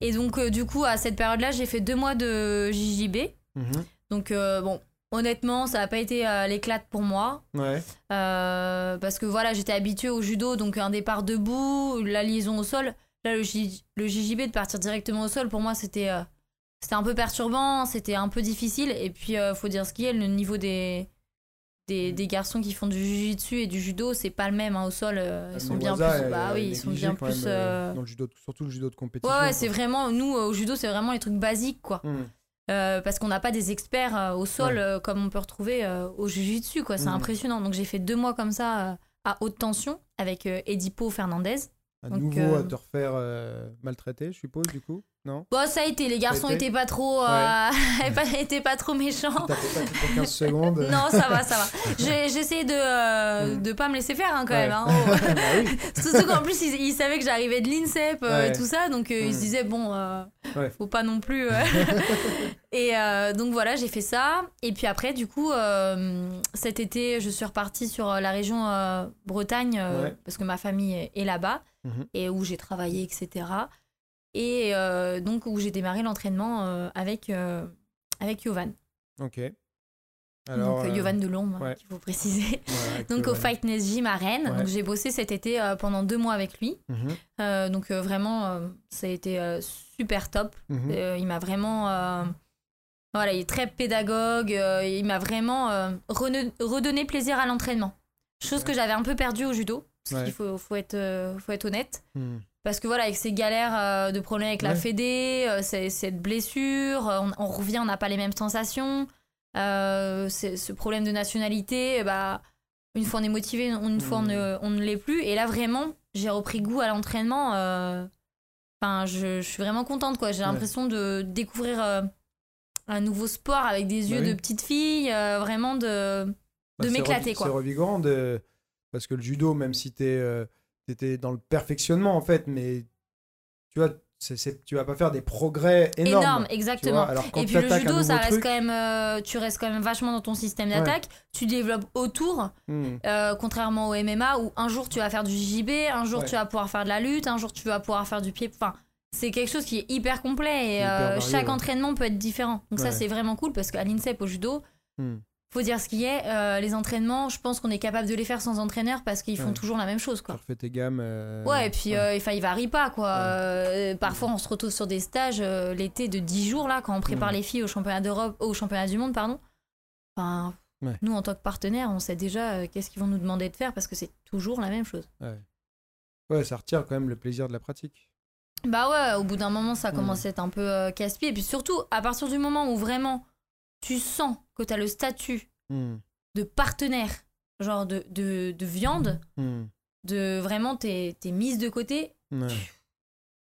Et donc, euh, du coup, à cette période-là, j'ai fait deux mois de JJB. Mhm. Donc, bon, honnêtement, ça n'a pas été l'éclate pour moi. parce que voilà, j'étais habituée au judo, donc un départ debout, la liaison au sol. Là, le, J- le JJB, de partir directement au sol, pour moi, c'était c'était un peu perturbant, c'était un peu difficile. Et puis, euh, faut dire ce qui est, le niveau des, des, des garçons qui font du jujitsu et du judo, c'est pas le même hein, au sol. euh, ils Le sont bien plus. est- Bah oui, ils sont bien plus. même, euh, dans le judo, surtout le judo de compétition. Ouais, c'est vraiment. Nous, euh, au judo, c'est vraiment les trucs basiques, quoi. Hmm. Euh, parce qu'on n'a pas des experts euh, au sol Ouais. comme on peut retrouver au jujitsu, quoi. C'est Mhm. impressionnant. Donc j'ai fait deux mois comme ça à haute tension avec Edipo Fernandez. À Donc, nouveau à te refaire maltraiter, je suppose, du coup. Non? Bon, ça a été, les garçons été? étaient pas trop, euh, pas- étaient pas trop méchants. T'as fait pas tout pour 15 secondes Non, ça va, ça va. Essayé de, euh, de pas me laisser faire hein, quand Ouais. même. hein. Oh. Bah oui. Surtout qu'en plus, ils, ils savaient que j'arrivais de l'INSEP euh, Ouais. et tout ça, donc euh, ils Mm. se disaient, bon, euh, Ouais. faut pas non plus. et donc voilà, j'ai fait ça. Et puis après, du coup, cet été, je suis repartie sur la région Bretagne, parce que ma famille est, là-bas, Mhm. et où j'ai travaillé, etc. Et euh, donc où j'ai démarré l'entraînement euh, avec, euh, avec Yovan. Ok. Alors, donc Yovan de Lombe, ouais. qu'il faut préciser. ouais, Donc au Fightness Gym à Rennes. Ouais. Donc j'ai bossé cet été pendant deux mois avec lui. Mhm, donc vraiment, ça a été super top. mhm. Il m'a vraiment... voilà, il est très pédagogue. euh, il m'a vraiment euh, redonné plaisir à l'entraînement. Chose que j'avais un peu perdue au judo. Parce Ouais. qu'il faut, faut, être, euh, faut être honnête. Mhm. Parce que voilà, avec ces galères euh, de problèmes avec la fédé, euh, ces- cette blessure, euh, on, on revient, on n'a pas les mêmes sensations. Euh, ce problème de nationalité, bah, une fois on est motivé, une fois on ne, on ne l'est plus. Et là, vraiment, j'ai repris goût à l'entraînement. euh, Enfin, je, je suis vraiment contente, quoi. J'ai Ouais. l'impression de découvrir euh, un nouveau sport avec des yeux Bah oui. de petite fille, vraiment de. Bah, de m'éclater, quoi. C'est revigorant de... parce que le judo, même si t'es t'étais dans le perfectionnement en fait, mais tu vois, c'est- tu vas pas faire des progrès énormes. Énorme, exactement. Alors Et puis le judo, ça reste truc, quand même, euh, tu restes quand même vachement dans ton système Ouais. d'attaque. Tu développes autour, hmm, euh, contrairement au MMA où un jour tu vas faire du JB, un jour Ouais. tu vas pouvoir faire de la lutte, un jour tu vas pouvoir faire du pied. Enfin, c'est quelque chose qui est hyper complet et hyper euh, varié, chaque ouais. entraînement peut être différent. Donc ça, c'est vraiment cool parce qu'à l'INSEP au judo, hmm. Faut dire ce qui est, euh, les entraînements, je pense qu'on est capable de les faire sans entraîneur parce qu'ils font Ouais. toujours la même chose, Tu quoi. refais tes gammes. euh, Ouais, et puis ouais. euh, enfin, il varie pas quoi. Ouais. Euh, parfois on se retrouve sur des stages euh, l'été de 10 jours là quand on prépare les filles au championnat d'Europe, au championnat du monde pardon. Enfin, nous en tant que partenaire, on sait déjà euh, qu'est-ce qu'ils vont nous demander de faire parce que c'est toujours la même chose. Ouais. Ça retire quand même le plaisir de la pratique. Bah ouais, au bout d'un moment ça Mm. commence à être un peu euh, casse-pied et puis surtout à partir du moment où vraiment tu sens que tu as le statut Hmm, de partenaire, genre de, de, de viande, hmm. de vraiment t'es t'es mise de côté, Ouais,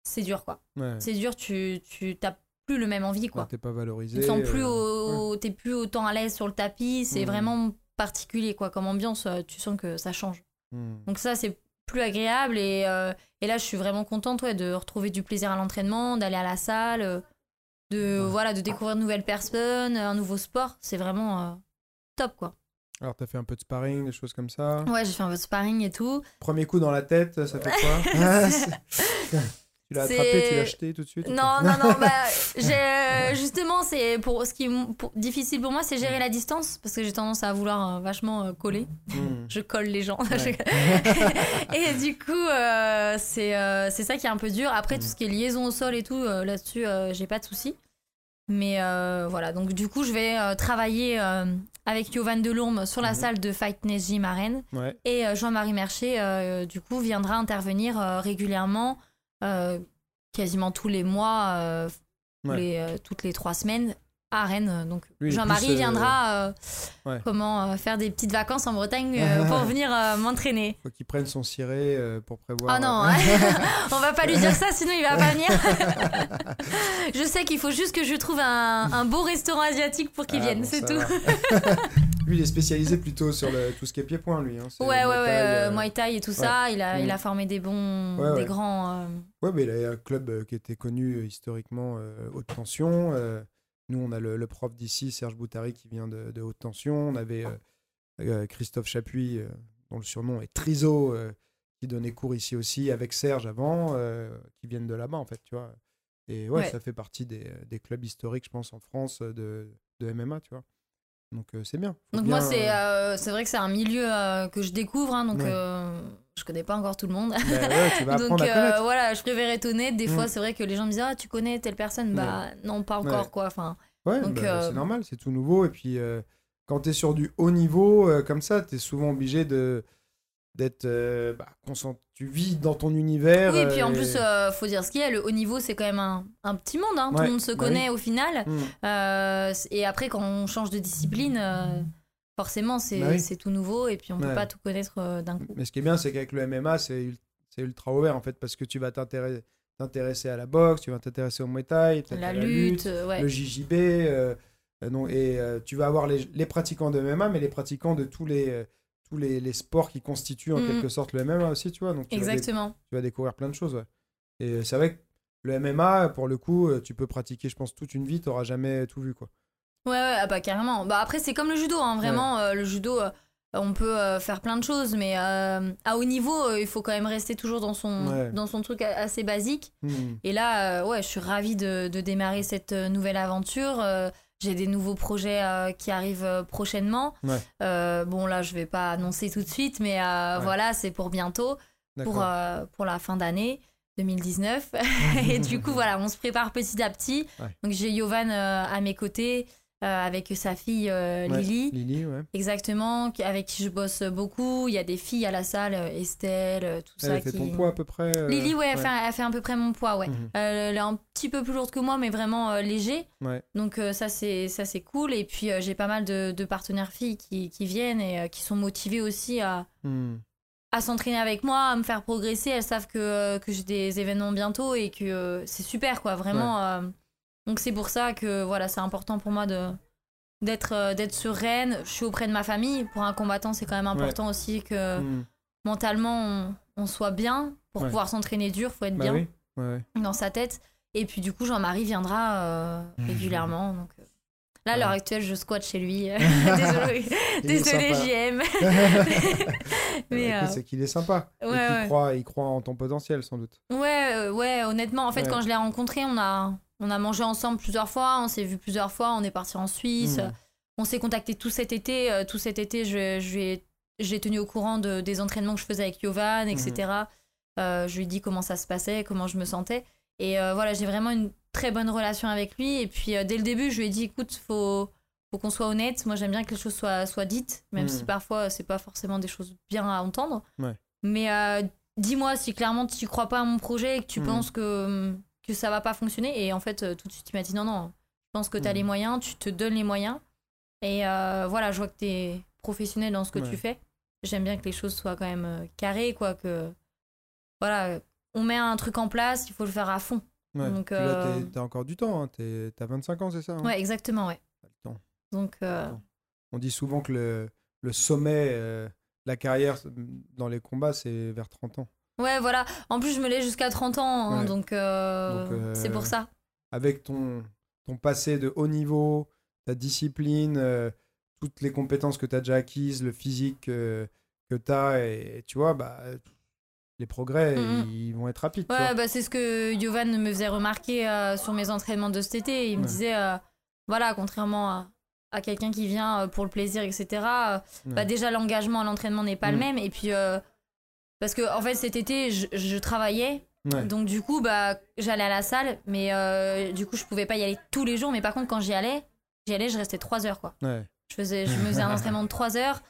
c'est dur quoi. ouais. C'est dur, tu tu t'as plus le même envie quoi. Ouais, T'es pas valorisé. Tu sens plus euh, au... t'es plus autant à l'aise sur le tapis, c'est Mhm. vraiment particulier quoi comme ambiance, euh, tu sens que ça change. hmm. Donc ça c'est plus agréable et, euh, et là je suis vraiment contente ouais, de retrouver du plaisir à l'entraînement, d'aller à la salle, euh, de Ouais. voilà de découvrir de nouvelles personnes, un nouveau sport, c'est vraiment euh, top quoi. Alors t'as fait un peu de sparring, des choses comme ça. Ouais j'ai fait un peu de sparring et tout. Premier coup dans la tête, ça fait quoi Tu l'as attrapé, tu l'as jeté tout de suite Non, non, non, bah, j'ai, euh, justement, c'est pour ce qui est pour- difficile pour moi, c'est gérer la distance parce que j'ai tendance à vouloir euh, vachement euh, coller. Hmm. Je colle les gens. Ouais. et du coup, euh, c'est, euh, c'est ça qui est un peu dur. Après, tout Mm. ce qui est liaison au sol et tout, euh, là-dessus, euh, j'ai pas de soucis. Mais euh, voilà, donc du coup, je vais euh, travailler euh, avec Yovan Delourme sur la Mhm. salle de Fightness Gym à Rennes. Ouais. Et euh, Jean-Marie Mercier, euh, du coup, viendra intervenir euh, régulièrement, quasiment tous les mois, euh, tous Ouais. les, euh, toutes les trois semaines à Rennes. Donc il est Jean-Marie euh, viendra euh, ouais. comment euh, faire des petites vacances en Bretagne euh, pour venir euh, m'entraîner. Faut qu'il prenne son ciré euh, pour prévoir. Ah non, euh, on va pas lui dire ça, sinon il va pas venir. je sais qu'il faut juste que je trouve un, un beau restaurant asiatique pour qu'il ah, vienne, bon, c'est tout. lui, il est spécialisé plutôt sur le, tout ce qui est pied-point, lui. hein. Ouais, ouais, ouais, euh, euh, Muay Thai et tout ça, il a, Mm. il a formé des bons, Ouais, des grands. euh, Ouais, mais il a un club euh, qui était connu euh, historiquement euh, haute tension. Nous, on a le, le prof d'ici, Serge Boutari, qui vient de, de haute tension. On avait euh, euh, Christophe Chapuis, euh, dont le surnom est Triso, euh, qui donnait cours ici aussi avec Serge avant, qui viennent de là-bas, en fait, tu vois. Et ouais, Ouais. ça fait partie des, des clubs historiques, je pense, en France de, de MMA, tu vois. Donc c'est bien. Faut Donc bien, moi, c'est c'est vrai que c'est un milieu que je découvre, hein, donc Ouais. Je connais pas encore tout le monde. bah ouais, tu vas donc à euh, voilà, je préfère être honnête. Des Mm. fois, c'est vrai que les gens me disent ah tu connais telle personne, bah non pas encore Ouais. quoi. Enfin Ouais, bah, euh, c'est normal, c'est tout nouveau. Et puis, euh, quand tu es sur du haut niveau, comme ça, tu es souvent obligé de d'être euh, bah, tu vis dans ton univers oui, puis en plus, euh, faut dire ce qu'il y a. Le haut niveau, c'est quand même un, un petit monde. hein, Tout le monde se bah connaît au final. Euh, et après, quand on change de discipline, forcément, c'est Bah oui. c'est tout nouveau et puis on peut Ouais. pas tout connaître euh, d'un coup. mais ce qui est bien c'est qu'avec le MMA c'est ul- c'est ultra ouvert en fait parce que tu vas t'intéresser t'intéresser à la boxe, tu vas t'intéresser au Muay Thai, La à lutte, euh, ouais. le JJB. euh, euh, non, et euh, tu vas avoir les, les pratiquants de MMA, mais les pratiquants de tous les, tous les, les sports qui constituent en Mhm. quelque sorte le MMA aussi, tu vois. Donc tu vas, dé- Exactement. tu vas découvrir plein de choses. ouais. Et c'est vrai que le MMA, pour le coup, tu peux pratiquer, je pense, toute une vie, tu n'auras jamais tout vu. quoi. Ouais, ouais, ah bah carrément. Bah après, c'est comme le judo, hein, vraiment. euh, le judo, euh, on peut euh, faire plein de choses, mais à haut niveau, il faut quand même rester toujours dans son, Ouais. dans son truc a- assez basique. Hmm. Et là, ouais, je suis ravie de, de démarrer cette nouvelle aventure. J'ai des nouveaux projets euh, qui arrivent prochainement. Ouais. Euh, bon, là, je vais pas annoncer tout de suite, mais euh, Ouais. voilà, c'est pour bientôt, pour, pour la fin d'année 2019. et du coup, voilà, on se prépare petit à petit. Ouais. Donc, j'ai Yovan à mes côtés euh, avec sa fille euh, Ouais, Lily. Lily, ouais. Exactement, avec qui je bosse beaucoup. Il y a des filles à la salle, euh, Estelle, tout Elle ça. fait qui... ton poids à peu près euh, Lily, ouais, Elle, fait, elle fait à peu près mon poids, ouais. Mhm. Elle est un petit peu plus lourde que moi, mais vraiment léger. Donc ça, c'est ça c'est cool. Et puis j'ai pas mal de, de partenaires filles qui, qui viennent et qui sont motivées aussi à, Hmm. à s'entraîner avec moi, à me faire progresser. Elles savent que, que j'ai des événements bientôt et que c'est super, quoi. Vraiment. Donc c'est pour ça que voilà, c'est important pour moi de d'être euh, d'être sereine. Je suis auprès de ma famille. Pour un combattant, c'est quand même important aussi que Hmm. mentalement on, on soit bien pour Ouais. pouvoir s'entraîner dur. Faut être Bah bien oui. Ouais, ouais. dans sa tête. Et puis du coup, Jean-Marie viendra euh, régulièrement. Donc, euh, là, à l'heure actuelle, je squatte chez lui. Désolé, Il. JM. Mais Bah, euh, C'est qu'il est sympa. et ouais. croit, il croit en ton potentiel, sans doute. ouais, ouais, honnêtement, en fait, quand je l'ai rencontré, on a, on a mangé ensemble plusieurs fois, on s'est vu plusieurs fois, on est parti en Suisse. Hmm. On s'est contacté tout cet été. euh, tout cet été, je, je j'ai tenu au courant de, des entraînements que je faisais avec Yovan, etc. Euh, je lui ai dit comment ça se passait, comment je me sentais. Et euh, voilà, j'ai vraiment une très bonne relation avec lui. Et puis, euh, dès le début, je lui ai dit écoute, faut, faut qu'on soit honnête. Moi, j'aime bien que les choses soient, soient dites, même si parfois, c'est pas forcément des choses bien à entendre. Ouais. Mais dis-moi si clairement tu crois pas à mon projet et que tu penses que, que ça va pas fonctionner. Et en fait, euh, tout de suite, il m'a dit non, non, je pense que tu as les moyens, tu te donnes les moyens. Et euh, voilà, je vois que tu es professionnel dans ce que Ouais. tu fais. J'aime bien que les choses soient quand même euh, carrées, quoi. Que voilà, on met un truc en place, il faut le faire à fond. Ouais. Donc, là, euh, t'as encore du temps. Hein. T'as 25 ans, c'est ça hein? Ouais, exactement, ouais. T'as le temps. Donc, euh. On dit souvent que le, le sommet, la carrière dans les combats, c'est vers 30 ans. Ouais, voilà. En plus, je me l'ai jusqu'à 30 ans, hein, Ouais. donc euh, Donc, euh, c'est pour ça. Avec ton, ton passé de haut niveau, ta discipline, euh, toutes les compétences que tu as déjà acquises, le physique que tu as, et, tu vois, bah, les progrès, Mhm. ils vont être rapides. Ouais, bah, c'est ce que Yovan me faisait remarquer sur mes entraînements de cet été. Il me Ouais. disait, voilà, contrairement à, à quelqu'un qui vient pour le plaisir, etc., Ouais. bah, déjà l'engagement à l'entraînement n'est pas le Mm. même. Et puis, parce que en fait, cet été, je, je travaillais. Ouais. Donc, du coup, bah, j'allais à la salle, mais euh, du coup, je pouvais pas y aller tous les jours. Mais par contre, quand j'y allais, j'y allais, je restais 3 heures, quoi. Ouais. Je, faisais, je me faisais un entraînement de 3 heures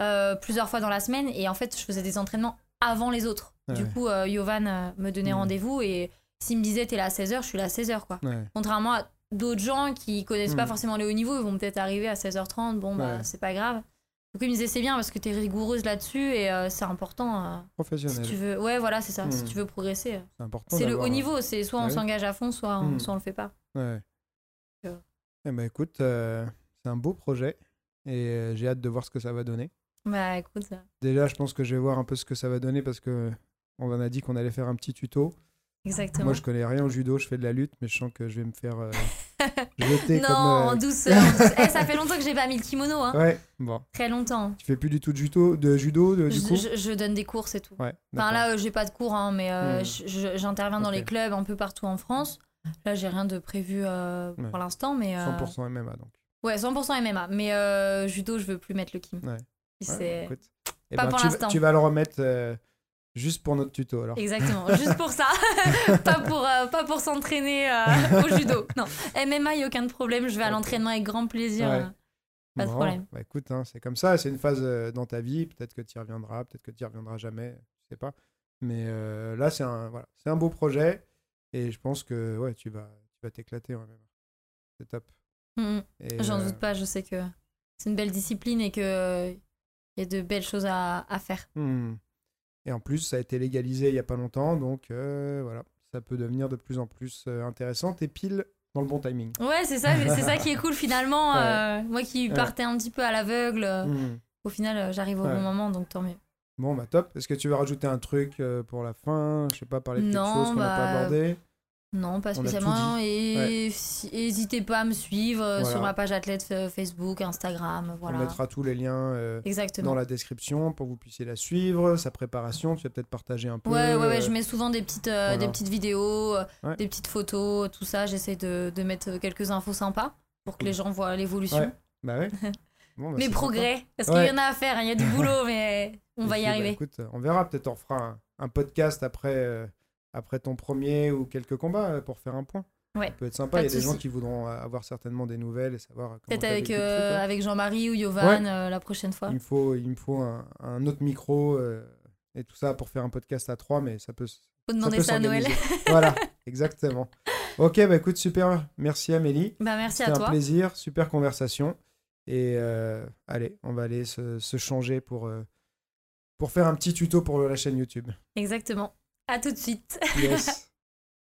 euh, plusieurs fois dans la semaine et en fait je faisais des entraînements avant les autres. Du coup, euh, Yovan me donnait Mhm. rendez-vous et s'il me disait t'es là à 16h, je suis là à 16h quoi. Contrairement à d'autres gens qui connaissent pas Mhm. forcément les hauts niveaux, ils vont peut-être arriver à 16h30, bon bah c'est pas grave. Coup, il me disait c'est bien parce que t'es rigoureuse là-dessus et euh, c'est important. euh, si Professionnel. tu veux, ouais voilà c'est ça. Si Mhm. tu veux progresser, euh, C'est important. c'est le haut niveau. C'est soit on s'engage à fond, soit, on- Mhm. soit on le fait pas. Ouais. Euh. Eh ben, écoute, c'est un beau projet et j'ai hâte de voir ce que ça va donner. Bah écoute, ça- Déjà, je pense que je vais voir un peu ce que ça va donner parce que on en a dit qu'on allait faire un petit tuto. Exactement. Moi, je connais rien au judo, je fais de la lutte, mais je sens que je vais me faire euh, jeter non, comme. en euh, douceur. en douceur. Eh, ça fait longtemps que j'ai pas mis le kimono, hein. Ouais, bon. Très longtemps. Tu fais plus du tout de judo, de judo de- du Je, coup? je- je donne des cours, c'est tout. Ouais. Enfin là, euh, j'ai pas de cours, hein, mais euh, Hmm. j'interviens dans les clubs un peu partout en France. Là, j'ai rien de prévu euh, Ouais. pour l'instant, mais euh, 100% MMA donc. ouais, 100% MMA. Mais judo, je veux plus mettre le kim. Ouais. C'est. Eh pas ben, pour tu, vas- l'instant. tu vas le remettre juste pour notre tuto alors. exactement, juste pour ça, pas pour euh, pas pour s'entraîner euh, au judo. Non, MMA, y a aucun problème. Je vais à l'entraînement avec grand plaisir. Ouais. pas de problème. Bah écoute, hein, c'est comme ça, c'est une phase euh, dans ta vie. Peut-être que tu y reviendras, peut-être que tu y reviendras jamais, je sais pas. Mais là, c'est un, voilà, c'est un beau projet et je pense que ouais, tu vas, tu vas t'éclater MMA. C'est top. Mm, mm. Et, J'en doute pas. Je sais que c'est une belle discipline et que euh, y a de belles choses à, à faire. hmm. Et en plus, ça a été légalisé il y a pas longtemps, donc euh, voilà. ça peut devenir de plus en plus euh, intéressant. T'es pile dans le bon timing. Ouais, c'est ça, c'est ça qui est cool finalement. Ouais. euh, moi qui Ouais. partais un petit peu à l'aveugle, Hmm. au final, j'arrive au Ouais. bon moment, donc tant mieux. Bon, bah top. Est-ce que tu veux rajouter un truc pour la fin? Je sais pas, parler de quelque chose qu'on n'a pas bah, abordé? Non, pas spécialement. Et si- n'hésitez pas à me suivre euh, Voilà. sur ma page athlète euh, Facebook, Instagram, voilà. On mettra tous les liens euh, dans la description pour que vous puissiez la suivre, sa préparation. Tu vas peut-être partager un peu. Ouais, ouais, ouais, euh, je mets souvent des petites, euh, voilà. des petites vidéos, Ouais. des petites photos, tout ça. J'essaie de, de mettre quelques infos sympas pour que les gens voient l'évolution. Bah ouais. Bon, bah, Mes progrès, parce qu'il y en a à faire, hein, il y a du boulot, mais on Et va y bah, arriver. écoute, on verra. Peut-être on fera un, un podcast après, après ton premier ou quelques combats euh, pour faire un point. Ouais. Ça peut être sympa. Il y a de des gens qui voudront euh, avoir certainement des nouvelles et savoir Peut-être avec, euh, avec Jean-Marie ou Yovan Ouais. euh, la prochaine fois. Il me faut, il me faut un, un autre micro euh, et tout ça pour faire un podcast à trois, mais ça peut. Faut demander ça à Noël. voilà, exactement. Ok, bah écoute, super. Merci Amélie. bah, merci à un toi. plaisir, super conversation. Et allez, on va aller se, se changer pour, pour faire un petit tuto pour la chaîne YouTube. Exactement. À tout de suite.